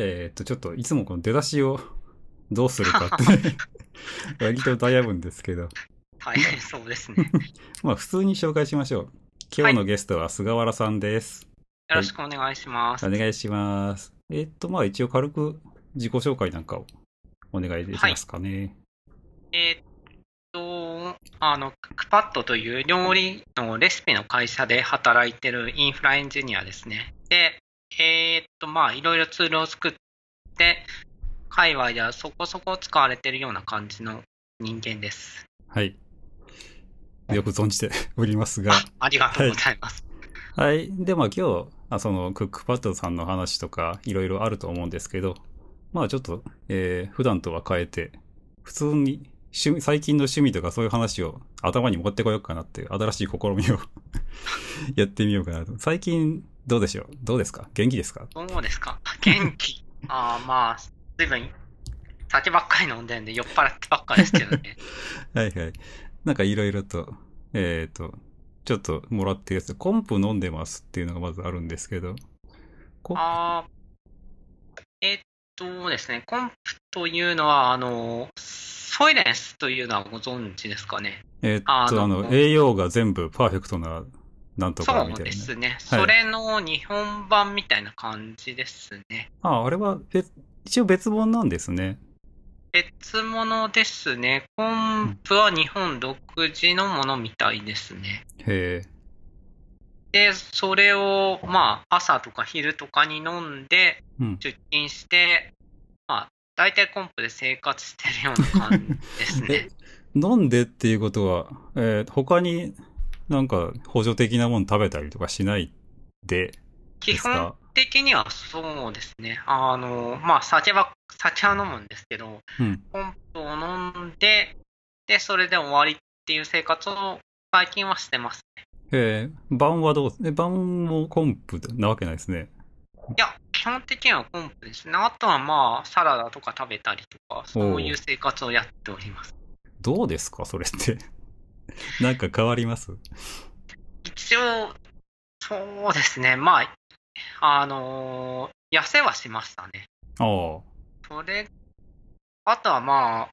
えーっと、ちょっといつもこの出だしを どうするかって、割と悩むんですけど、大変そうですね。まあ普通に紹介しましょう。今日のゲストは菅原さんです。よろしくお願いします。お願いします。えーっと、まあ一応軽く自己紹介なんかをお願いできますかね。えーっと、あの、クパッドという料理のレシピの会社で働いてるインフラエンジニアですね。で、えーっと、まあ、いろいろツールを作って、界隈ではそこそこ使われてるような感じの人間です。はい。よく存じて おりますが。あありがとうございます。はい。で、まあ今日、あそのクックパッドさんの話とかいろいろあると思うんですけど、まあちょっと、えー、普段とは変えて、普通に趣味、最近の趣味とかそういう話を頭に持ってこようかなっていう新しい試みを やってみようかなと。最近どうでしょう？どうですか？元気ですか？どうですか？元気。ああ、まあ、随分、酒ばっかり飲んでんで酔っ払ってばっかりですけどね。はいはい。なんかいろいろと、えっ、と、ちょっともらってるやつ、コンプ飲んでますっていうのがまずあるんですけど、コあーえっとですね、コンプというのは、あの、ソイレンスというのはご存知ですかね？えっ、と、あの、栄養が全部パーフェクトな、なんとかみたいな。そうですね。それの日本版みたいな感じですね。あ、あれは別、一応別物なんですね。別物ですね。コンプは日本独自のものみたいですね。へえ。で、それを、まあ、朝とか昼とかに飲んで、うん。出勤して、まあ、大体コンプで生活してるような感じですえね。飲んでっていうことは、えー他になんか補助的なもの食べたりとかしないで、基本的にはそうですね。あの、まあ、酒は、酒は飲むんですけど、うん。コンプを飲んで、で、それで終わりっていう生活を最近はしてます。えー、晩はどう？え、晩もコンプなわけないですね。いや、基本的にはコンプですね。あとはまあ、サラダとか食べたりとか、そういう生活をやっております。どうですか？それって。なんか変わります？一応、そうですね。まあ、あの痩せはしましたね。ああ。それ、あとはまあ、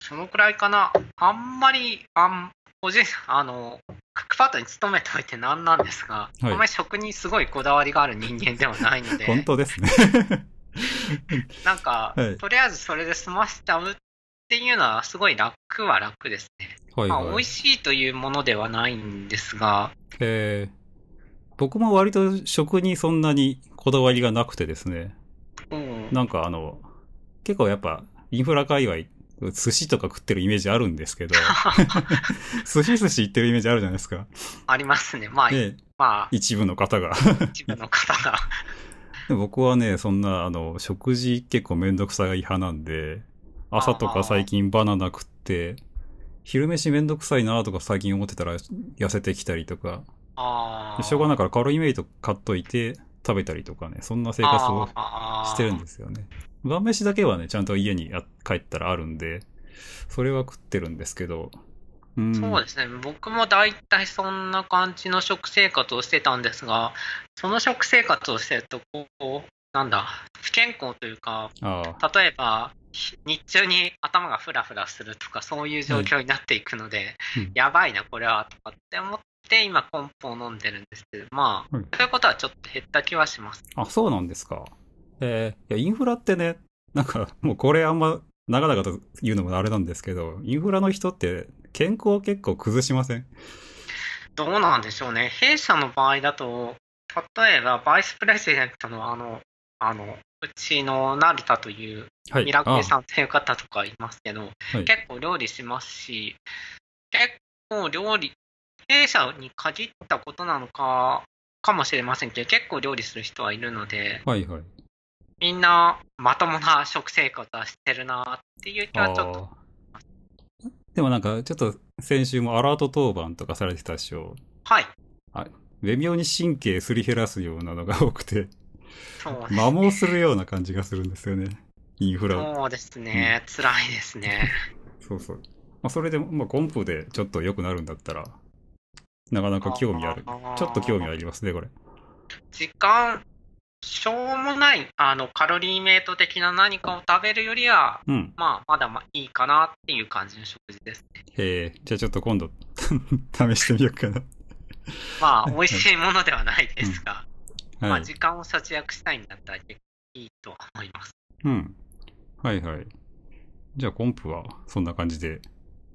そのくらいかな。あんまり、あん、個人、あの、クックパッドに勤めておいてなんなんですが、はいあんまり食にすごいこだわりがある人間ではないので、本当ですね。なんか、はいとりあえずそれで済ましちゃうっていうのはすごい楽は楽ですね。はいまあ、美はい。味しいというものではないんですが、えー僕も割と食にそんなにこだわりがなくてですね。うんなんかあの、結構やっぱインフラ界隈、寿司とか食ってるイメージあるんですけど、寿司寿司行ってるイメージあるじゃないですか。ありますね。まあ、で、まあ、一部の方が。一部の方が。で僕はね、そんな、あの、食事結構めんどくさい派なんで、朝とか最近バナナ食って、昼飯めんどくさいなとか最近思ってたら痩せてきたりとか。しょうがないからカロリーメイト買っといて食べたりとかね、そんな生活をしてるんですよね。晩飯だけはね、ちゃんと家にや帰ったらあるんで、それは食ってるんですけど、うん。そうですね。僕も大体そんな感じの食生活をしてたんですが、その食生活をしてると、こう、なんだ、不健康というか、例えば、ひ日中に頭がフラフラするとか、そういう状況になっていくので、うんやばいな、これは、とかって思って、今、コンポを飲んでるんですけど、まあ、ういうことはちょっと減った気はします。あ、そうなんですか。えーいや、インフラってね、なんか、もうこれあんま、長々と言うのもあれなんですけど、インフラの人って健康結構崩しません？どうなんでしょうね。弊社の場合だと、例えば、バイスプレジデントのあの、あの、うちの成田というはい。ミラクルさんという方とかいますけど、はい結構料理しますし、結構料理、弊社に限ったことなのか、かもしれませんけど、結構料理する人はいるので、あはいはい。みんなまともな食生活はしてるなっていう気はちょっと、でもなんか、ちょっと先週もアラート当番とかされてたでしょ。はい、微妙に神経すり減らすようなのが多くて、摩耗するような感じがするんですよね。インフラを。そうですね、辛いですね。そうそう。まあ、それで、まあ、コンプでちょっと良くなるんだったら、なかなか興味ある。ちょっと興味ありますね、これ。時間、しょうもない、あの、カロリーメイト的な何かを食べるよりは、うん。まあ、まだまあいいかなっていう感じの食事ですね。へえ、じゃあちょっと今度 試してみようかな。まあ、美味しいものではないですが、まあ、はい。時間を節約したいんだったら結構いいとは思います。うん。はいはい。じゃあコンプはそんな感じで。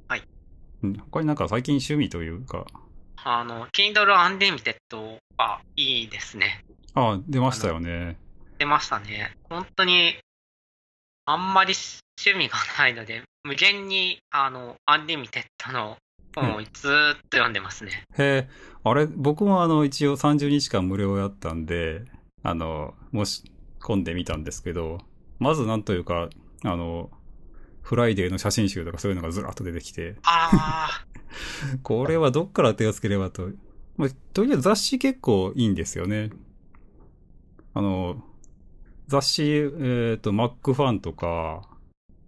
はい。うん他になんか最近趣味というか、あの、Kindle Unlimited はいいですね。ああ、出ましたよね。出ましたね。本当に、あんまり趣味がないので、無限に、あの、 Unlimited のずーっと読んでますね。へえ、あれ、僕もあの、一応30日間無料やったんで、あの、申し込んでみたんですけど、まずなんというか、あの、フライデーの写真集とかそういうのがずらっと出てきて、あ これはどっから手をつければと。まあ、とりあえず雑誌結構いいんですよね。あの、雑誌、えっ、と、Mac ファンとか、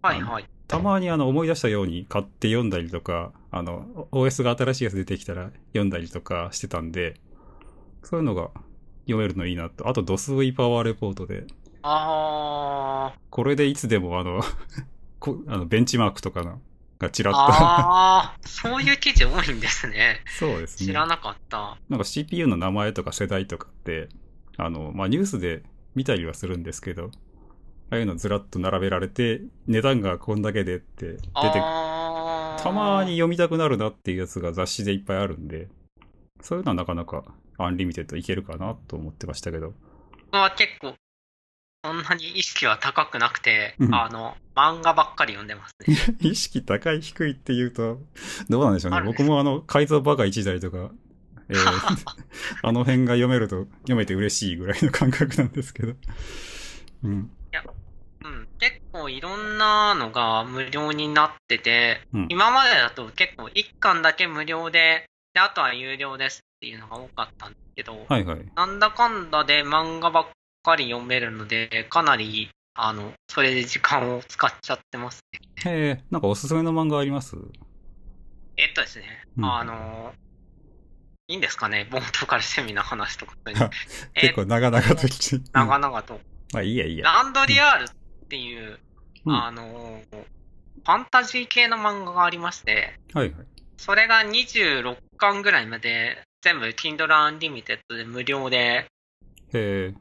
あ、はいはい。たまにあの思い出したように買って読んだりとか、あの、OS が新しいやつ出てきたら読んだりとかしてたんで、そういうのが読めるのいいなと。あと、ドス V パワーレポートで、あこれでいつでもあの、こあのベンチマークとかのがちらーっと。あー、そういう記事多いんですね。そうですね。知らなかった。なんか CPU の名前とか世代とかって、あの、まあ、ニュースで見たりはするんですけど、ああいうのずらっと並べられて、値段がこんだけでって出て、あーたまに読みたくなるなっていうやつが雑誌でいっぱいあるんで、そういうのはなかなか Unlimited いけるかなと思ってましたけど。僕は結構、そんなに意識は高くなくて、うんあの、漫画ばっかり読んでますね。意識高い低いって言うと、どうなんでしょうね。僕もあの、改造バカ一台とか、えー あの辺が読めると、読めて嬉しいぐらいの感覚なんですけど。うん。うん、結構いろんなのが無料になってて、うん今までだと結構1巻だけ無料で、で、あとは有料ですっていうのが多かったんですけど、はいはい。なんだかんだで漫画ばっかり読めるので、かなり、あの、それで時間を使っちゃってますね。へえ、なんかおすすめの漫画あります？えっとですね、うんあの、いいんですかね、冒頭から趣味の話とか 結構長々と来て。長々と。まあいいやいいや。ランドリアールっていう、うんあの、ファンタジー系の漫画がありまして、はいはい。それが26巻ぐらいまで全部 Kindle Unlimited で無料で、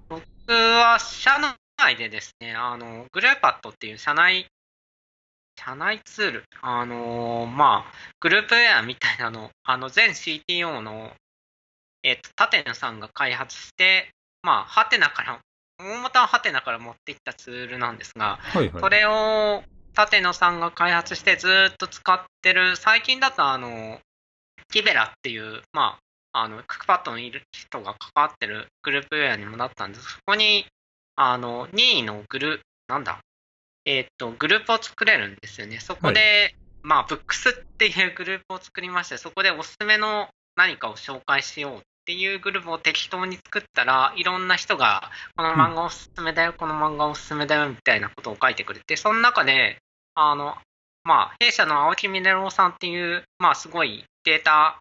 僕は社内でですね、あの、グルーパットっていう社内、社内ツール、あのーまあ、グループウェアみたいなの、あの、全 CTO の、えっと、立野さんが開発して、まあ、ハテナから、大元はハテナから持ってきたツールなんですが、はいはい。それを立野さんが開発してずーっと使ってる、最近だとあの、キベラっていう、まあ、あの、クックパッドのいる人が関わってるグループウェアにもなったんです。そこに、あの、任意のグル、なんだ、えーっと、グループを作れるんですよね。そこで、まあ、ブックスっていうグループを作りまして、そこでおすすめの何かを紹介しようっていうグループを適当に作ったら、いろんな人が、この漫画おすすめだよ、この漫画おすすめだよ、みたいなことを書いてくれて、その中で、あの、まあ、弊社の青木ミネロさんっていう、まあ、すごいデータ、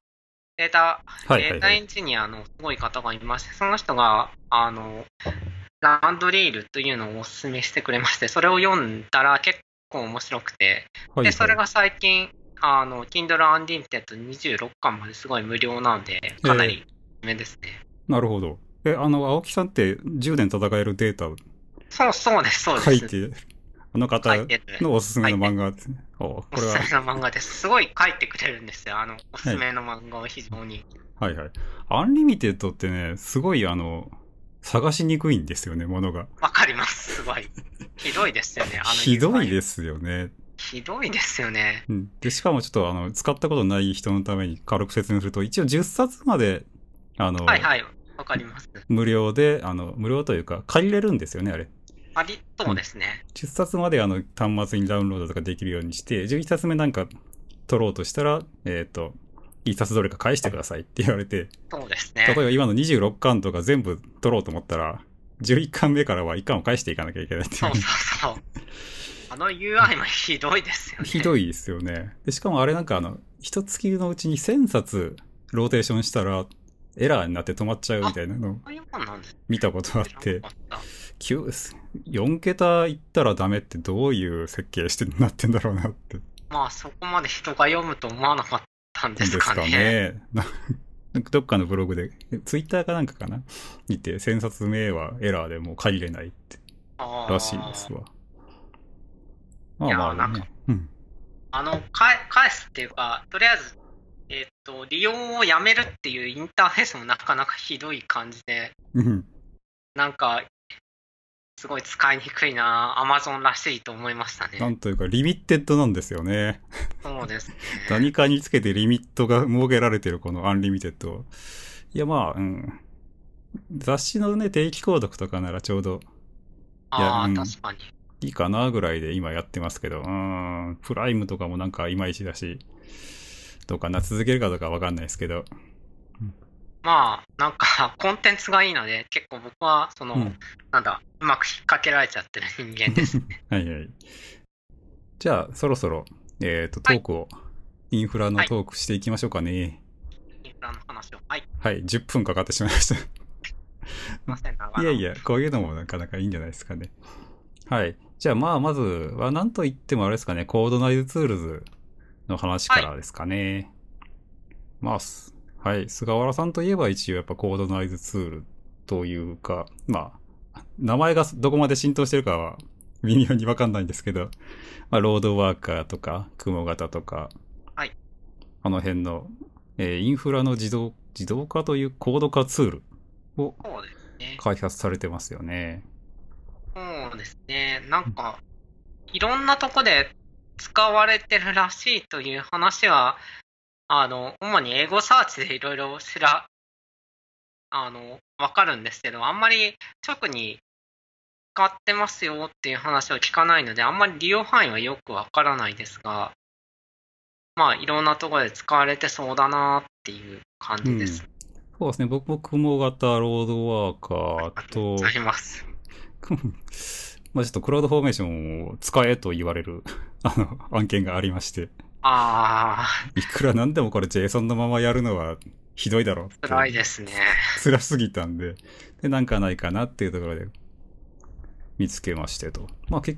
データ、はいはいはい。データエン。ジニアのすごい方がいまして、その人が、あの、ランドリールというのをお勧めしてくれまして、それを読んだら結構面白くて、はいで、それはが最近、あの、Kindle Unlimited 26巻まですごい無料なんで、かなりめですね。い。なるほど。え、あの、青木さんって10年戦えるデータをそう、そうです、そうです。書いて、あの方のおすすめの漫画ですね。おすすめの漫画です。すごい書いてくれるんですよ。あの、おすすめの漫画を非常に。はいはい。 Unlimited ってね、すごいあの、探しにくいんですよね、ものが。わかります、すごい。ひどいですよね、あの。ひどいですよね。ひどいですよね。うん。で、しかもちょっとあの、使ったことない人のために軽く説明すると、一応10冊まで、あの、はいはい、わかります。無料で、あの、無料というか、借りれるんですよね、あれ。ありそうですね。10冊まであの、端末にダウンロードとかできるようにして、11冊目なんか取ろうとしたら、えっ、と、1冊どれか返してくださいって言われて、そうです例えね。ば今の26巻とか全部取ろうと思ったら、11巻目からは1巻を返していかなきゃいけないっていそうそうそう。あの UI もひどいですよね。ひどいですよね。で、しかもあれなんかあの、一月のうちに1000冊ローテーションしたら、エラーになって止まっちゃうみたいなのを見たことあって知らな、かった9 4桁いったらダメってどういう設計してなってんだろうなって。まあ、そこまで人が読むと思わなかったんでですすかね。かね。ななんかどっかのブログで、ツイッターかなんかかな見て、1000冊目はエラーでもう借りれないってらしいですわ。まいやあまあなんかね。うん。あの、返すっていうか、とりあえず、えっと、利用をやめるっていうインターフェースもなかなかひどい感じで、うん。なんか、すごい使いにくいな、アマゾンらしいと思いましたなね。んというか、 limited なんですよね。そうですね。何かにつけてリミットが設けられてるこの Unlimited。いやまあ、うん。雑誌のね、定期購読とかならちょうどああ、うん確かに。いいかなぐらいで今やってますけど、うーん、プライムとかもなんかいまいちだし、どうかな、続けるかどうかわかんないですけど。まあ、なんか、コンテンツがいいので、結構僕は、その、うん。なんだ、うまく引っ掛けられちゃってる人間ですね。はいはい。じゃあ、そろそろ、えっ、と、トークを、インフラのトークしていきましょうかね。インフラの話を。はい。すはい、10分かかってしまいました。いません、長野いやいや、こういうのもなかなかいいんじゃないですかね。はい。じゃあまあ、まずは何と言ってもあれですかね、コードナイズツールズの話からですかね。まあ、すはい。菅原さんといえば一応やっぱコードナイズツールというか、まあ、名前がどこまで浸透してるかは微妙にわかんないんですけど、まあ、ロードワーカーとか、雲型とか、はい。あの辺の、えーインフラの自動、自動化というコード化ツールを。開発されてますよね。そうですね。なんか、いろんなとこで使われてるらしいという話は、あの、主に英語サーチでいろいろ知ら、あの、わかるんですけど、あんまり直に使ってますよっていう話を聞かないので、あんまり利用範囲はよくわからないですが、まあ、いろんなところで使われてそうだなっていう感じです。そうですね。僕も雲型ロードワーカーありがとうとござ、います。まあちょっとクラウドフォーメーションを使えと言われるあの案件がありまして、あいくらなんでもこれ JSON のままやるのはひどいだろう辛いですね。辛すぎたんで、で、なんかないかなっていうところで見つけましてと。まあ、け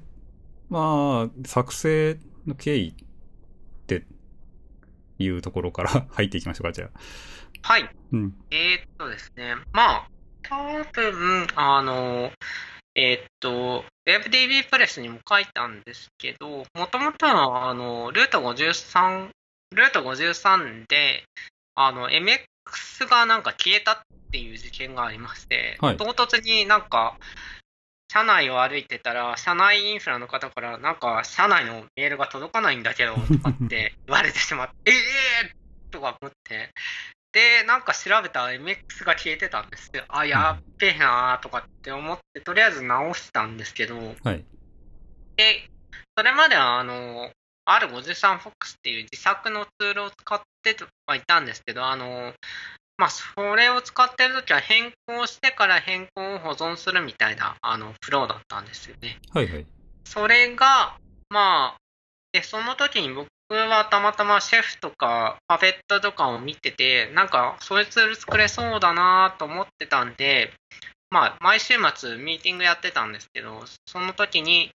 まあ、作成の経緯っていうところから 入っていきましょうか、じゃあ。はい。うん。えーっとですね、まあ、多分、あの、えーっと、WebDB プレスにも書いたんですけど、もともとは、あの、ルート53、ルート53で、あの、MX がなんか消えたっていう事件がありまして、はい。唐突になんか、車内を歩いてたら、車内インフラの方から、なんか、車内のメールが届かないんだけど、とかって言われてしまって、え えーとか思って、で、なんか調べたら MX が消えてたんですよ。あ、やっべえなーとかって思って、とりあえず直したんですけど、はい。で、それまでは、あの、R53FOX っていう自作のツールを使ってはいたんですけど、あの、まあ、それを使ってるときは変更してから変更を保存するみたいな、あの、フローだったんですよね。はいはい。それが、まあ、で、その時に僕はたまたまシェフとかパペットとかを見てて、なんかそういうツール作れそうだなと思ってたんで、まあ、毎週末ミーティングやってたんですけど、その時に、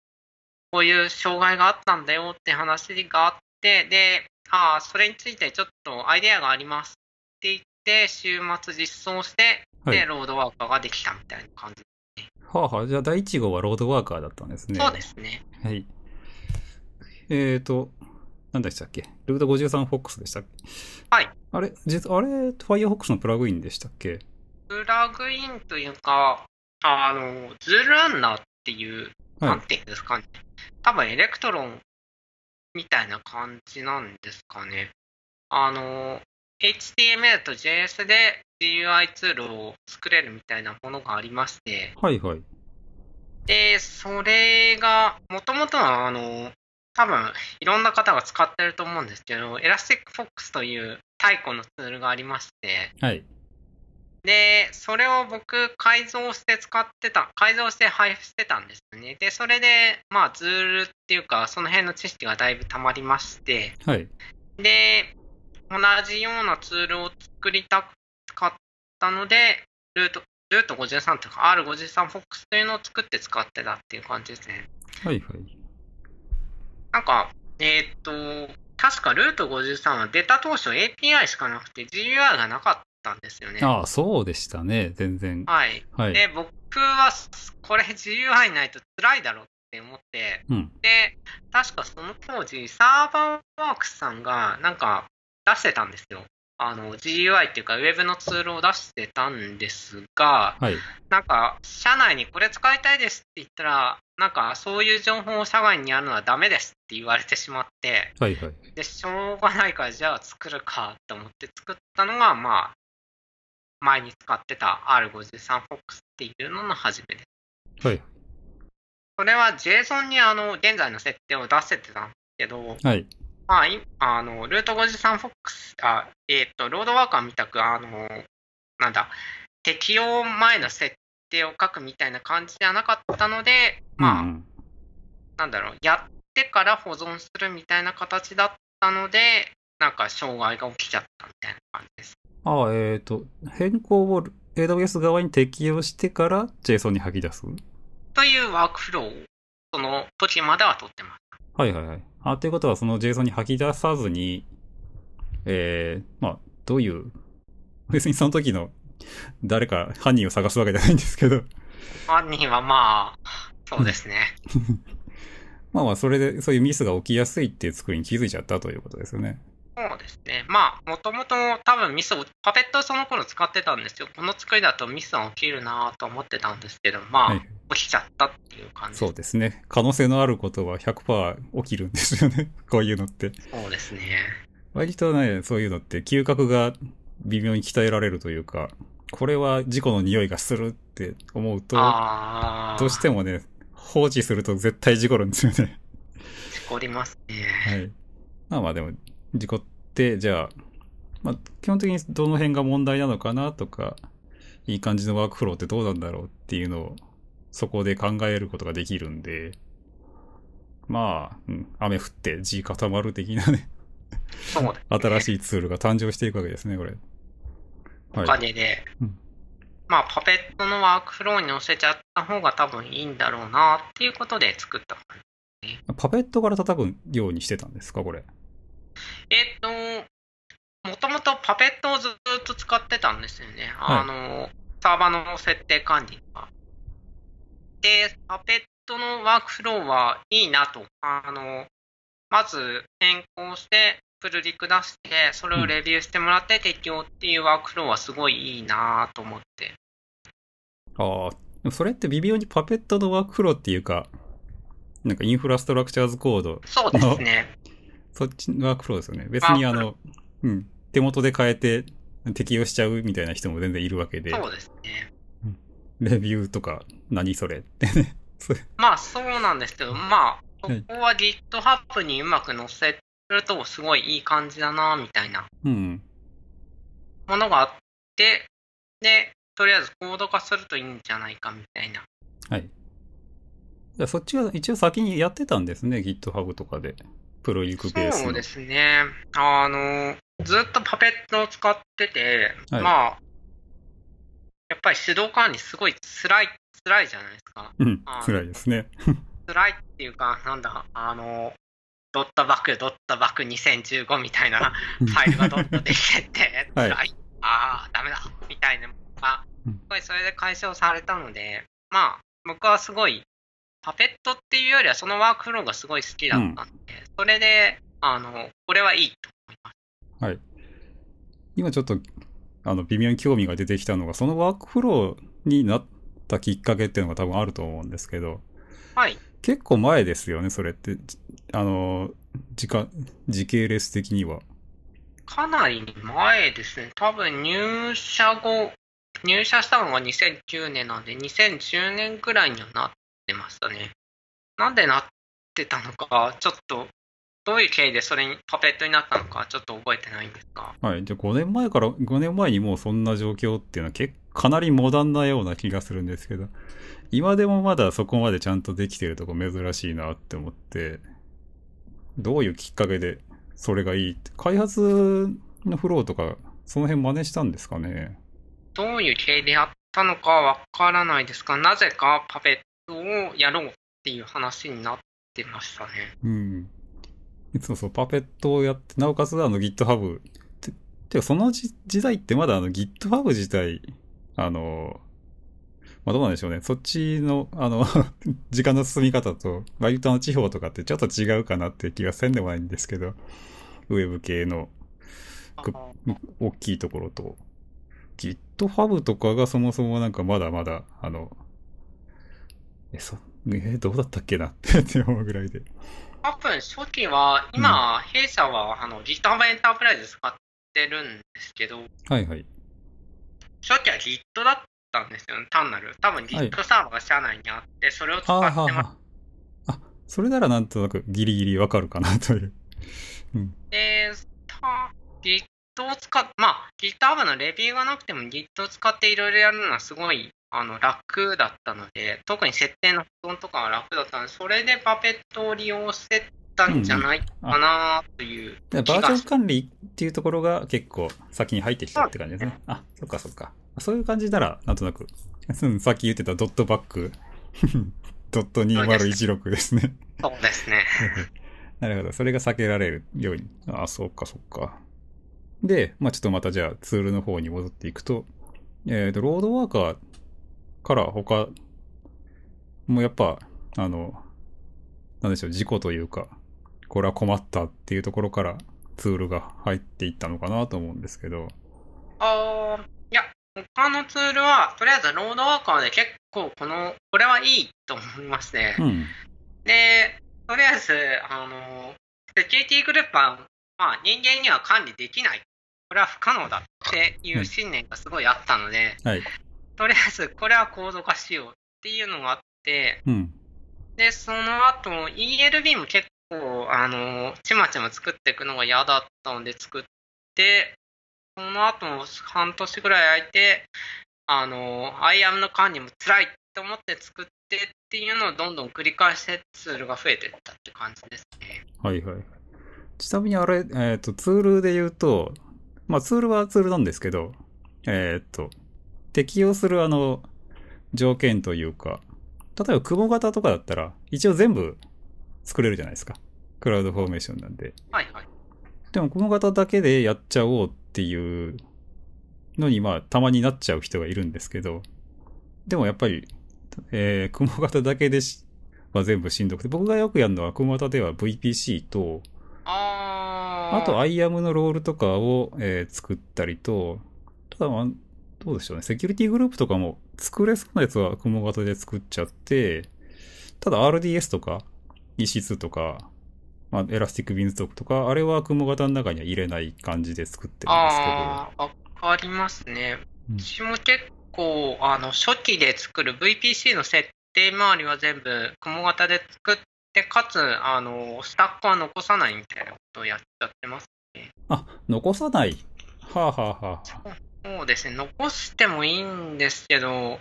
こういう障害があったんだよって話があって、で、ああ、それについてちょっとアイデアがありますって言って、週末実装して、はいで、ロードワーカーができたみたいな感じ。はあはあ、じゃあ第1号は Roadworker だったんですね。そうですね。はい。えーと、何でしたっけルート 53FOX でしたっけ？はい。あれ、実あれ、Firefox のプラグインでしたっけ？プラグインというか、あの、 XULRunner っていう、はいなんていうんですかね。多分 Electron みたいな感じなんですかね。あの、HTML と JS で GUI ツールを作れるみたいなものがありまして、はいはい。で、それが、もともとは、あの、多分、いろんな方が使ってると思うんですけど、Elasticfox という太古のツールがありまして、はい。で、それを僕、改造して使ってた、改造して配布してたんですよね。で、それで、まあ、ツールっていうか、その辺の知識がだいぶ溜まりまして、はい。で、同じようなツールを作りたく、使ったので、ルート、ルート53とか R53FOX というのを作って使ってたっていう感じですね。はいはい。なんか、えーっと、確かルート53は出た当初 API しかなくて GUI がなかったんですよね。ああ、そうでしたね。全然。はい。はい。で、僕はこれ GUI ないと辛いだろうって思って、うん。で、確かその当時、サーバーワークスさんがなんか出してたんですよ。あの、GUI っていうか、ウェブのツールを出してたんですが、はい。なんか、社内にこれ使いたいですって言ったら、なんか、そういう情報を社外にやるのはダメですって言われてしまって、はいはい。で、しょうがないから、じゃあ作るかと思って作ったのが、まあ、前に使ってた R53FOX っていうのの初めです。はい。それは JSON にあの、現在の設定を出せてたんですけど、はい。まあ、いあの、ルート 53FOX、あ、えっ、と、ロードワーカーみたく、あの、なんだ、適用前の設定を書くみたいな感じじゃなかったので、まあ、うんうんなんだろう、やってから保存するみたいな形だったので、なんか障害が起きちゃったみたいな感じです。ああ、えっ、と、変更を AWS 側に適用してから JSON に吐き出す？というワークフローを、その時までは取ってます。はいはいはい。あ、ということは、その JSON に吐き出さずに、えー、まあ、どういう、別にその時の誰か犯人を探すわけじゃないんですけど、犯人はまあ、そうですね。まあまあ、それで、そういうミスが起きやすいっていう作りに気づいちゃったということですよね。そうですね。まあ、もともと多分ミスを、パペットをその頃使ってたんですよ。この作りだとミスが起きるなと思ってたんですけど、まあ、はい。起きちゃったっていう感じそうですね。可能性のあることは100%起きるんですよね。こういうのって。そうですね。割とね、そういうのって嗅覚が微妙に鍛えられるというか、これは事故の匂いがするって思うと、どうしてもね、放置すると絶対事故るんですよね。事故りますね。はい。まあまあでも、事故って、じゃあ、まあ基本的にどの辺が問題なのかなとか、いい感じのワークフローってどうなんだろうっていうのを、そこで考えることができるんで、まあ、うん、雨降って地固まる的なね。新しいツールが誕生していくわけですね、これ。かげで、うんまあ、パペットのワークフローに載せちゃった方が多分いいんだろうなっていうことで作った感じ。パペットから叩くようにしてたんですか、これ？えっ、と、もともとパペットをずっと使ってたんですよね。はいあの、サーバーの設定管理が。で、パペットのワークフローはいいなと。あの、まず変更して、プルリク出して、それをレビューしてもらって適用っていうワークフローはすごいいいなと思って。ああ、それって微妙にパペットのワークフローっていうか、なんかインフラストラクチャーズコード、そうですね。そっちのワークフローですよね。別にあの、うん、手元で変えて適用しちゃうみたいな人も全然いるわけで、そうですね。レビューとか何それってね。まあそうなんですけど、まあ、そはいこは GitHub にうまく載せるとすごいいい感じだなみたいなうん。ものがあって、で、とりあえずコード化するといいんじゃないかみたいな。はい。そっちは一応先にやってたんですね、GitHub とかで。プロリクベースの。そうですね。あの、ずっとパペットを使ってて、はいまあ、やっぱり手動管理すごい辛い、辛いじゃないですか。うん辛いですね。辛いっていうか、なんだ、あの、ドットバック、ドットバック2015みたいなファイルがどんどん出てって、はい。ああ、ダメだ、みたいな。のが、うん。すごいそれで解消されたので、まあ、僕はすごい、パペットっていうよりはそのワークフローがすごい好きだったんで、それで、あの、これはいいと思います。はい。今ちょっと、あの、微妙に興味が出てきたのが、そのワークフローになったきっかけっていうのが多分あると思うんですけど、はい。結構前ですよね、それって。あの、時間、時系列的には。かなり前ですね。多分入社後、入社したのが2009年なんで、2010年くらいにはなってましたね。なんでなってたのか、ちょっと、どういう経緯でそれにパペットになったのか、ちょっと覚えてないんですが。はい。じゃあ5年前から、5年前にもうそんな状況っていうのは結かなりモダンなような気がするんですけど、今でもまだそこまでちゃんとできてるとこ珍しいなって思って、どういうきっかけでそれがいいって、開発のフローとか、その辺真似したんですかね？どういう経緯でやったのかわからないですが、なぜかパペットをやろうっていう話になってましたね。うん。そうそう、パペットをやって、なおかつあの GitHub。て、てかその時代ってまだあの GitHub 自体、あの、まあどうなんでしょうね。そっちの、あの、時間の進み方と、割とあの地方とかってちょっと違うかなって気がせんでもないんですけど、ウェブ系の大きいところと、GitHub とかがそもそもなんかまだまだ、あの、え、そ、え、どうだったっけなって思うぐらいで。多分初期は、今、弊社はあの GitHub エンタープライズ使ってるんですけど、はいはい。初期は Git だったんですよね、単なる。多分 Git サーバーが社内にあって、それを使はあってます。はあはあ。あ、それならなんとなくギリギリわかるかなという。で、た Git を使っ、まあ、GitHub のレビューがなくても Git を使っていろいろやるのはすごいあの楽だったので、特に設定の保存とかは楽だったので、それでパペットを利用してたんじゃないかなというバージョン管理っていうところが結構先に入ってきたって感じですね。あ、そっかそっか。そういう感じなら、なんとなく、うんさっき言ってたドットバック、ドット2016ですね。そうですね。なるほど。それが避けられるように。あ、そうか、そうか。で、まあちょっとまたじゃあツールの方に戻っていくと、えっ、と、ロードワーカーから他、もうやっぱ、あの、なんでしょう、事故というか、これは困ったっていうところからツールが入っていったのかなと思うんですけど、あーいや、他のツールは、とりあえずロードワーカーで結構この、これはいいと思いますね。うん。で、とりあえず、あの、セキュリティグループは、まあ、人間には管理できない。これは不可能だっていう信念がすごいあったので、はい。とりあえず、これはコード化しようっていうのがあって、うん。で、その後、ELB も結構、あの、ちまちま作っていくのが嫌だったので作って、その後も半年ぐらい空いて、あの、IAM の管理も辛いと思って作ってっていうのをどんどん繰り返してツールが増えていったって感じですね。はいはい。ちなみにあれ、えっ、と、ツールで言うと、まあツールはツールなんですけど、えっ、と、適用するあの、条件というか、例えば雲型とかだったら、一応全部作れるじゃないですか。クラウドフォーメーションなんで。はいはい。でも雲型だけでやっちゃおうっていうのに、まあ、たまになっちゃう人がいるんですけど、でもやっぱり、えー、雲型だけでし、は全部しんどくて、僕がよくやるのは雲型では VPC と、あーあと IAM のロールとかを、えー作ったりと、ただまあ、どうでしょうね。セキュリティグループとかも作れそうなやつは雲型で作っちゃって、ただ RDS とか EC2 とか、まあ、エラスティックビンズトークとか、あれは雲型の中には入れない感じで作ってるんですけど。あー、わかりますね。うん私も結構、あの、初期で作る VPC の設定周りは全部、雲型で作って、かつ、あの、スタックは残さないみたいなことをやっちゃってます。あ、残さない。はあ、はあはあはあ、そうですね、残してもいいんですけど、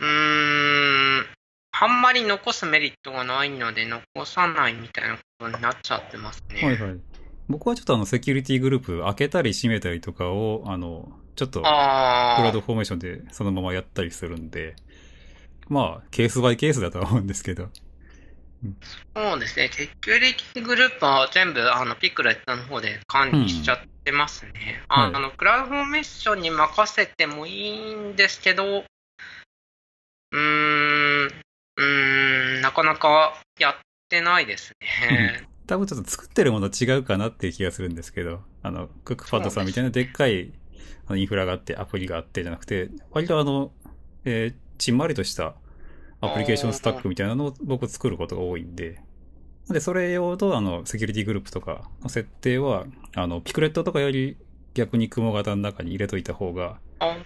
うーん、あんまり残すメリットがないので、残さないみたいなことになっちゃってますね。はいはい。僕はちょっとあの、セキュリティグループ開けたり閉めたりとかを、あの、ちょっと、クあラウドフォーメーションでそのままやったりするんで、まあ、ケースバイケースだとは思うんですけど。あ、そうですね、セキュリティグループは全部、あの、ピクレットの方で管理しちゃってますね。あはい。あの、クラウドフォーメーションに任せてもいいんですけど、うーん、うーん、なかなかやってないですね。多分ちょっと作ってるもの違うかなっていう気がするんですけど、あの、クックパッドさんみたいなでっかいあのインフラがあってアプリがあってじゃなくて、割とあの、えーちんまりとしたアプリケーションスタックみたいなのを僕作ることが多いんで、で、それ用とあの、セキュリティグループとかの設定は、あの、ピクレットとかより逆に雲型の中に入れといた方が、あ、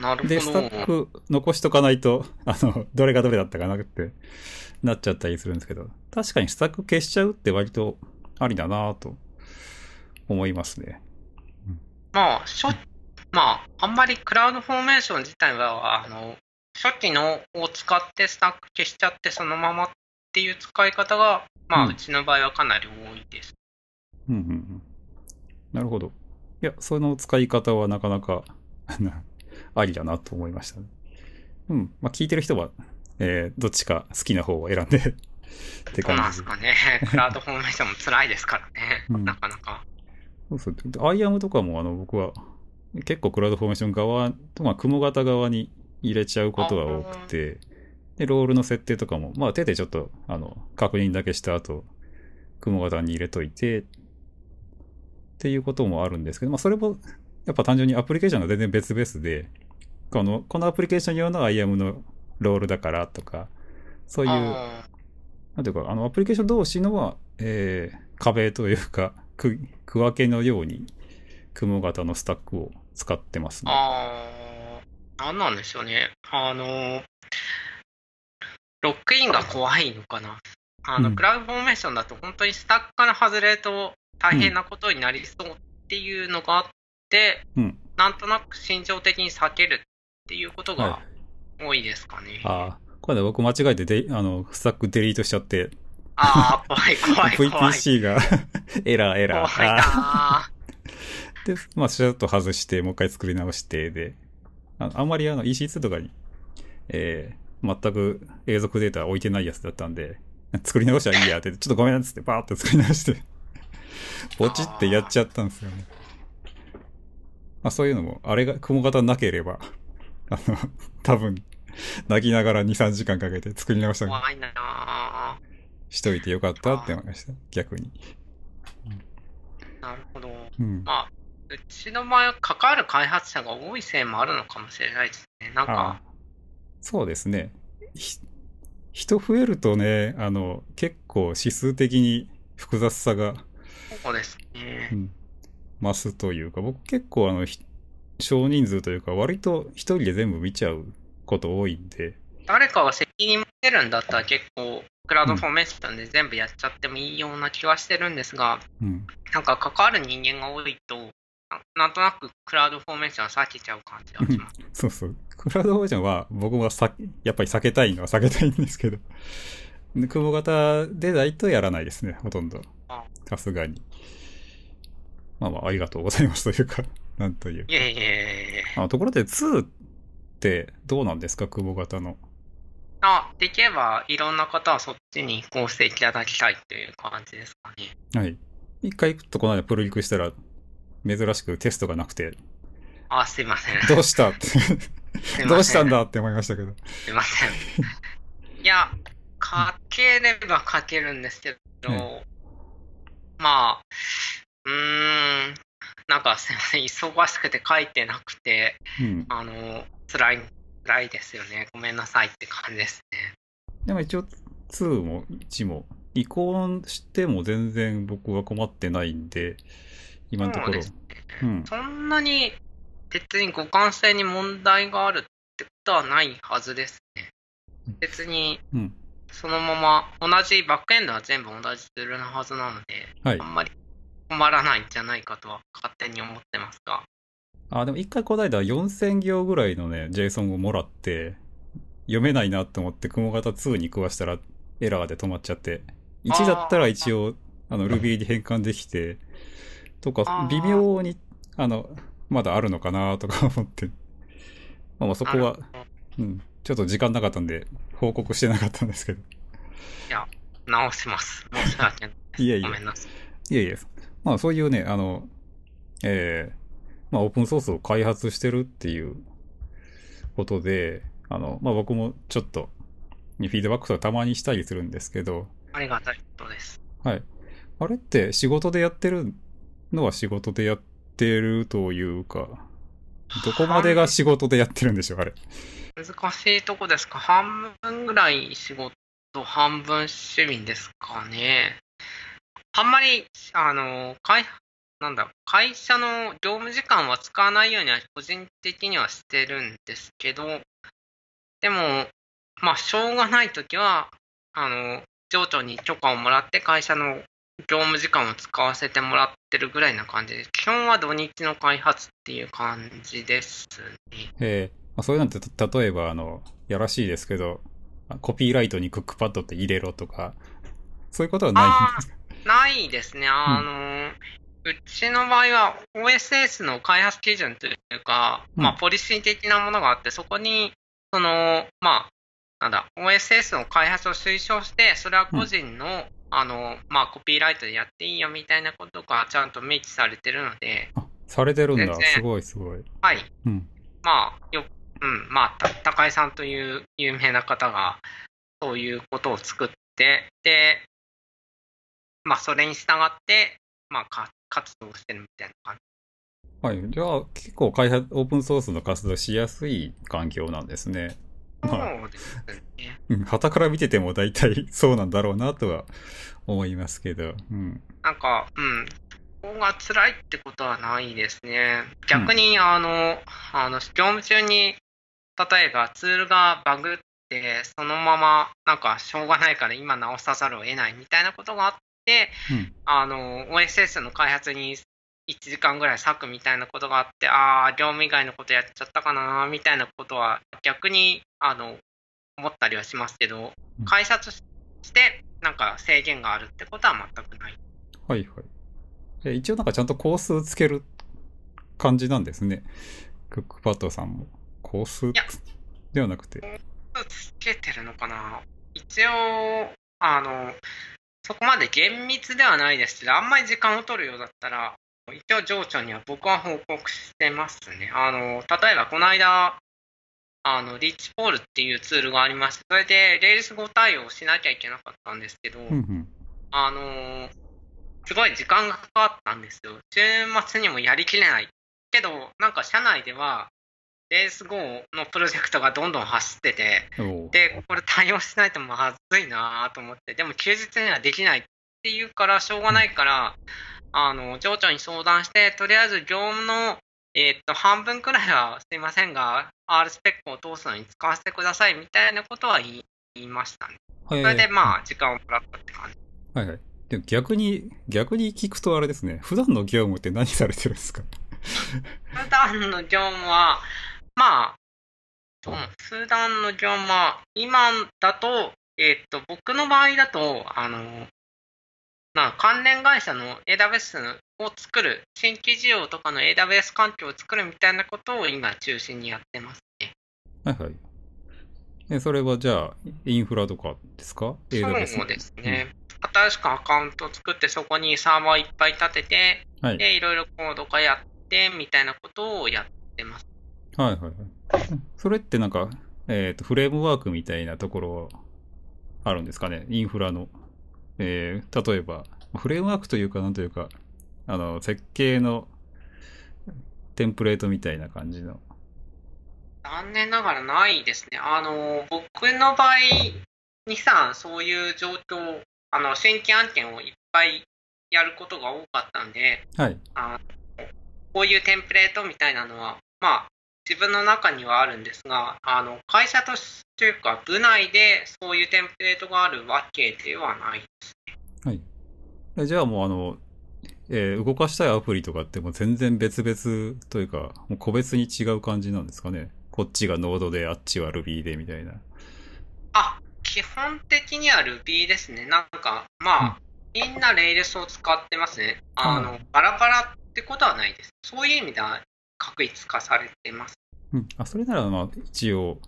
なるほど。で、スタック残しとかないと、あの、どれがどれだったかなってなっちゃったりするんですけど、確かにスタック消しちゃうって割とありだなと思いますね。まあ、しょ、まあ、あんまりクラウドフォーメーション自体は、あの、初期のを使ってスタック消しちゃってそのままっていう使い方が、まあ、うちの場合はかなり多いです。うんうんうん。なるほど。いや、その使い方はなかなか、ありだなと思いましたね。うん。まあ、聞いてる人は、えー、どっちか好きな方を選んで って感じで。なんですかね。クラウドフォーメーションも辛いですからね。うんなかなか。そうそう。で IAM とかも、あの、僕は、結構 CloudFormation 側と、まあ、雲型側に入れちゃうことが多くて、で、ロールの設定とかも、まあ、手でちょっと、あの、確認だけした後、雲型に入れといて、っていうこともあるんですけど、まあ、それも、やっぱ単純にアプリケーションが全然別々で、この、このアプリケーション用の IAM のロールだからとか、そういう、あなんていうか、あの、アプリケーション同士のは、えー、壁というか、区、区分けのように、雲型のスタックを使ってますーね。あー、なんなんでしょうね。あの、ロックインが怖いのかな。あの、うんクラウドフォーメーションだと本当にスタックから外れると大変なことになりそうっていうのがあって、うん。なんとなく心情的に避けるっていうことはが多いですかね。ああ、これね、僕間違えてで、あの、スタックデリートしちゃって、ああ、怖い 怖い怖い。VPC が エラーエラー。怖いな で、まあ、シャッと外して、もう一回作り直して、で、ああんまりあの EC2 とかに、えー、全く永続データ置いてないやつだったんで、作り直したらいいやって、ちょっとごめんっつってバーって作り直して、ポチってやっちゃったんですよね。まあそういうのも、あれが雲型なければ、あの、多分、泣きながら2、3時間かけて作り直したり怖いなーしといてよかったって思いました。逆に。なるほど。うん。まあ、うちの場合は関わる開発者が多いせいもあるのかもしれないですね。なんあか、そうですね。ひ人増えるとね、あの、結構指数的に複雑さが、そうですねう。ん、増すというか、僕結構あの、ひ少人数というか、割と一人で全部見ちゃうこと多いんで、誰かが責任持てるんだったら結構、クラウドフォーメーションで全部やっちゃってもいいような気はしてるんですが、うん。なんか関わる人間が多いと、ななんとなくクラウドフォーメーションは避けちゃう感じがします。そうそう。クラウドフォーメーションは僕はさ、やっぱり避けたいのは避けたいんですけど、で雲型でないとやらないですね、ほとんどあ。さすがに。まあまあ、ありがとうございますというか、なんという。いえいえいえ。あところで2ってどうなんですか雲型の。あ、できればいろんな方はそっちに移行していただきたいという感じですかね。はい。一回ちょっとこの間プロリクしたら、珍しくテストがなくて、あ、すいません。どうした？って、どうしたんだって思いましたけど。すいません。いや、書ければ書けるんですけど、うまあ、うーん、なんかすいません、忙しくて書いてなくて、うん。あの、辛い、辛いですよね。ごめんなさいって感じですね。でも一応2も1も移行しても全然僕は困ってないんで、今のところ。そん。そんなに別に互換性に問題があるってことはないはずですね。別にうん。そのまま同じバックエンドは全部同じツールなはずなので、はいあ。んまり困らないんじゃないかとは勝手に思ってますが。あ、でも一回この間4000行ぐらいのね、JSON をもらって、読めないなと思って雲型2に食わしたらエラーで止まっちゃって、1だったら一応、あの Ruby に変換できて、とか微妙に、あの、まだあるのかなとか思って。まあまあそこは、うん、ちょっと時間なかったんで、報告してなかったんですけど。直します。申し訳ない。いえいえごめんなさい。いえいえ。まあそういうね、あの、ええまあオープンソースを開発してるっていうことで、あの、まあ僕もちょっと、フィードバックとかたまにしたりするんですけど、ありがたいことです。はい。あれって仕事でやってるのは仕事でやってるというか、どこまでが仕事でやってるんでしょう、あれ。難しいとこですか？半分ぐらい仕事、半分趣味ですかね？あんまり、あの、会、なんだ、会社の業務時間は使わないようには個人的にはしてるんですけど、でも、まあ、しょうがないときは、あの、上長に許可をもらって会社の業務時間を使わせてもらってるぐらいな感じです。基本は土日の開発っていう感じですね。えーまあ、そういうのって、た例えば、あの、やらしいですけど、コピーライトにクックパッドって入れろとか、そういうことはないんですか？ないですね。あの、うちの場合は OSS の開発基準というか、うんまあ、ポリシー的なものがあって、そこに、その、まあ、なんだ、OSS の開発を推奨して、それは個人の、あの、まあ、コピーライトでやっていいよみたいなことがちゃんと明記されてるので、あ、されてるんだ。すごいすごい。はい。うん。まあ、よ、うん、まあ、た高井さんという有名な方が、そういうことを作って、で、まあ、それに従って、まあ、か活動してるみたいな感じ。はい。じゃあ、結構開発、オープンソースの活動しやすい環境なんですね。まあ、から見てても大体そうなんだろうなとは思いますけど。うん。なんか、うん、そこが辛いってことはないですね。逆に、あの、あの、業務中に、例えばツールがバグって、そのまま、なんか、しょうがないから今直さざるを得ないみたいなことがあって、うん。あの、OSS の開発に1時間ぐらい割くみたいなことがあって、ああ、業務以外のことやっちゃったかな、みたいなことは逆に、あの、思ったりはしますけどうん、開発して、なんか制限があるってことは全くない。はいはい。え一応なんかちゃんと工数つける感じなんですね。クックパッドさんも。工数やではなくて。つけてるのかな一応、あの、そこまで厳密ではないですけど、あんまり時間を取るようだったら、一応情緒には僕は報告してますね。あの、例えばこの間、あの、リッチポールっていうツールがありまして、それで Rails 5対応しなきゃいけなかったんですけど、うんうん。あの、すごい時間がかかったんですよ。週末にもやりきれない。けど、なんか社内では、Rails 5のプロジェクトがどんどん走ってて、で、これ対応しないとまずいなと思って、でも休日にはできないっていうから、しょうがないから、あの、情緒に相談して、とりあえず業務の、えーっと、半分くらいはすいませんが、R スペックを通すのに使わせてくださいみたいなことは言いましたね。はいそれでまあ、時間をもらったって感じ。はいはい。でも逆に、逆に聞くとあれですね。普段の業務って何されてるんですか？普段の業務は、まあ、うん普段の業務は、今だと、えーっと、僕の場合だと、あの、まあ、関連会社の AWS を作る、新規事業とかの AWS 環境を作るみたいなことを今中心にやってますね。はいはい。えそれはじゃあ、インフラとかですか？そうですね。新しくアカウントを作って、そこにサーバーいっぱい立てて、うんはい。で、いろいろコード化やって、みたいなことをやってます。はいはいはい。それってなんか、えっ、と、フレームワークみたいなところあるんですかね？インフラの。えー、例えば、フレームワークというか、なんというか、あの、設計のテンプレートみたいな感じの。残念ながらないですね。あの、僕の場合、2、3、そういう状況、あの、新規案件をいっぱいやることが多かったんで、はい。あこういうテンプレートみたいなのは、まあ、自分の中にはあるんですが、あの、会社としてというか、部内でそういうテンプレートがあるわけではないです。はい。えじゃあもうあの、えー動かしたいアプリとかってもう全然別々というか、もう個別に違う感じなんですかねこっちが Node で、あっちは Ruby でみたいな。あ、基本的には Ruby ですね。なんか、まあ、みんな Rails を使ってますね。あの、バラバラってことはないです。そういう意味では確一化されてます。うん。あ、それならまあ一応、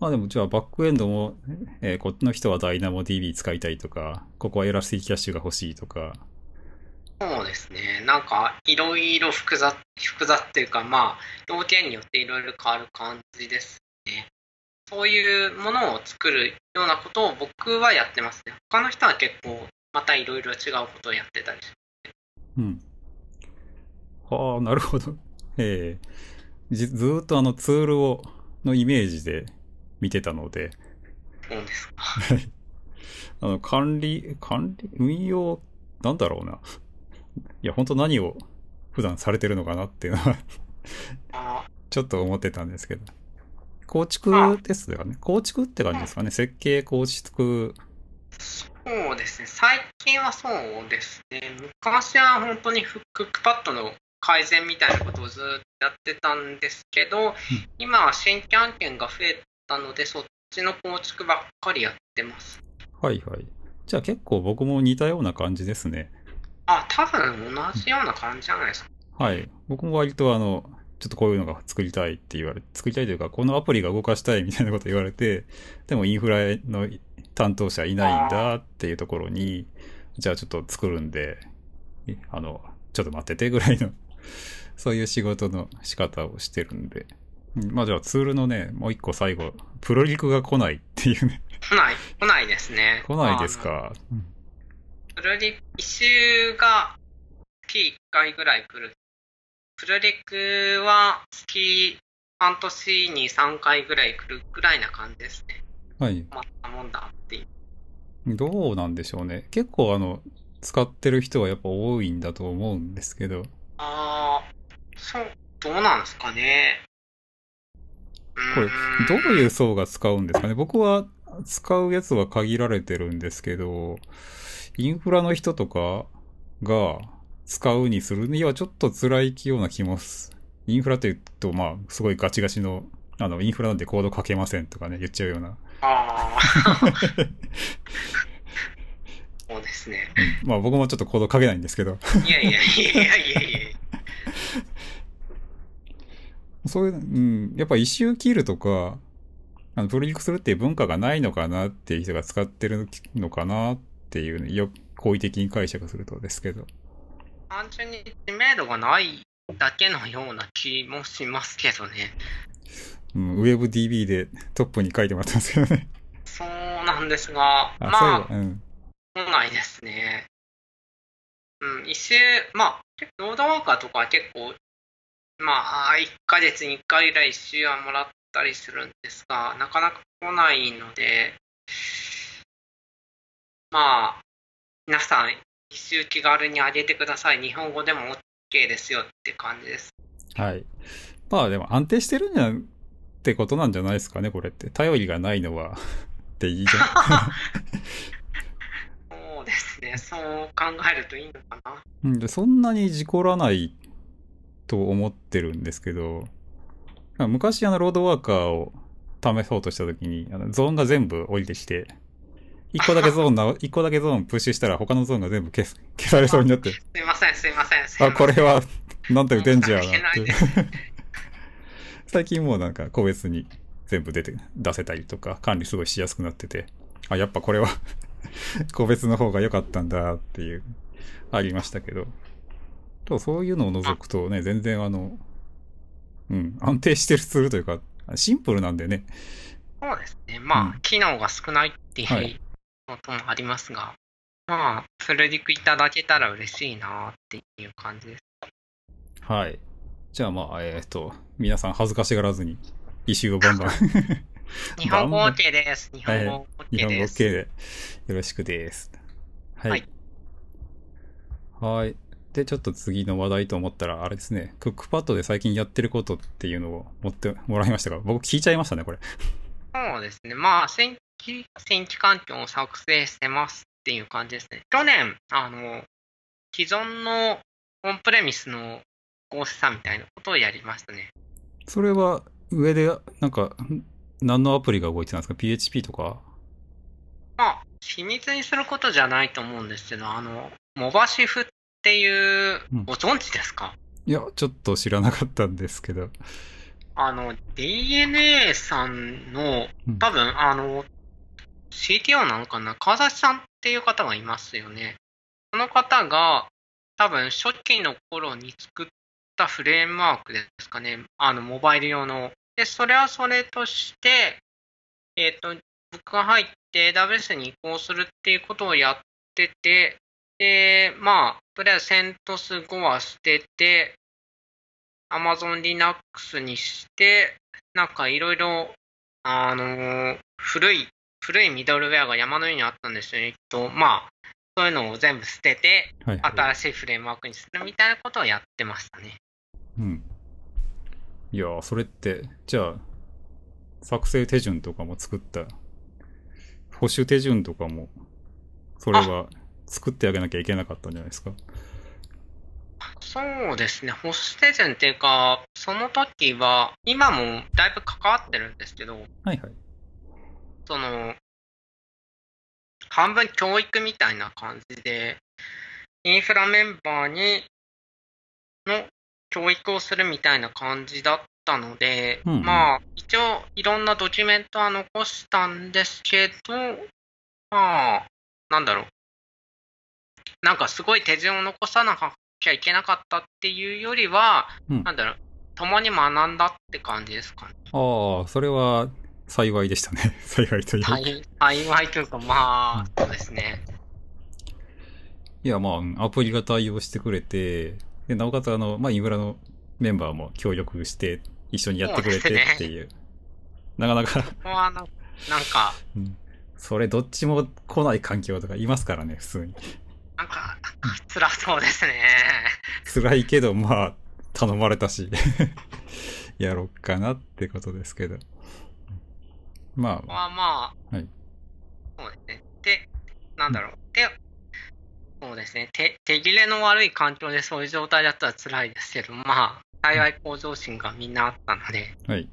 まあでもじゃあバックエンドも、えーこっちの人は DynamoDB 使いたいとか、ここはエラスティキャッシュが欲しいとか。そうですね。なんか、いろいろ複雑、複雑っていうか、まあ、要件によっていろいろ変わる感じですね。そういうものを作るようなことを僕はやってますね。他の人は結構、またいろいろ違うことをやってたりしうん。はあ、なるほど。ええじずーっとあのツールを、のイメージで見てたので、そうですか。はい。あの、管理、管理、運用、なんだろうな。いや、本当何を普段されてるのかなっていうのは、あちょっと思ってたんですけど。構築ですよね。構築って感じですかね。設計、構築。そうですね。最近はそうですね。昔は本当にフックパッドの改善みたいなことをずっとやってたんですけど、今は新規案件が増えたので、そっちの構築ばっかりやってます。はいはい。じゃあ結構僕も似たような感じですね。あ、多分同じような感じじゃないですか。はい。僕も割とあの、ちょっとこういうのが作りたいって言われ、作りたいというか、このアプリが動かしたいみたいなこと言われて、でもインフラの担当者いないんだっていうところに、じゃあちょっと作るんで、あの、ちょっと待っててぐらいの、そういう仕事の仕方をしてるんで。まあじゃあツールのね、もう一個最後、プロリクが来ないっていうね。来ない、来ないですね。来ないですか？プロリク、一周が月1回ぐらい来る。プロリクは月半年に3回ぐらい来るぐらいな感じですね。はい。まったもんだっていう。どうなんでしょうね。結構あの、使ってる人はやっぱ多いんだと思うんですけど。ああ、そう、どうなんですかね。これ、どういう層が使うんですかね僕は使うやつは限られてるんですけど、インフラの人とかが使うにするにはちょっと辛いような気もす。インフラって言うと、まあ、すごいガチガチの、あの、インフラなんでコード書けませんとかね、言っちゃうような。ああ。そうですね。まあ僕もちょっとコード書けないんですけど。いやいやいやいやいやいや。そういう、うん、やっぱ一周切るとか、あの、プロリクするっていう文化がないのかなっていう人が使ってるのかなっていう、ね、よ、好意的に解釈するとですけど。単純に知名度がないだけのような気もしますけどね。うん、WebDB でトップに書いてもらってますけどね。そうなんですが、あ、まあ、そううん。来ないですね。うん、一周、まあ、ロードワーカーとかは結構、まあ、1ヶ月に1回ぐらい一周はもらったりするんですが、なかなか来ないので、まあ、皆さん、一周気軽に上げてください。日本語でも OK ですよって感じです。はい。まあでも安定してるんじゃってことなんじゃないですかね、これって。頼りがないのは っていいじゃそう ですね、そう考えるといいのかな。うんでそんなに事故らないと思ってるんですけど、昔あのロードワーカーを試そうとしたときに、あのゾーンが全部降りてきて、一個だけゾーンな、一個だけゾーンプッシュしたら他のゾーンが全部消す消されそうになって、すいません、すいません。せんあ、これは、なんて打てんじゃなって申し訳ないで。す最近もうなんか個別に全部出て、出せたりとか、管理すごいしやすくなってて、あ、やっぱこれは 個別の方が良かったんだっていう、ありましたけど。とそういうのを除くとね、全然あの、うん、安定してるツールというか、シンプルなんでね。そうですね。まあ、うん機能が少ないってはいうこともありますが、まあ、プルリクいただけたら嬉しいなっていう感じです。はい。じゃあまあ、えっ、と、皆さん恥ずかしがらずに、イシューをバンバン。日本語 OK です。日本語日 OK 本語で OK す。でよろしくです。はい。はいはい。で、ちょっと次の話題と思ったら、あれですね、クックパッドで最近やってることっていうのを持ってもらいましたが、僕聞いちゃいましたね、これ。そうですね。まあ、新規、新規環境を作成してますっていう感じですね。去年、あの、既存のオンプレミスの合成さみたいなことをやりましたね。それは、上で、なんか、ん何のアプリが動いてたんですか ?PHP とか？まあ、秘密にすることじゃないと思うんですけど、あの、モバシフっていううん、ご存知ですか、いや、ちょっと知らなかったんですけど。あの、DNA さんのうん、多分、あの、CTO なのかな？川崎さんっていう方がいますよね。その方が、多分、初期の頃に作ったフレームワークですかね。あの、モバイル用の。で、それはそれとして、えっ、と、僕が入って AWS に移行するっていうことをやってて、で、まあ、とりあえず CentOS5 は捨てて、Amazon Linux にして、なんかいろいろ、あのー古い、古いミドルウェアが山のようにあったんですよね。と、まあ、そういうのを全部捨てて、はい。新しいフレームワークにするみたいなことをやってましたね。うん。いやー、それって、じゃあ、作成手順とかも作った、保守手順とかも、それは作ってあげなきゃいけなかったんじゃないですか？そうですね、ホステ順っていうか、その時は、今もだいぶ関わってるんですけど、はいはい。その、半分教育みたいな感じで、インフラメンバーに、の教育をするみたいな感じだったので、うんうんまあ、一応いろんなドキュメントは残したんですけど、まあ、なんだろう。なんかすごい手順を残さなきゃいけなかったっていうよりは、うんなんだろう、共に学んだって感じですかね。ああ、それは幸いでしたね。幸いというか。幸幸いというか、まあ、そうですね。いや、まあうん、アプリが対応してくれて、で、なおかつ、あの、まあ、インフラのメンバーも協力して、一緒にやってくれてっていう。なかなか、な、なんか、うんそれどっちも来ない環境とかいますからね、普通に。なんか、辛そうですね。辛いけど、まあ、頼まれたし、やろっかなってことですけど。まあ、ここはまあ、はいそうですね。で、なんだろう。で、そうですね。手手切れの悪い環境でそういう状態だったら辛いですけど、まあ、幸い向上心がみんなあったので、はい。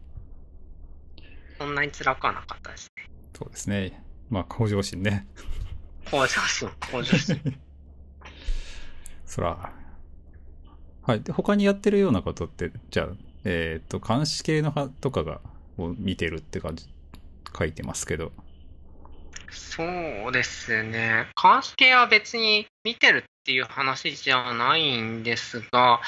そんなに辛くはなかったですね。そうですね。まあ、向上心ね。向上心、向上心。そら。はい。で、他にやってるようなことって、じゃあ、えっ、と、監視系の派とかが、を見てるって感じ、書いてますけど。そうですね。監視系は別に見てるっていう話じゃないんですが、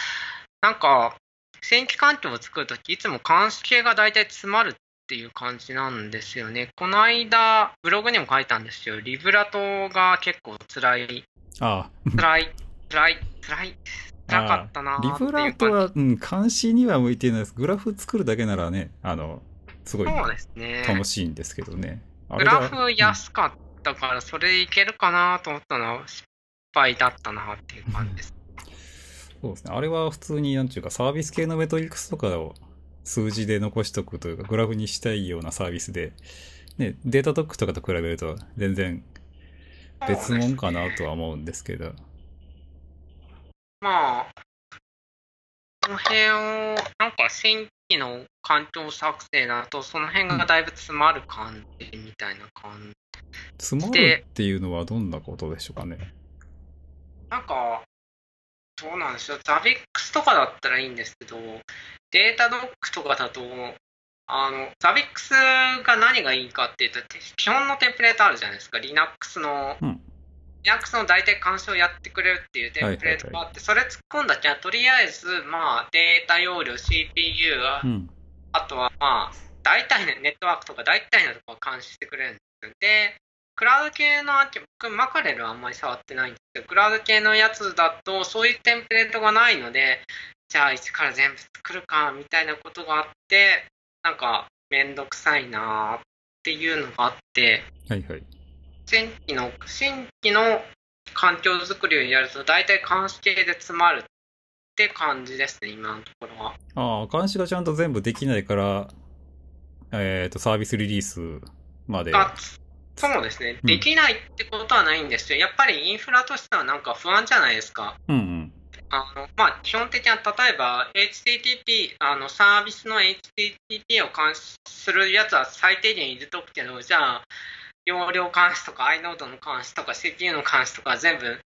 なんか、新規環境を作るとき、いつも監視系が大体詰まるっていう感じなんですよね。この間、ブログにも書いたんですよ。リブラトが結構辛い、あ辛い、辛い、辛い、辛かったなリブラートは、うん、監視には向いてないです。グラフ作るだけならね、あの、すごい。楽しいんですけどね。あグラフ安かったから、それでいけるかなと思ったのは失敗だったなっていう感じです。そうですね。あれは普通に、なんていうか、サービス系のメトリックスとかを数字で残しとくというか、グラフにしたいようなサービスで、ね、データドックとかと比べると全然別物かなとは思うんですけど。まあ、この辺を、なんか新規の環境作成だと、その辺がだいぶ詰まる感じみたいな感じ。詰まるっていうのはどんなことでしょうかね？なんか、どうなんでしょう。ザビックスとかだったらいいんですけど、データドックとかだと、あの、ザビックスが何がいいかっていうと、基本のテンプレートあるじゃないですか。Linux の、うん Linux の大体監視をやってくれるっていうテンプレートがあって、それ突っ込んだきゃ、とりあえず、まあ、データ容量、CPU が、うん。あとはまあ、大体のネットワークとか大体のところを監視してくれるんですよ。で、クラウド系のアーキ僕、マカレルはあんまり触ってないんですけど、クラウド系のやつだと、そういうテンプレートがないので、じゃあ一から全部作るか、みたいなことがあって、なんか、めんどくさいなーっていうのがあって、はいはい。新規の、新規の環境づくりをやると、大体監視系で詰まるって感じですね、今のところは。ああ、監視がちゃんと全部できないから、えっ、と、サービスリリースまで。がそうですね、うんできないってことはないんですよ。やっぱりインフラとしてはなんか不安じゃないですか。うんうん。あのまあ、基本的には例えば HTTP、あのサービスの HTTP を監視するやつは最低限入れとくけど、じゃあ、容量監視とか iNode の監視とか CPU の監視とか全部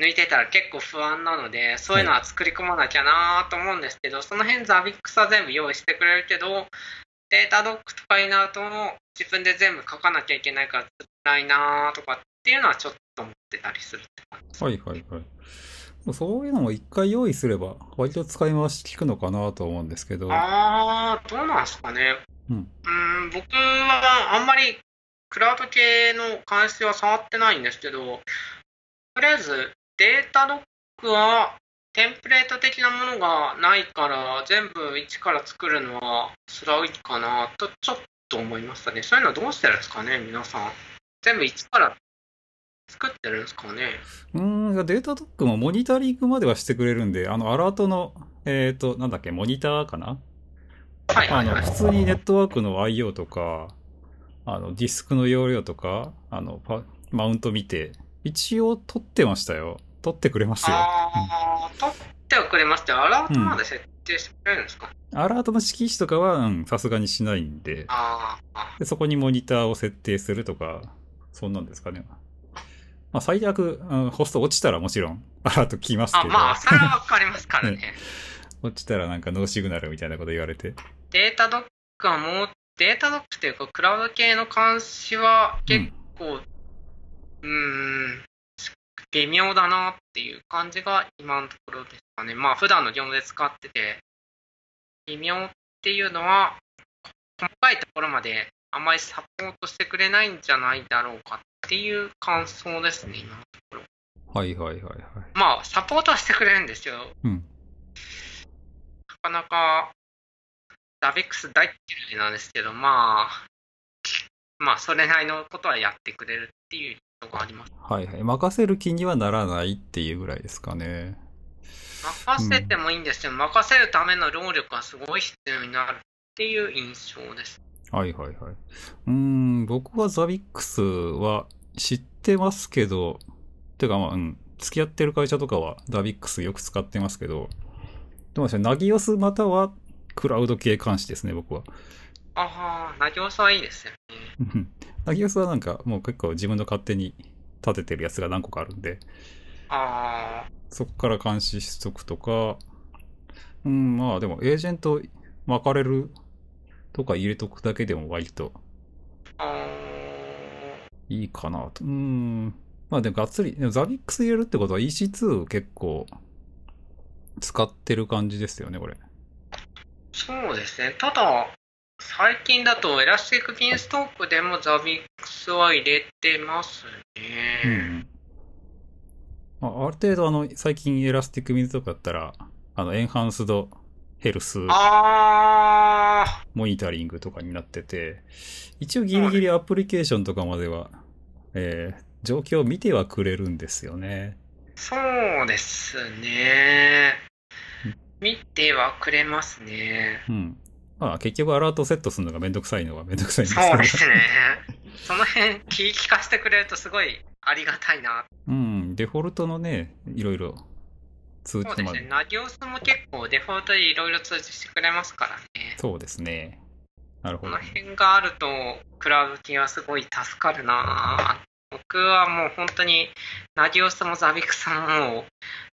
抜いてたら結構不安なので、そういうのは作り込まなきゃなと思うんですけど、その辺ザビックスは全部用意してくれるけど、データドックとかになると自分で全部書かなきゃいけないから辛いなとかっていうのはちょっと思ってたりするって感じです。はいはいはい。そういうのも一回用意すれば、割と使い回し効くのかなと思うんですけど。ああ、どうなんですかね。うんーん、僕はあんまりクラウド系の監視は触ってないんですけど、とりあえずデータドックはテンプレート的なものがないから、全部一から作るのは辛いかなとちょっと思いましたね。そういうのはどうしてるんですかね、皆さん。全部一から作ってるんですかね。うーん、データドックもモニタリングまではしてくれるんで、あの、アラートの、えっ、と、なんだっけ、モニターかな？はいはいはい。普通にネットワークの IO とか、あの、ディスクの容量とか、あの、パマウント見て、一応取ってましたよ。取ってくれますよ。ああ、取ってはくれましたよ。アラートまで設定してくれるんですか、アラートの式紙とかは、うん、さすがにしないんで。でそこにモニターを設定するとか、そんなんですかね。まあ、最悪、うんホスト落ちたらもちろん、アラート来ますけあ、ど、まあ、それはわかりますからね。ね 落ちたらなんかノーシグナルみたいなこと言われて。データドックはもう、データドックっていうか、クラウド系の監視は結構、うーん、微妙だなっていう感じが今のところですかね。まあ、普段の業務で使ってて、微妙っていうのは、細かいところまであまりサポートしてくれないんじゃないだろうかっていう感想ですね、今のところ。はいはいはいはい。まあ、サポートはしてくれるんですよ。うん。なかなか、ダベックス大嫌いなんですけど、まあ、まあ、それなりのことはやってくれるっていうのがあります。はいはい。任せる気にはならないっていうぐらいですかね。任せてもいいんですよ。任せるための労力がすごい必要になるっていう印象です。はいはいはい。うーん、僕はザビックスは知ってますけど、てかまあ、うん、付き合ってる会社とかはザビックスよく使ってますけど、どうでしょう、ナギオスまたはクラウド系監視ですね、僕は。ああ、ナギオスはいいですよね。うんナギオスはなんかもう結構自分の勝手に立ててるやつが何個かあるんで、あそこから監視しとくとか、うん、まあでもエージェント巻かれるとか入れとくだけでも割とあ、あいいかなと。うん。まあでもがっつり、でもザビックス入れるってことは EC2 結構使ってる感じですよね、これ。そうですね。ただ、最近だとエラスティックビーンストックでもザビックスは入れてますね。うん。まあ、ある程度あの、最近エラスティック水とかだったら、あの、エンハンスドヘルスモニタリングとかになってて、一応ギリギリアプリケーションとかまでは、えー状況を見てはくれるんですよね。そうですねうん。見てはくれますね。うん。まあ結局アラートセットするのがめんどくさいのはめんどくさいんですけど。そうですね。その辺聞聞かせてくれるとすごいありがたいな。うん、デフォルトのね、いろいろ通知までそうですね。。ナギオスも結構デフォルトでいろいろ通知してくれますからね。そうですね。なるほどこの。辺があると、クラウド系はすごい助かるな僕はもう本当に、ナギオスもザビクスももう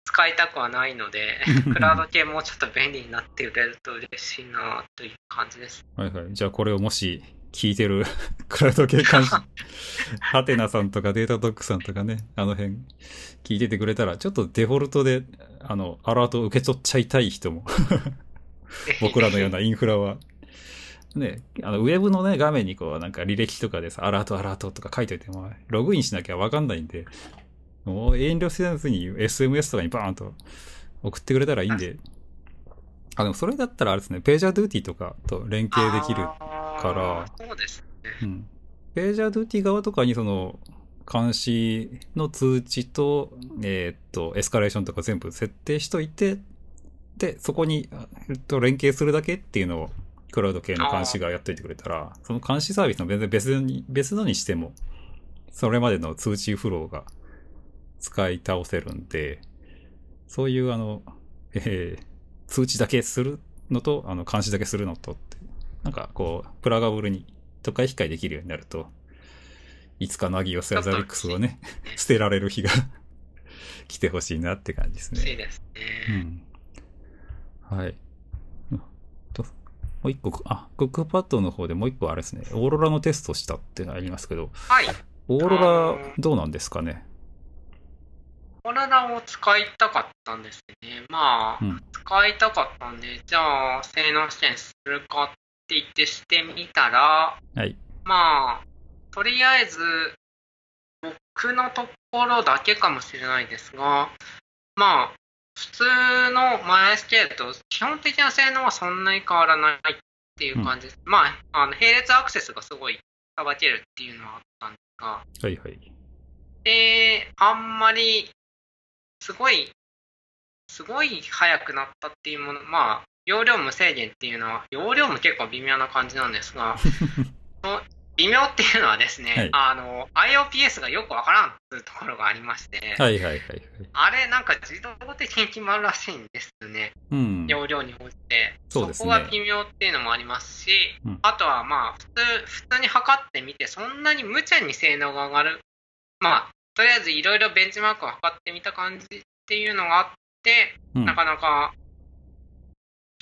使いたくはないので、クラウド系もうちょっと便利になってくれると嬉しいなという感じです。はいはい。じゃあこれをもし聞いてる クラウド系監視、ハテナさんとかデータドックさんとかね、あの辺聞いててくれたら、ちょっとデフォルトで、あの、アラートを受け取っちゃいたい人も、僕らのようなインフラは、ね、あの、ウェブのね、画面にこう、なんか履歴とかでさ、アラートアラートとか書いといても、ログインしなきゃわかんないんで、もう遠慮せずに SMS とかにバーンと送ってくれたらいいんで、あ、でもそれだったらあれですね、ページャードゥーティーとかと連携できる。からそうですね。うん。ページャードゥーティー側とかにその、監視の通知と、えーっと、エスカレーションとか全部設定しといて、で、そこに、えっと、連携するだけっていうのを、クラウド系の監視がやっといてくれたら、その監視サービスの別に、別のにしても、それまでの通知フローが使い倒せるんで、そういうあの、えー通知だけするのと、あの、監視だけするのとって、なんかこう、プラガブルに都会控えできるようになると、いつかナギオスやザビックスをね、捨てられる日が 来てほしいなって感じですね。欲しいですうね。ん。はい。もう一個、あ、クックパッドの方でもう一個あれですね、オーロラのテストしたっていうのがありますけど、はい。オーロラどうなんですかね？オーロラを使いたかったんですね。まあ、うん使いたかったんで、じゃあ、性能試験するかって言ってしてみたら、はい。まあ、とりあえず、僕のところだけかもしれないですが、まあ、普通の MySQL と基本的な性能はそんなに変わらないっていう感じです。まあ、あの並列アクセスがすごいさばけるっていうのはあったんですが、はいはい。で、あんまり、すごい、すごい速くなったっていうもの、まあ、容量無制限っていうのは、容量も結構微妙な感じなんですが、微妙っていうのはですね、はいあの、IOPS がよくわからんっていうところがありまして、はいはいはいはい。あれなんか自動的に決まるらしいんですね、うん。容量に応じて。そうですねこが微妙っていうのもありますし、うんあとはまあ、普通、普通に測ってみて、そんなに無茶に性能が上がる、まあ、とりあえずいろいろベンチマークを測ってみた感じっていうのがあって、うんなかなか、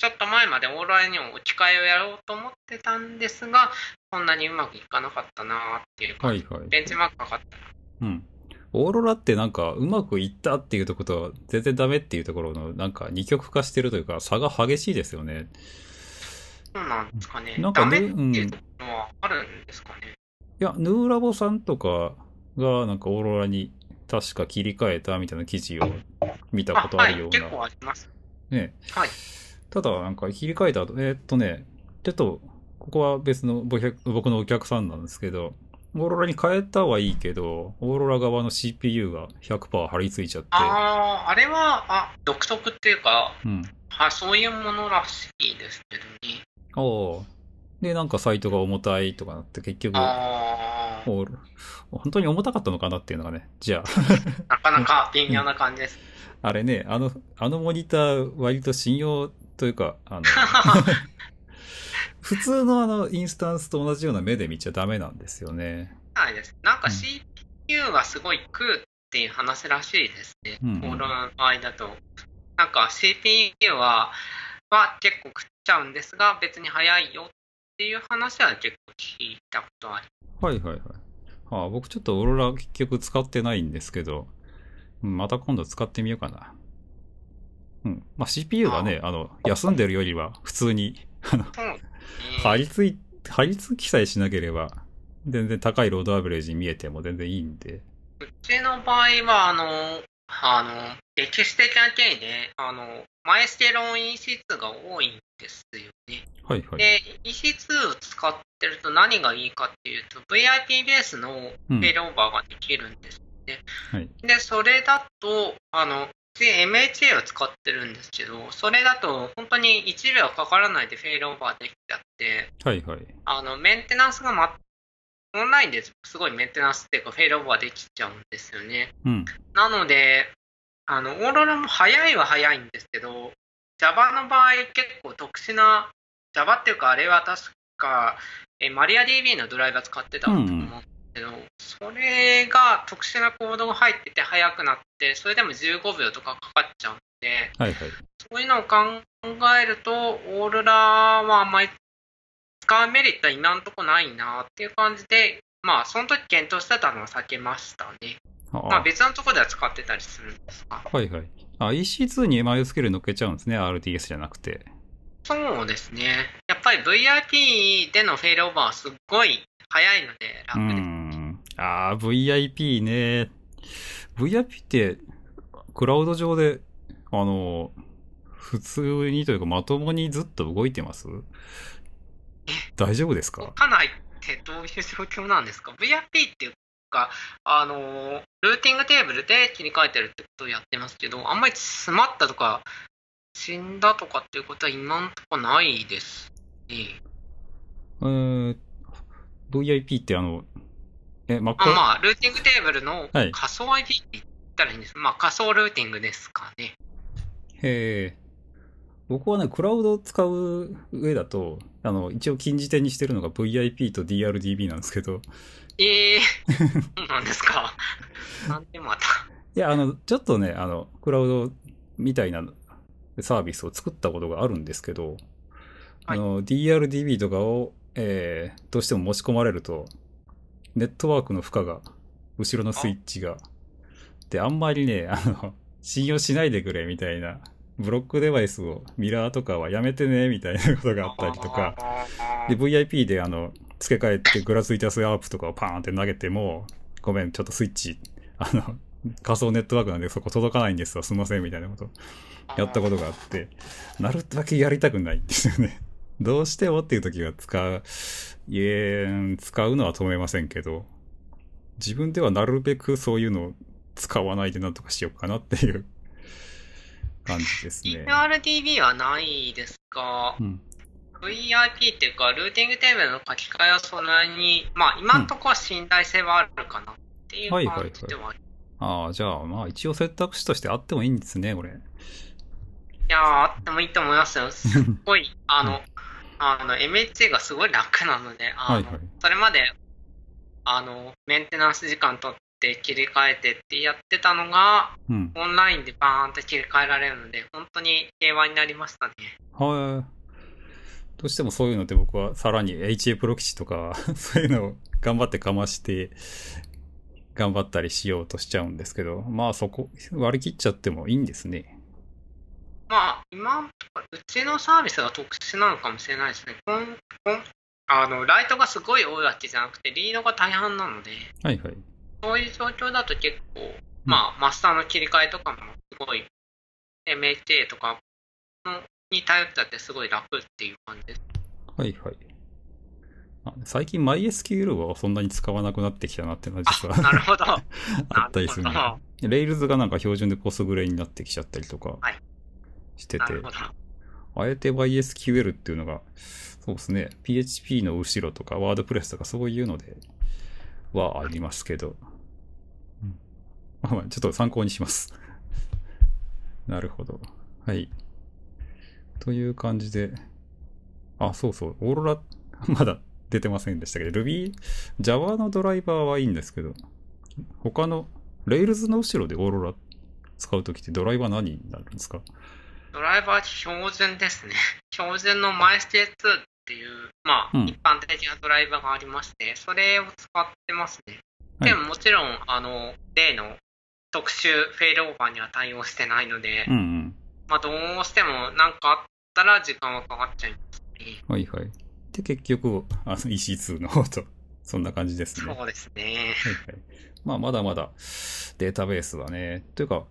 ちょっと前までオーロラにも置き換えをやろうと思ってたんですが、そんなにうまくいかなかったなっていう。はいはい。ベンチマーク測ったら。うん。オーロラってなんかうまくいったっていうところと全然ダメっていうところのなんか二極化してるというか差が激しいですよね。そうなんですかね。なんかねダメっていうのはあるんですかね。いや、ヌーラボさんとかがなんかオーロラに確か切り替えたみたいな記事を見たことあはい、るような。結構あります。ね。はい。ただなんか切り替えた後、えーっとね、ちょっとここは別の僕僕のお客さんなんですけど、オーロラに変えたはいいけど、オーロラ側の CPU が100%張り付いちゃって、ああ、あれは、あ、独特っていうか、うん。あそういうものらしいですけどね。ああ。で、なんかサイトが重たいとかなって結局、あ本当に重たかったのかなっていうのがね、じゃあ、なかなか 微妙な感じです。あれね、あの、あのモニター割と信用というか、あの、普通のあのインスタンスと同じような目で見ちゃダメなんですよね。ないです。なんかうん CPU がすごい食うっていう話らしいですね。うんうんオーロラの場合だと。なんか CPU は、は結構食っちゃうんですが、別に早いよっていう話は結構聞いたことありはいはいはい。ああ僕ちょっとオーロラ結局使ってないんですけど、うんまた今度使ってみようかな。うん。まあ CPU がね、あの、休んでるよりは普通に、あの。張り付い、張り付きさえしなければ、全然高いロードアベレージに見えても全然いいんで。うちの場合は、あの、あの、歴史的な経緯で、あの、マイステロン EC2 が多いんですよね。はいはい。で、EC2 を使ってると何がいいかっていうと、VIP ベースのうんフェイルオーバーができるんです。はい。で、それだと、あの、うち MHA を使ってるんですけど、それだと本当に1秒かからないでフェイルオーバーできちゃって、はいはい。あの、メンテナンスが、ま、オンラインですごいメンテナンスっていうかフェイルオーバーできちゃうんですよね。うん。なので、あの、オーロラも早いは早いんですけど、Java の場合結構特殊な、Java っていうかあれは確か、え MariaDB のドライバー使ってたと思うんですけど、それが特殊なコードが入ってて速くなって、それでも15秒とかかかっちゃうんで、はいはい。そういうのを考えると、オーロラはあんまり使うメリットは今んとこないなっていう感じで、まあ、その時検討してたのは避けましたね。あまあ、別のところでは使ってたりするんですが。はいはい。あ、EC2 に MySQL 乗っけちゃうんですね。RTS じゃなくて。そうですね。やっぱり VIP でのフェイルオーバーはすっごい早いのでう楽です。ん。ああ、VIP ね。VIP って、クラウド上で、あの、普通にというかまともにずっと動いてます？大丈夫ですか？動かないってどういう状況なんですか ?VIP っていうか、あの、ルーティングテーブルで切り替えてるってことをやってますけど、あんまり詰まったとか、死んだとかっていうことは今んとこないですね。えー、VIP ってあの、え、Mac? あまあ、ルーティングテーブルのはい仮想 IP って言ったらいいんです。まあ、仮想ルーティングですかね。へえ。僕はね、クラウドを使う上だと、あの、一応禁じ手にしてるのが VIP と DRDB なんですけど、ええそうなんですか。なんでまた。いや、あの、ちょっとね、あの、クラウドみたいなサービスを作ったことがあるんですけど、あの、DRDB とかを、えー、どうしても持ち込まれると、ネットワークの負荷が、後ろのスイッチが、で、あんまりね、あの、信用しないでくれみたいな、ブロックデバイスを、ミラーとかはやめてね、みたいなことがあったりとか、で、VIP であの、付け替えてグラツイタスアープとかをパーンって投げても、ごめん、ちょっとスイッチ、あの、仮想ネットワークなんでそこ届かないんですわ、すいません、みたいなこと。やったことがあって、なるだけやりたくないんですよね。どうしてもっていう時は使う、いえ、使うのは止めませんけど、自分ではなるべくそういうのを使わないでなんとかしようかなっていう 感じですね。DRDB はないですが、うん。VIP っていうか、ルーティングテーブルの書き換えはそんなに、まあ、今のところは信頼性はあるかなっていう感じではありああ、じゃあ、まあ一応選択肢としてあってもいいんですね、これ。いやー、あってもいいと思いますよ。すっごい、あの、あの、MHA がすごい楽なので、あの、はいはい。それまで、あの、メンテナンス時間取っって切り替えてってやってたのが、うん。オンラインでバーンって切り替えられるので、本当に平和になりましたね。はい。どうしてもそういうのって僕はさらに HA プロ基地とか、そういうのを頑張ってかまして、頑張ったりしようとしちゃうんですけど、まあそこ割り切っちゃってもいいんですね。まあ、今うちのサービスが特殊なのかもしれないですね。こんこんあのライトがすごい多いわけじゃなくて、リードが大半なので、はいはい。そういう状況だと結構、まあ、マスターの切り替えとかもすごい、MHA とかのに頼ったってすごい楽っていう感じです。はいはい。あ最近 MySQL はそんなに使わなくなってきたなっていうのは実はあ、なるほど。あったりするね。Rails がなんか標準でポスグレになってきちゃったりとかはいしてて。あえて MySQL っていうのが、そうですね、PHP の後ろとか WordPress とかそういうのではありますけど、うん。まあまあちょっと参考にします。なるほど。はい。という感じで、あ、そうそう、オーロラ、まだ出てませんでしたけど、Ruby、Java のドライバーはいいんですけど、他の Rails の後ろでオーロラ使うときってドライバー何になるんですか？ドライバー標準ですね。標準の MySK2 っていう、まあ、うん一般的なドライバーがありまして、それを使ってますね。はいでももちろん、あの、例の特殊フェイルオーバーには対応してないので、うんうん。まあ、どうしても何かあったら時間はかかっちゃいますね。はいはい。で、結局、あの EC2 の方と、そんな感じですね。はいそうですね。はい。まあ、まだまだデータベースはね、というか、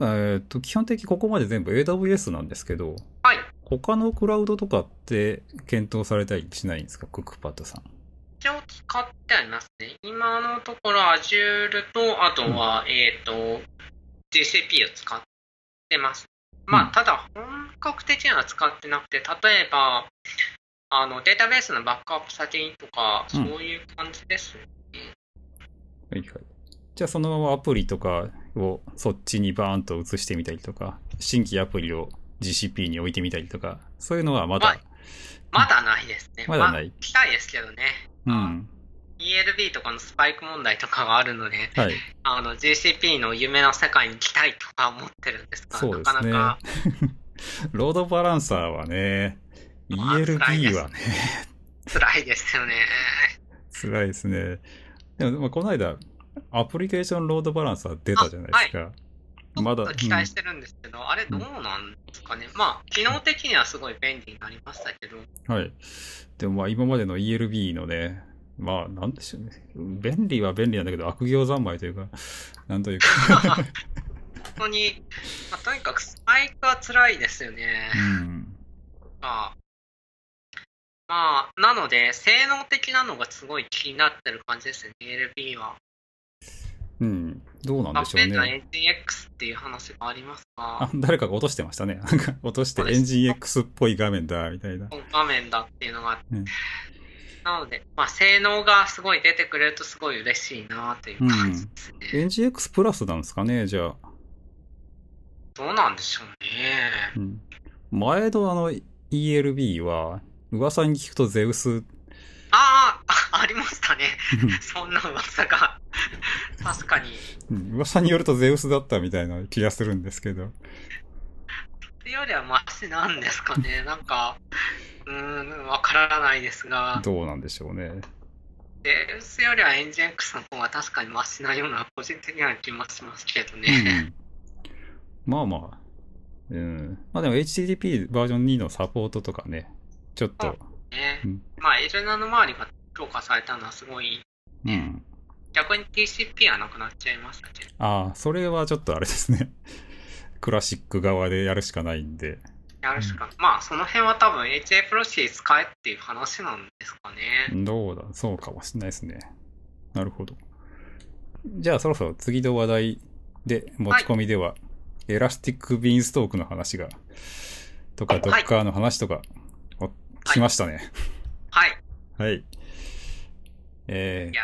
えーっと、基本的にここまで全部 AWS なんですけど、はい。他のクラウドとかって検討されたりしないんですか？クックパッドさん。一応使ってありますね。今のところ Azure と、あとは、えっ、と、GCP を使ってます。まあ、うんただ、本格的には使ってなくて、例えば、あの、データベースのバックアップ先とか、うんそういう感じです。はいはい。じゃあそのままアプリとかをそっちにバーンと移してみたりとか、新規アプリを GCP に置いてみたりとか、そういうのはまだ、はいまだないですね。まだないあ来たいですけどね。うん。ELB とかのスパイク問題とかがあるので、はい。あの GCP の夢の世界に来たいとか思ってるんですが、そうですねなかなか、ロードバランサーはね、ELB はね、辛いですよね。辛いですね。でも、まあ、この間、アプリケーションロードバランサー出たじゃないですか。まだ、期待してるんですけど、あれどうなんですかね。まあ、機能的にはすごい便利になりましたけど、うんはい。でもまあ今までの ELB のね、まあなんでしょうね。便利は便利なんだけど悪行三昧というか、なんというか、本当に、まあ、とにかくスパイクは辛いですよね。うん。まあ、まあ、なので、性能的なのがすごい気になってる感じですね、ELB は。うん。どうなんでしょうプデートのね。NGX っていう話がありますがあ、、誰かが落としてましたね。なんか落としてエンジン X っぽい画面だ、みたいな。画面だっていうのがあって、うんなので、まあ、性能がすごい出てくれるとすごい嬉しいなという感じですね。エンジン X プラスなんですかね、じゃあ。どうなんでしょうね。うん。前のあの ELB は、噂に聞くとゼウス、ああ、ありましたね。そんな噂が。確かに。うん噂によるとゼウスだったみたいな気がするんですけど。それよりはマシなんですかね。なんか、うーん、わからないですが、どうなんでしょうね。デウスよりはエンジン X の方が確かにマシなような個人的には気もしますけどうね。ん。まあまあ。うん。まあでも HTTP バージョン2のサポートとかね、ちょっと、ねうんまあ、L7 の周りが強化されたのはすごい、うん。逆に TCP はなくなっちゃいましたけど。ああ、それはちょっとあれですね。クラシック側でやるしかないんで。やるしか、まあ、その辺は多分 HA プロシー使えっていう話なんですかね。どうだ、そうかもしれないですね。なるほど。じゃあそろそろ次の話題で、持ち込みでは、エラスティックビーンストークの話が、とか、はいドッカーの話とか、お来ましたね。はい。はい。えいや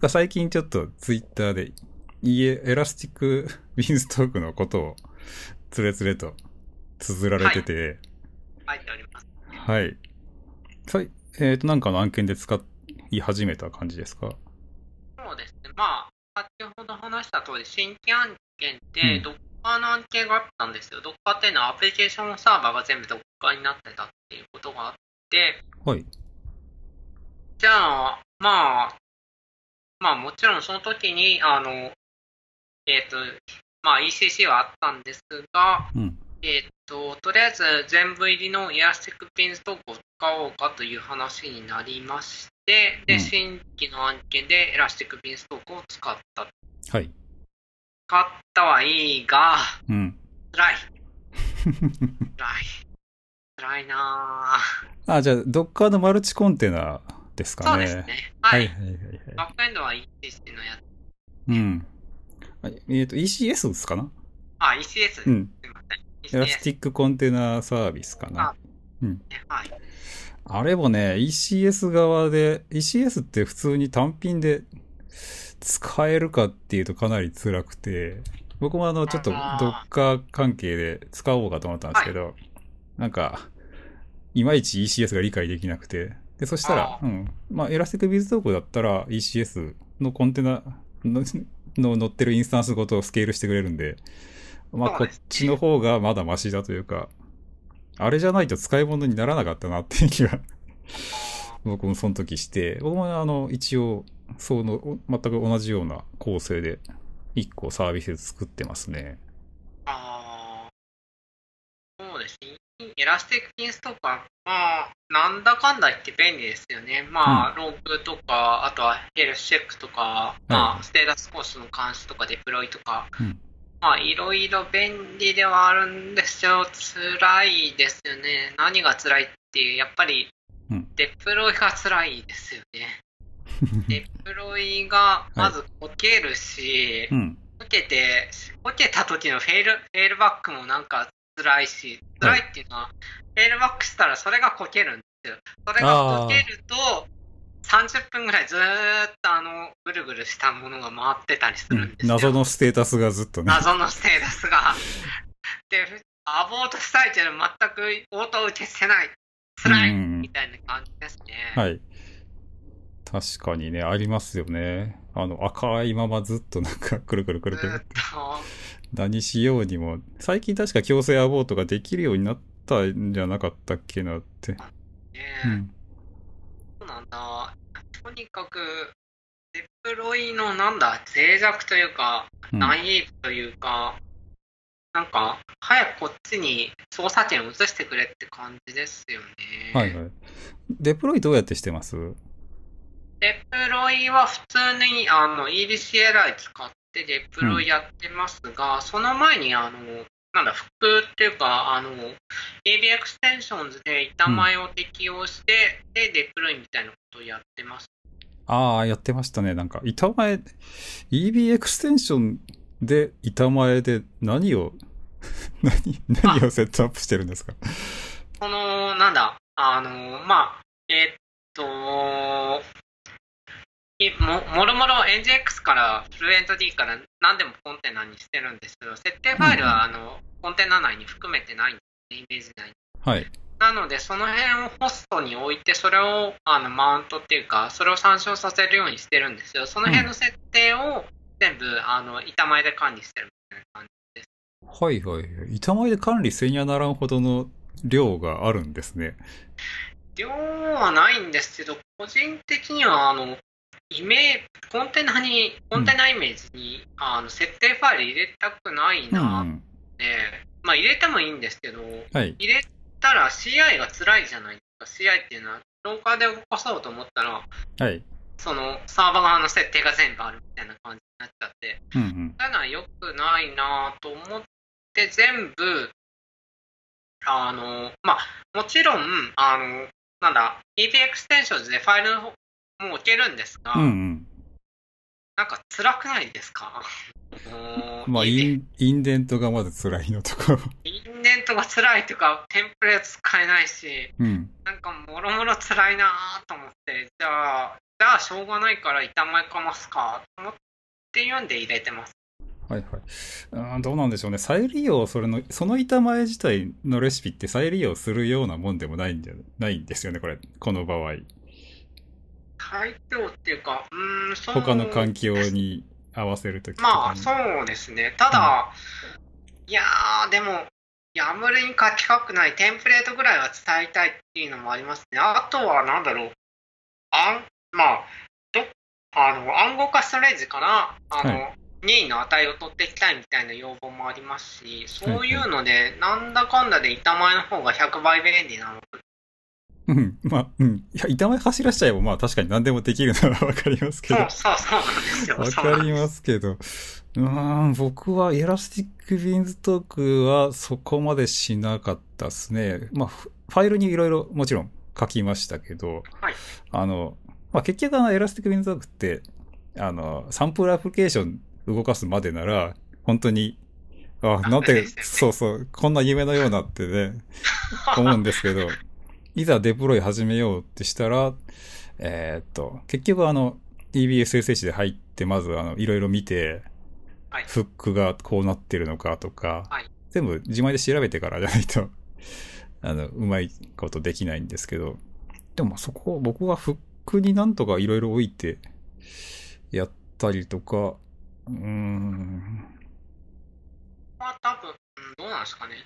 ー、最近ちょっとツイッターで、いえ、エラスティックビーンストークのことを、つれつれと綴られてて、ー、書い。はい。さいえっ、と、なんかの案件で使い始めた感じですか？そうですね。まあ、先ほど話した通り、新規案件っうてん Docker の案件があったんですよ。Docker っていうのはアプリケーションサーバーが全部 Docker になってたっていうことがあって、はい。じゃあ、まあ、まあもちろんその時に、あの、えっ、と、まあ ECC はあったんですが、うん。えっ、と、とりあえず全部入りの Elastic Beanstalk を使おうかという話になりまして、で、うん新規の案件で Elastic Beanstalk を使った。はい。使ったはいいが、うん。辛い。辛い。辛いなぁ。あ、じゃあ、Docker のマルチコンテナですかね。そうですね。は。はいいはいはいはい。バックエンドは ECS のやつ。うん。はいえっ、と、ECS ですかな？あ、ECS です。すうん。いません。 Elastic Container Service かな。はい。あれもね、ECS 側で、ECS って普通に単品で使えるかっていうとかなり辛くて、僕もあの、ちょっとあ Docker 関係で使おうかと思ったんですけど、なんか、いまいち ECS が理解できなくて、で、そしたらあ、うん。まあ、エラスティックビズトークだったら ECS のコンテナのの乗ってるインスタンスごとスケールしてくれるんで、まあ、こっちの方がまだマシだというか、あれじゃないと使い物にならなかったなっていう気が僕もその時して、僕もあの、一応、その、お全く同じような構成で、一個サービス作ってますね。あーそうですね。 Elastic Beanstalk か、まあ、なんだかんだ言って便利ですよね。まあ、ログとか、あとはヘルスチェックとか、まはあ、ステータスコードの監視とか、デプロイとか、うんまあ、いろいろ便利ではあるんですよ。辛いですよね。何が辛いっていう、やっぱりうん、デプロイが辛いですよね。デプロイがまずこけるし、うん。こけて、こけた時のフェイル、フェイルバックもなんか辛いし、辛いっていうのは、フェイルバックしたらそれがこけるんですよ。それがこけると、30分ぐらいずーっとあの、ぐるぐるしたものが回ってたりすうんるんですよ。謎のステータスがずっとね。謎のステータスが。で、アボートしたいけど全く応答受けしてない。辛い、うんみたいな感じですね。はい。確かにね、ありますよね。あの、赤いままずっとなんか、くるくるくるくるっ。と。何しようにも、最近確か強制アボートができるようになったんじゃなかったっけなって。ねうん。そうなんだ。とにかく、デプロイのなんだ、脆弱というか、うんナイーブというか、なんか、早くこっちに操作権を移してくれって感じですよね。はいはい。デプロイどうやってしてます？デプロイは普通にあの EBCLI 使ってデプロイやってますが、その前にあの、なんだ、フックっていうか、あの、AB エクステンションズで板前を適用して、で、デプロイみたいなことをやってます。ああ、やってましたね。なんか、板前、EB エクステンションで板前で何を、何、何をセットアップしてるんですか？この、なんだ、あの、まあ、えーっと、いももろもろ NGX からフルエント D から何でもコンテナにしてるんですけど、設定ファイルは、あのコンテナ内に含めてないんですね、イメージ内に。はい。なので、その辺をホストに置いて、それをあのマウントっていうか、それを参照させるようにしてるんですよ。その辺の設定を全部、あの板前で管理してるみたいな感じ。はいはいはい。板前で管理せんやならんほどの量があるんですね。量はないんですけど、個人的には、あの、イメーコンテナに、コンテナイメージに、あの設定ファイル入れたくないうん、なっうん。て、まあ入れてもいいんですけど、はい。入れたら CI が辛いじゃないですか。CI っていうのは、ローカーで動かそうと思ったら、はい。そのサーバー側の設定が全部あるみたいな感じになっちゃって、うんうん。そういうのは良くないなと思って、全部、あの、まあ、もちろん、あの、なんだ、EB エクステンションズでファイルの方も置けるんですが、うんうん。なんか辛くないですか？まあ、イイン、インデントがまず辛いのとか。インデントが辛いというか、テンプレ使えないし、うん。なんかもろもろ辛いなと思って、じゃあ、じゃあしょうがないから板前かますかと思って読んで入れてます。はいはい。どうなんでしょうね。再利用、それの、その板前自体のレシピって再利用するようなもんでもないんじゃないんですよね、これ。この場合。改良っていうか、うーん、そう。他の環境に合わせるとき。まあ、そうですね。ただ、いやー、でも、やむりに書きたくないテンプレートぐらいは伝えたいっていうのもありますね。あとは、なんだろう。あん、まあ、ど、あの、暗号化ストレージから、あの、は任意の値を取っていきたいみたいな要望もありますし、そういうので、なんだかんだで板前の方が100倍便利なのうん。まあ、うん。いや、板前走らしちゃえば、まあ確かに何でもできるのはわかりますけど。そうそうそうなんですよ。わかりますけど。うーん、僕は Elastic Beanstalk はそこまでしなかったですね。まあ、フファイルにいろいろもちろん書きましたけど、はいあの、まあ結局あの Elastic Beanstalk って、あの、サンプルアプリケーション動かすまでなら、本当に、あ、なんて、そうそう、こんな夢のようなってね、思うんですけど、いざデプロイ始めようってしたら、えーっと、結局あの、EBSSH で入って、まずあの、いろいろ見て、はい。フックがこうなってるのかとか、はい。全部自前で調べてからじゃないと、あの、うまいことできないんですけど、でもまあそこ、僕はフックになんとかいろいろ置いて、やったりとか、うーん、まあ多分、うんどうなんですかね。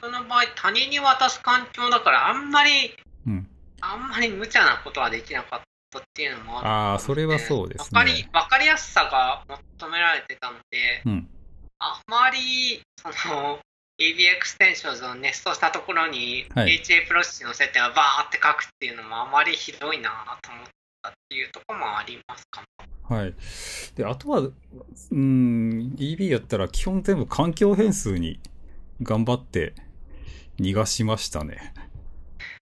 僕の場合、他人に渡す環境だから、あんまり、うん。あんまり無茶なことはできなかったっていうのもあるああ、それはそうですわかりかりやすさが求められてたので、うん。あまり、その、EB エクステンションズをネストしたところに、はい HA プロセスの設定はバーって書くっていうのもあまりひどいなと思ったっていうところもありますかね。はい。で、あとは、うーん、EB やったら基本全部環境変数に頑張って逃がしましたね。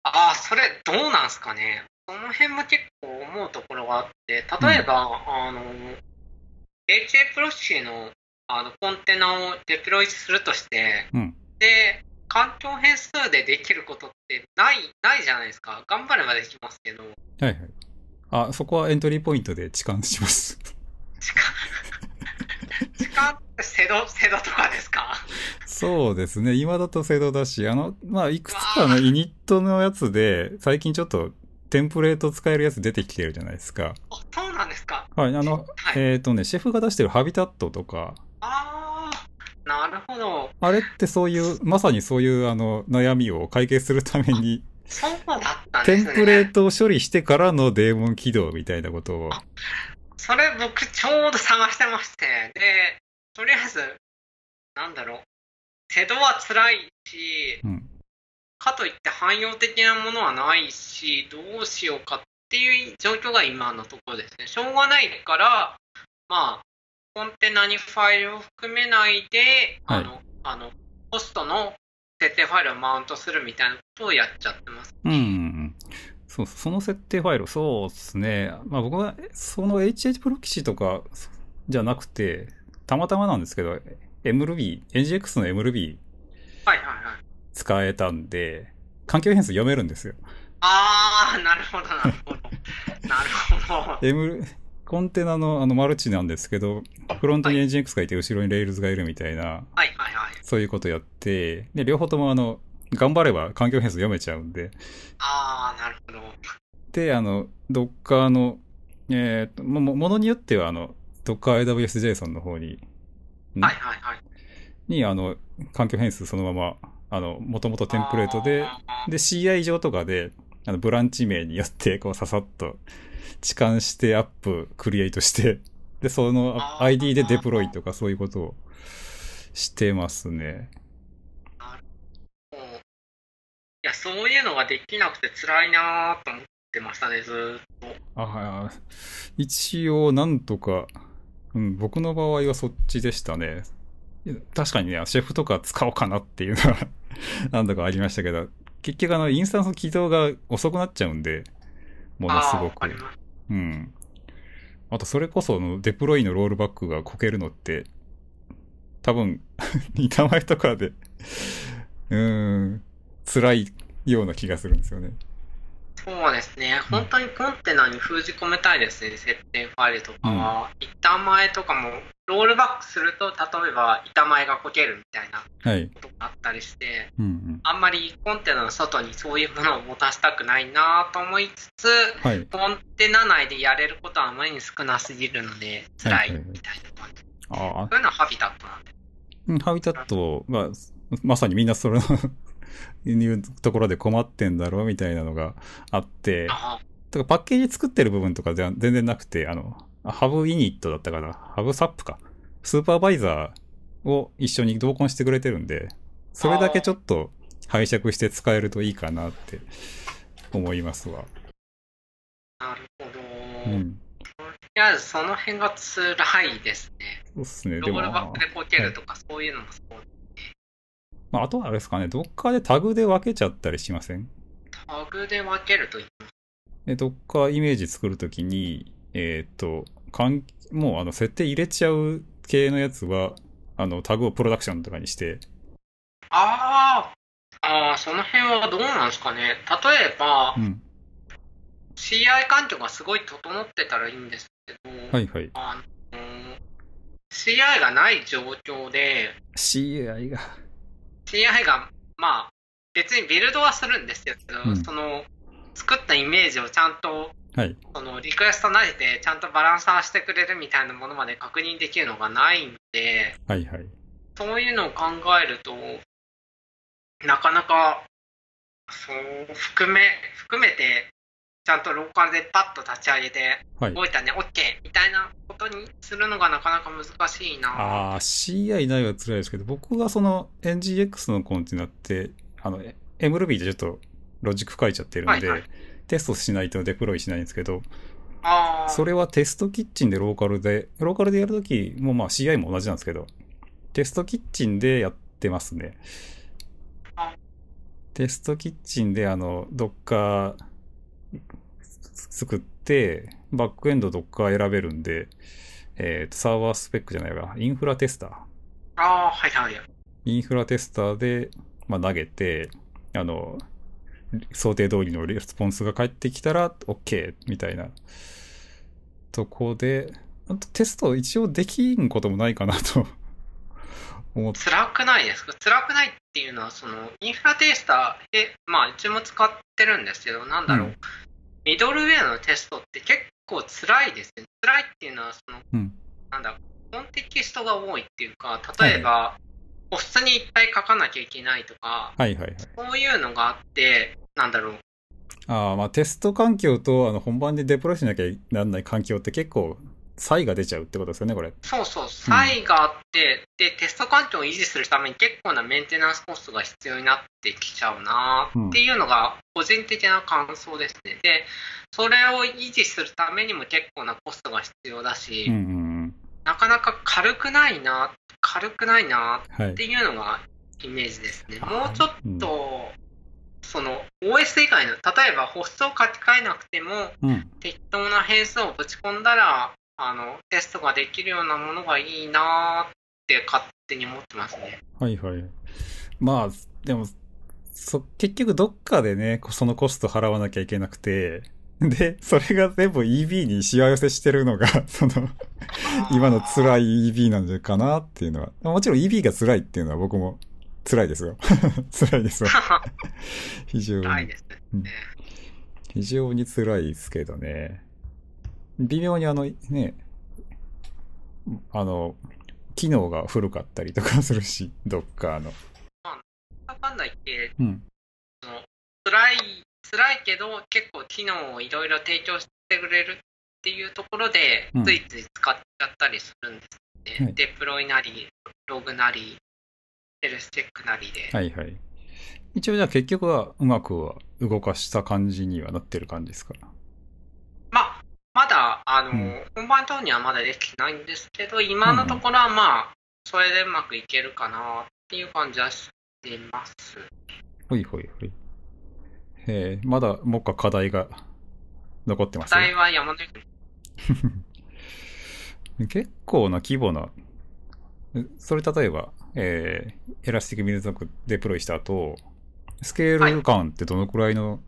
ああ、それどうなんすかね。その辺も結構思うところがあって、例えば、あの、 HAProxy のあのコンテナをデプロイするとして、うん。で、環境変数でできることってない、ないじゃないですか。頑張ればできますけど、はいはい。あ、そこはエントリーポイントで痴漢します。時間、時間ってセド、セドとかですか？そうですね。今だと精度だし、あの、まあ、いくつかのイニットのやつで、最近ちょっとテンプレート使えるやつ出てきてるじゃないですか。あ、そうなんですか。はい、あの、はい。えっ、とね、シェフが出してるハビタットとか、ああ、なるほど。あれってそういう、まさにそういうあの、悩みを解決するために、そうだったんですね。テンプレートを処理してからのデーモン起動みたいなことを、それ僕ちょうど探してまして、で、とりあえず、なんだろう、セドは辛いし、うん。かといって汎用的なものはないし、どうしようかっていう状況が今のところですね。しょうがないから、まあ、コンテナにファイルを含めないで、あの、あの、ホストの設定ファイルをマウントするみたいなことをやっちゃってます。うん。そう、その設定ファイル、そうですね。まあ僕は、その HH プロキシとかじゃなくて、たまたまなんですけど、MRB、NGX の MRB はいはいはい。使えたんで、環境変数読めるんですよ。あー、なるほど、なるほど。なるほど。M、コンテナのあのマルチなんですけど、フロントに NGX がいて後ろに Rails がいるみたいな、はい。はい。はい。そういうことやって、で、両方ともあの、頑張れば環境変数読めちゃうんで、あー、なるほど。で、あの、Docker の、えーと、も、もものによってはあの、Docker AWS JSON の方に、ん？はい。はい。はい。にあの、環境変数そのまま、あの、もともとテンプレートで、で、CI 上とかで、あの、ブランチ名によって、こう、ささっと、置換してアップ、クリエイトして、で、その ID でデプロイとかそういうことをしてますね。いや、そういうのができなくて辛いなーと思ってましたね、ずーっと。あはい一応、なんとか、うん、僕の場合はそっちでしたね。確かにね、シェフとか使おうかなっていうのは 何度かありましたけど、結局あの、インスタンス起動が遅くなっちゃうんで、ものすごく。うん。あと、それこそ、あのデプロイのロールバックがこけるのって、多分、板前とかで、うーん、辛いような気がするんですよね。そうですね。本当にコンテナに封じ込めたいですね、設定ファイルとかは。板前とかもロールバックすると、例えば板前がこけるみたいなはい。ことがあったりして、うんうん。あんまりコンテナの外にそういうものを持たせたくないなと思いつつ、はい。コンテナ内でやれることはあまりに少なすぎるので、辛はいはいはいいみたいな感じ。ああそういうのはハビタットなんで。うん、ハビタットが、まさにみんなそれのいうところで困ってんだろうみたいなのがあって、あだからパッケージ作ってる部分とかでは全然なくて、あの、ハブイニットだったかな、ハブサップか。スーパーバイザーを一緒に同梱してくれてるんで、それだけちょっと拝借して使えるといいかなって思いますわ。なるほど。うん。とりあえずその辺が辛いですね。そうっすね。ロでも、ールバックでこけるとかそういうのもそう。まあ、あとはあれですかね、どっかでタグで分けちゃったりしません？タグで分けるといい。で、どっかイメージ作るときに、えーっと、かん、もうあの、設定入れちゃう系のやつは、あの、タグをプロダクションとかにして、ああ、ああ、その辺はどうなんですかね。例えば、うん。CI 環境がすごい整ってたらいいんですけど、はいはい。あの CI がない状況で、CI が。CI が、まあ、別にビルドはするんですけど、うんその、作ったイメージをちゃんと、はい。そのリクエストなりでちゃんとバランサーしてくれるみたいなものまで確認できるのがないんで、はいはい。そういうのを考えると、なかなか、そう、含め、含めて、ちゃんとローカルでパッと立ち上げて、はい。動いたね、OK! みたいなことにするのがなかなか難しいな。ああ、CI ないは辛いですけど、僕がその NGX のコンテナって、あの、MRuby でちょっとロジック書いちゃってるんで、はいはいテストしないとデプロイしないんですけど、あーそれはテストキッチンでローカルで、ローカルでやるときもまあ CI も同じなんですけど、テストキッチンでやってますねあ。テストキッチンであの、ドッカー作って、バックエンドドッカー選べるんで、えっ、と、サーバースペックじゃないわ、インフラテスター。あー、はいはい。インフラテスターで、まあ、投げて、あの、想定通りのレスポンスが返ってきたら OK みたいな。とこで、あとテスト一応できんこともないかなと。思って、辛くないです。か辛くないっていうのは、その、インフラテスターで、まあ、うちも使ってるんですけど、なんだろう、うん。ミドルウェアのテストって結構辛いですね。辛いっていうのは、その、うん。なんだ、コンテキストが多いっていうか、例えば、ホストにいっぱい書かなきゃいけないとか、はいはいはい。そういうのがあって、なんだろう、ああ、まあテスト環境とあの本番でデプロイしなきゃなんない環境って結構差異が出ちゃうってことですよね、これ。そうそう、差異があって、で、テスト環境を維持するために結構なメンテナンスコストが必要になってきちゃうなっていうのが個人的な感想ですね。で、それを維持するためにも結構なコストが必要だし、うんうんうん。なかなか軽くないな、軽くないなはいっ。ていうのがイメージですね。あもうちょっと、その OS 以外の、例えばホストを書き換えなくても、うん。適当な変数をぶち込んだら、あの、テストができるようなものがいいなーって勝手に思ってますね。はいはい。まあ、でも、そ、結局どっかでね、そのコスト払わなきゃいけなくて、で、それが全部 EB にしわ寄せしてるのが、その、今の辛い EB なんじゃかなっていうのは。もちろん EB が辛いっていうのは僕も辛いですよ。辛いですよ。非常に。辛いですね。非常に辛いですけどね。微妙にあの、ね、あの、機能が古かったりとかするし、ドッカーの。わかんないって、うん。その辛い、辛いけど、結構機能をいろいろ提供してくれるっていうところでうん、ついつい使っちゃったりするんですね。はいデプロイなり、ログなり、ヘルスチェックなりで。はいはい。一応じゃあ結局はうまくは動かした感じにはなってる感じですか？まあ、まだ、あの、うん本番等にはまだできてないんですけど、今のところはまあ、それでうまくいけるかなっていう感じはしてます。ほいほいほい。えー、まだもっか課題が残ってます課題は山のように結構な規模な、えそれ例えば、えー、エラスティックミル族デプロイした後、スケール感ってどのくらいの